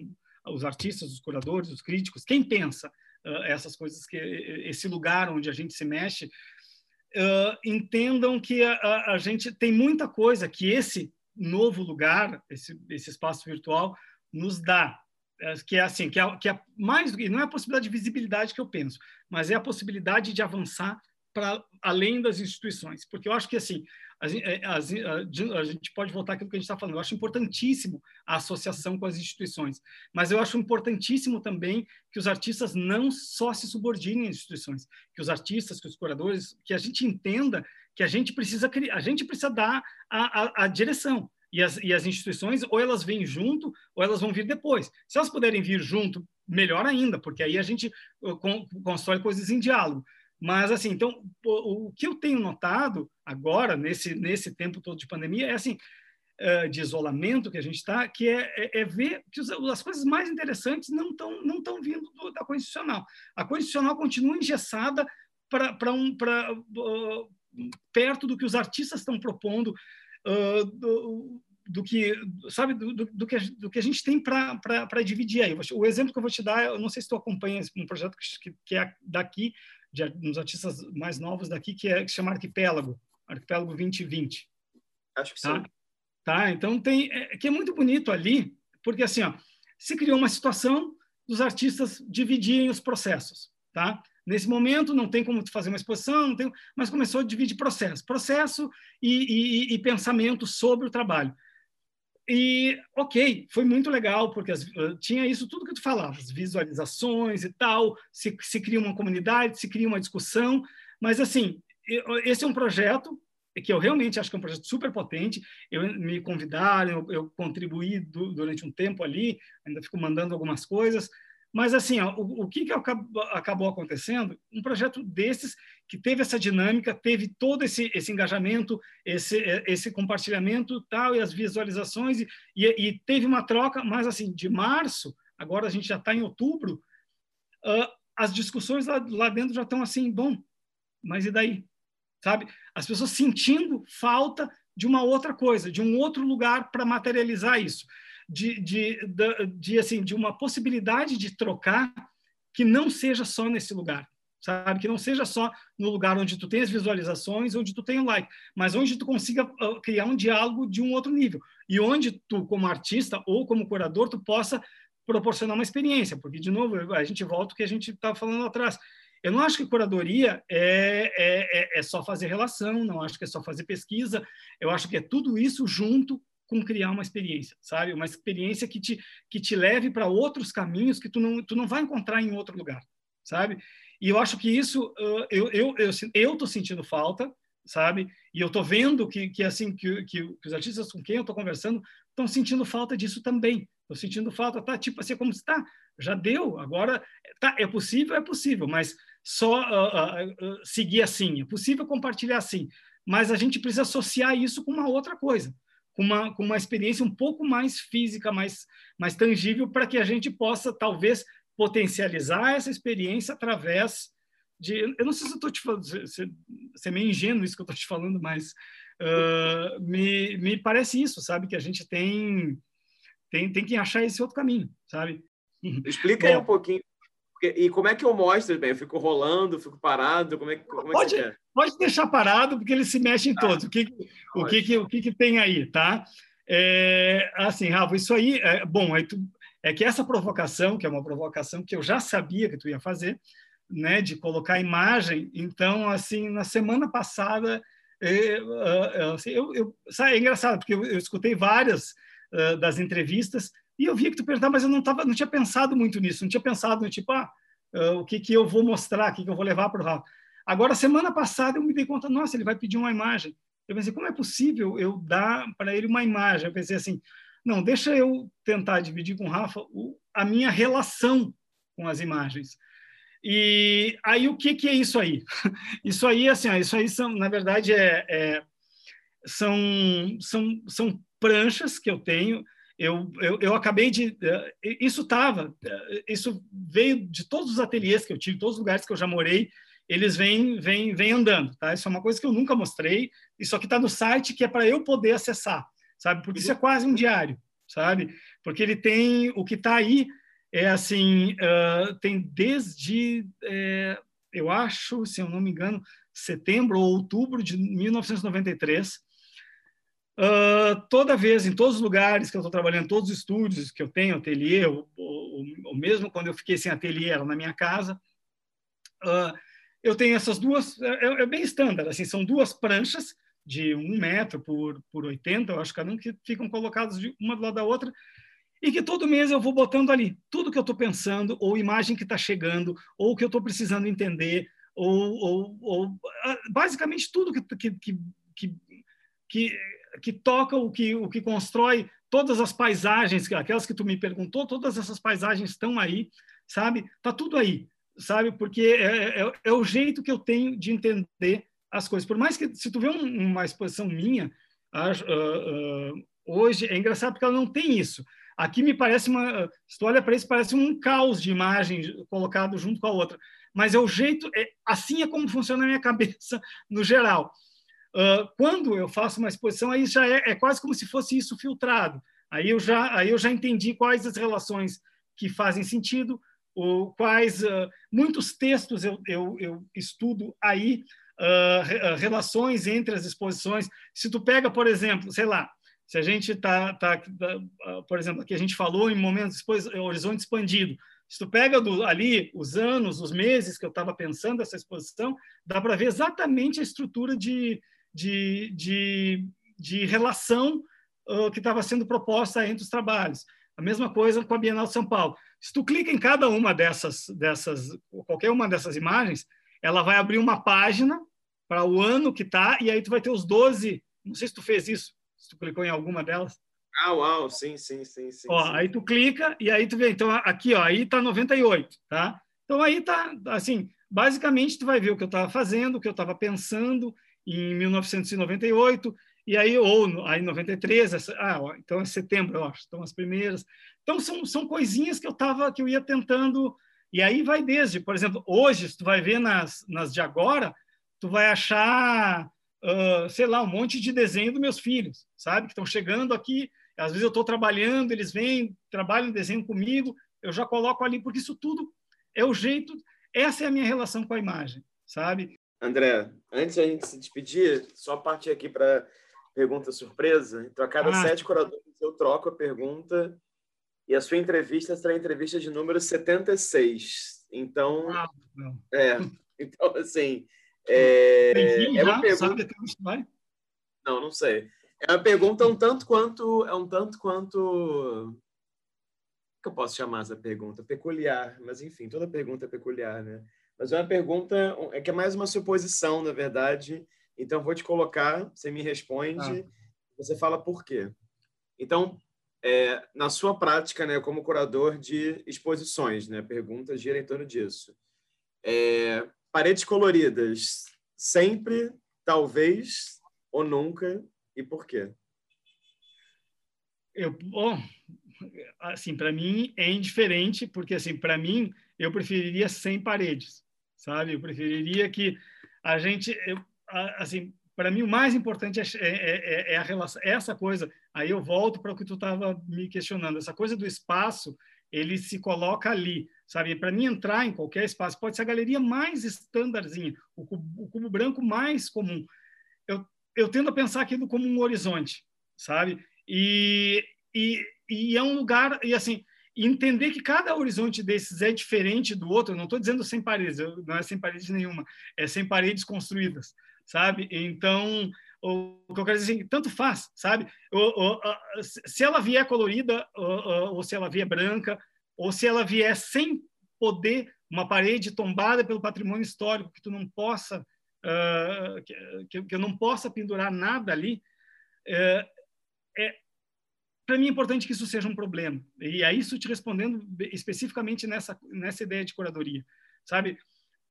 os artistas, os curadores, os críticos, quem pensa uh, essas coisas, que esse lugar onde a gente se mexe, uh, entendam que a, a, a, gente tem muita coisa que esse novo lugar, esse, esse espaço virtual, nos dá, é, que é assim, que é, que é mais não é a possibilidade de visibilidade que eu penso, mas é a possibilidade de avançar para além das instituições, porque eu acho que assim a, é, a, a, a gente pode voltar àquilo que a gente está falando. Eu acho importantíssimo a associação com as instituições, mas eu acho importantíssimo também que os artistas não só se subordinem às instituições, que os artistas, que os curadores, que a gente entenda que a gente precisa a gente precisa dar a, a direção. E as, e as instituições, ou elas vêm junto, ou elas vão vir depois. Se elas puderem vir junto, melhor ainda, porque aí a gente uh, constrói coisas em diálogo. Mas, assim, então, o, que eu tenho notado agora, nesse, nesse tempo todo de pandemia, é assim, uh, de isolamento que a gente está, que é, é, é, ver que as coisas mais interessantes não estão não tão vindo do, da constitucional. A constitucional continua engessada para um, uh, perto do que os artistas estão propondo, uh, do, do que sabe do, do, do, que, do que a gente tem para dividir aí. O exemplo que eu vou te dar, eu não sei se tu acompanha um projeto que, que é daqui, de uns artistas mais novos daqui, que, é, que se chama Arquipélago, Arquipélago 2020. Acho que tá? sim. Tá, então tem, é, que é muito bonito ali, porque assim, ó, se criou uma situação dos artistas dividirem os processos, tá? Nesse momento não tem como fazer uma exposição, não tem, mas começou a dividir processo, processo e, e, e pensamento sobre o trabalho. E, ok, foi muito legal, porque as, tinha isso tudo que tu falava, as visualizações e tal, se, se cria uma comunidade, se cria uma discussão, mas, assim, esse é um projeto que eu realmente acho que é um projeto super potente. Eu me convidaram, eu, eu contribuí do, durante um tempo ali, ainda fico mandando algumas coisas, mas, assim, ó, o, o, que, que acabou, acabou, acontecendo? Um projeto desses que teve essa dinâmica, teve todo esse, esse engajamento, esse, esse compartilhamento tal, e as visualizações, e, e, e teve uma troca, mas, assim, de março, agora a gente já está em outubro, uh, as discussões lá, lá dentro já estão assim, bom, mas e daí? Sabe? As pessoas sentindo falta de uma outra coisa, de um outro lugar para materializar isso de, de, de, de, assim, de uma possibilidade de trocar que não seja só nesse lugar, sabe? Que não seja só no lugar onde tu tem as visualizações, onde tu tem o like, mas onde tu consiga uh, criar um diálogo de um outro nível e onde tu, como artista ou como curador, tu possa proporcionar uma experiência, porque de novo a gente volta o que a gente estava falando atrás. Eu não acho que curadoria é, é, é, é só fazer relação, não acho que é só fazer pesquisa. Eu acho que é tudo isso junto com criar uma experiência, sabe? Uma experiência que te, que te leve para outros caminhos que tu não, tu não vai encontrar em outro lugar, sabe? E eu acho que isso, uh, eu, eu, eu, eu tô sentindo falta, sabe? E eu tô vendo que, que assim, que, que, os artistas com quem eu tô conversando estão sentindo falta disso também. Tô sentindo falta, tá? Tipo assim, como está? Já deu, agora tá, é possível, é possível, mas só uh, uh, seguir assim, é possível compartilhar assim, mas a gente precisa associar isso com uma outra coisa com uma, com uma experiência um pouco mais física, mais, mais tangível, para que a gente possa, talvez, potencializar essa experiência através de. Eu não sei se eu estou te falando, se, se, se, é meio ingênuo isso que eu estou te falando, mas uh, me, me parece isso, sabe? Que a gente tem, tem, tem que achar esse outro caminho, sabe? Explica Bom, aí um pouquinho e como é que eu mostro, bem? Eu fico rolando, fico parado? Como é, como pode, é que pode deixar parado, porque eles se mexem ah, todos. O que, o que, que, o que, que tem aí, tá? É, assim, Rafa, isso aí, é, bom, aí tu, é que essa provocação, que é uma provocação que eu já sabia que tu ia fazer, né, de colocar imagem, então, assim, na semana passada, é, é, assim, eu, eu, é engraçado, porque eu, eu escutei várias uh, das entrevistas e eu via que tu perguntava, mas eu não, tava, não tinha pensado muito nisso, não tinha pensado no tipo, ah, uh, o que, que eu vou mostrar, o que, que eu vou levar para o Rafa. Agora, semana passada, eu me dei conta, nossa, ele vai pedir uma imagem. Eu pensei, como é possível eu dar para ele uma imagem? Eu pensei assim, não, deixa eu tentar dividir com o Rafa o, a minha relação com as imagens. E aí, o que, que é isso aí? Isso aí, assim, isso aí são, na verdade, é, é são, são, são pranchas que eu tenho. Eu, eu, eu acabei de. Isso estava, isso veio de todos os ateliês que eu tive, todos os lugares que eu já morei, eles vêm, vêm, vêm andando, tá? Isso é uma coisa que eu nunca mostrei. Isso aqui está no site que é para eu poder acessar, sabe? Porque isso é quase um diário, sabe? Porque ele tem o que está aí é assim, uh, tem desde, é, eu acho, se eu não me engano, setembro ou outubro de 1993. Uh, toda vez, em todos os lugares que eu estou trabalhando, todos os estúdios que eu tenho, ateliê, ou, ou, ou, mesmo quando eu fiquei sem ateliê, era na minha casa, uh, eu tenho essas duas, é, é, é bem estándar, assim, são duas pranchas de um metro por, por 80, eu acho que cada um que ficam colocadas de uma do lado da outra, e que todo mês eu vou botando ali tudo que eu estou pensando, ou imagem que está chegando, ou que eu estou precisando entender, ou, ou, ou, ah, basicamente tudo que, que, que, que, que toca, o que, o que constrói todas as paisagens, aquelas que tu me perguntou, todas essas paisagens estão aí, sabe? Tá tudo aí, sabe? Porque é, é, é o jeito que eu tenho de entender as coisas. Por mais que, se tu vê um, uma exposição minha, uh, uh, hoje, é engraçado porque ela não tem isso. Aqui me parece uma, se tu olha para isso, parece um caos de imagens colocado junto com a outra. Mas é o jeito, é, assim é como funciona a minha cabeça no geral. Quando eu faço uma exposição, aí já é, é, quase como se fosse isso filtrado. Aí eu já, aí eu já entendi quais as relações que fazem sentido, ou quais uh, muitos textos eu, eu, eu estudo aí uh, relações entre as exposições. Se tu pega, por exemplo, sei lá, se a gente está, tá, tá, por exemplo, aqui a gente falou em momentos depois, horizonte expandido. Se tu pega do, ali os anos, os meses que eu estava pensando essa exposição, dá para ver exatamente a estrutura de, de, de, de relação uh, que estava sendo proposta entre os trabalhos. A mesma coisa com a Bienal de São Paulo. Se tu clica em cada uma dessas, dessas qualquer uma dessas imagens, ela vai abrir uma página para o ano que está, e aí tu vai ter os 12, não sei se tu fez isso, se tu clicou em alguma delas. Ah, uau, sim, sim, sim, sim. Ó, sim. aí tu clica e aí tu vê, então aqui, ó, aí tá 98, tá? Então aí tá, assim, basicamente tu vai ver o que eu estava fazendo, o que eu estava pensando em 1998 e aí ou aí 93, ah, ó, então é setembro, eu acho, então as primeiras. Então são, são coisinhas que eu tava que eu ia tentando e aí vai desde, por exemplo, hoje se tu vai ver nas nas de agora, tu vai achar uh, sei lá, um monte de desenho dos meus filhos, sabe? Que estão chegando aqui. Às vezes eu estou trabalhando, eles vêm, trabalham desenho comigo, eu já coloco ali, porque isso tudo é o jeito, essa é a minha relação com a imagem, sabe? André, antes a gente se despedir, só partir aqui para pergunta surpresa. Então, a cada ah. sete curadores, eu troco a pergunta e a sua entrevista será a entrevista de número 76. Então, ah, é, então assim, é, é uma pergunta... Sabe? Não, não sei. É uma pergunta um tanto quanto é um tanto quanto que eu posso chamar essa pergunta peculiar, mas enfim, toda pergunta é peculiar, né? Mas é uma pergunta é que é mais uma suposição, na verdade. Então vou te colocar, você me responde, ah. você fala por quê. Então, é, na sua prática, né, como curador de exposições, né, perguntas gira em torno disso. É, Paredes coloridas, sempre, talvez ou nunca, e por quê? Eu, bom, assim, para mim é indiferente, porque assim, para mim eu preferiria sem paredes, sabe? Eu preferiria que a gente, eu, assim, para mim o mais importante é, é, é, é, a relação, essa coisa. Aí eu volto para o que tu estava me questionando, essa coisa do espaço, ele se coloca ali sabe? Para mim entrar em qualquer espaço, pode ser a galeria mais estandardzinha, o cubo, o cubo branco mais comum. Eu, eu tendo a pensar aquilo como um horizonte, sabe? E, e, e é um lugar, e assim, entender que cada horizonte desses é diferente do outro, não estou dizendo sem paredes, não é sem paredes nenhuma, é sem paredes construídas, sabe? Então, o, que eu quero dizer assim, tanto faz, sabe? O, o, se ela vier colorida ou se ela vier branca, ou se ela vier sem poder, uma parede tombada pelo patrimônio histórico, que tu não possa, uh, que, que, eu não possa pendurar nada ali, uh, é, para mim é importante que isso seja um problema. E é isso te respondendo especificamente nessa, nessa ideia de curadoria, sabe?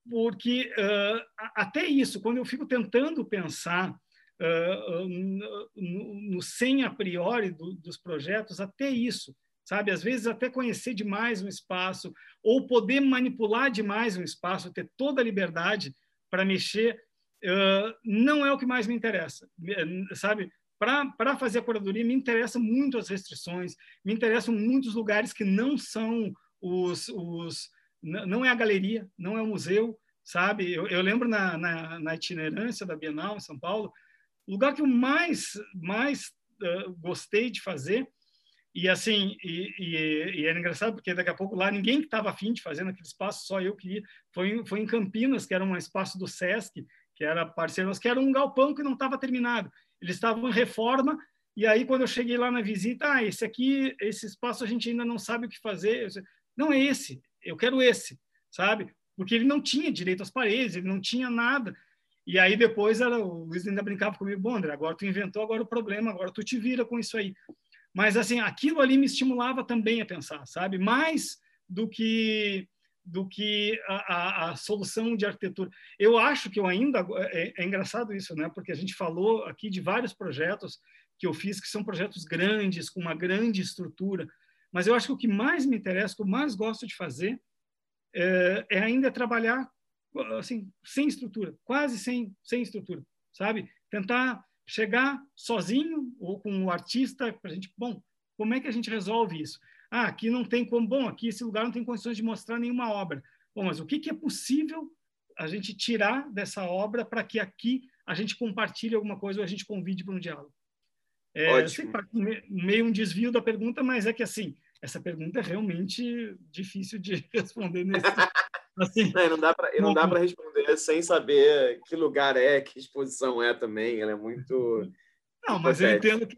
Porque uh, até isso, quando eu fico tentando pensar uh, no, no, sem a priori do, dos projetos, até isso, sabe? Às vezes até conhecer demais um espaço ou poder manipular demais um espaço, ter toda a liberdade para mexer, uh, não é o que mais me interessa, sabe? Para fazer a curadoria, me interessam muito as restrições, me interessam muitos lugares que não são os, os não é a galeria, não é o museu, sabe? Eu, eu lembro na, na, na, itinerância da Bienal em São Paulo, o lugar que eu mais mais uh, gostei de fazer e assim e, e, e, era engraçado porque daqui a pouco lá ninguém que estava afim de fazer naquele espaço, só eu queria. Foi foi em Campinas, que era um espaço do Sesc, que era parceiro, que era um galpão que não estava terminado. Eles estavam em reforma e aí quando eu cheguei lá na visita, ah, esse aqui, esse espaço a gente ainda não sabe o que fazer. Disse, não é esse, eu quero esse, sabe? Porque ele não tinha direito às paredes, ele não tinha nada. E aí depois era, o Luiz ainda brincava comigo, bom, André, agora tu inventou agora o problema, agora tu te vira com isso aí. Mas assim, aquilo ali me estimulava também a pensar, sabe? Mais do que do que a, a, a solução de arquitetura. Eu acho que eu ainda é, é engraçado isso, né? Porque a gente falou aqui de vários projetos que eu fiz que são projetos grandes com uma grande estrutura mas eu acho que o que mais me interessa, o que eu mais gosto de fazer, é, é ainda trabalhar assim sem estrutura, quase sem sem estrutura, sabe? Tentar chegar sozinho ou com o artista para a gente, bom, como é que a gente resolve isso? Ah, aqui não tem como, bom, aqui esse lugar não tem condições de mostrar nenhuma obra. Bom, mas o que, que é possível a gente tirar dessa obra para que aqui a gente compartilhe alguma coisa ou a gente convide para um diálogo? É, Ótimo. Sei, meio um desvio da pergunta, mas é que assim, essa pergunta é realmente difícil de responder nesse. Assim, não, não dá para não dá para responder sem saber que lugar é, que exposição é também. Ela é muito. Não, mas eu entendo que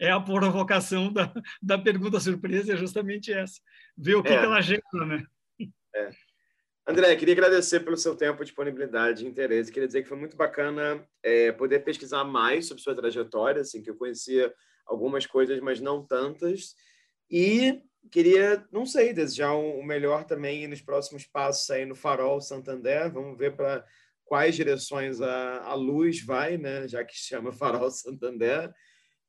é a provocação da, da pergunta surpresa é justamente essa. Ver o que, é. que ela gera, né? É. André, queria agradecer pelo seu tempo, disponibilidade, interesse. Queria dizer que foi muito bacana é, poder pesquisar mais sobre sua trajetória, assim, que eu conhecia algumas coisas, mas não tantas. E queria, não sei, desejar o um melhor também nos próximos passos aí no Farol Santander. Vamos ver para quais direções a, a luz vai, né? Já que se chama Farol Santander.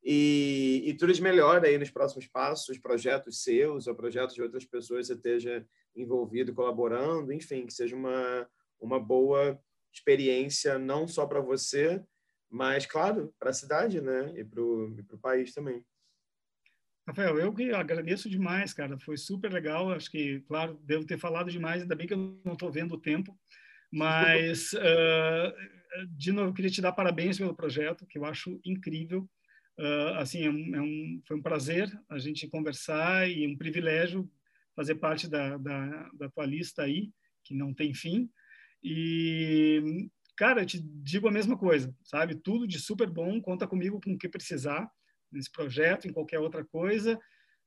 E, e tudo de melhor aí nos próximos passos, projetos seus ou projetos de outras pessoas você esteja envolvido, colaborando, enfim, que seja uma, uma boa experiência não só para você, mas, claro, para a cidade né? e para o país também. Rafael, eu que agradeço demais, cara. Foi super legal. Acho que, claro, devo ter falado demais, ainda bem que eu não estou vendo o tempo. Mas, uh, de novo, eu queria te dar parabéns pelo projeto, que eu acho incrível. Uh, assim, é um, é um, foi um prazer a gente conversar e um privilégio fazer parte da, da, da tua lista aí, que não tem fim. E, cara, eu te digo a mesma coisa, sabe? Tudo de super bom, conta comigo com o que precisar nesse projeto, em qualquer outra coisa.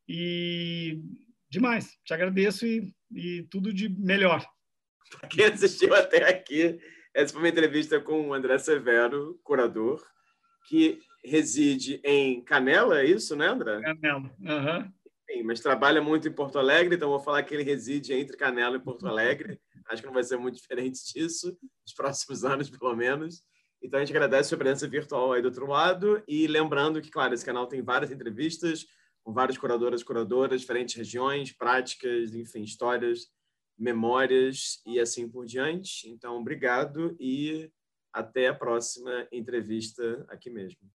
E demais, te agradeço e, e tudo de melhor. Para quem assistiu até aqui, essa foi uma entrevista com o André Severo, curador, que reside em Canela, é isso, né, André? Canela, uhum. Sim, mas trabalha muito em Porto Alegre, então vou falar que ele reside entre Canela e Porto Alegre. Acho que não vai ser muito diferente disso, nos próximos anos, pelo menos. Então a gente agradece a sua presença virtual aí do outro lado e lembrando que, claro, esse canal tem várias entrevistas com várias curadoras e curadoras, diferentes regiões, práticas, enfim, histórias, memórias e assim por diante. Então, obrigado e até a próxima entrevista aqui mesmo.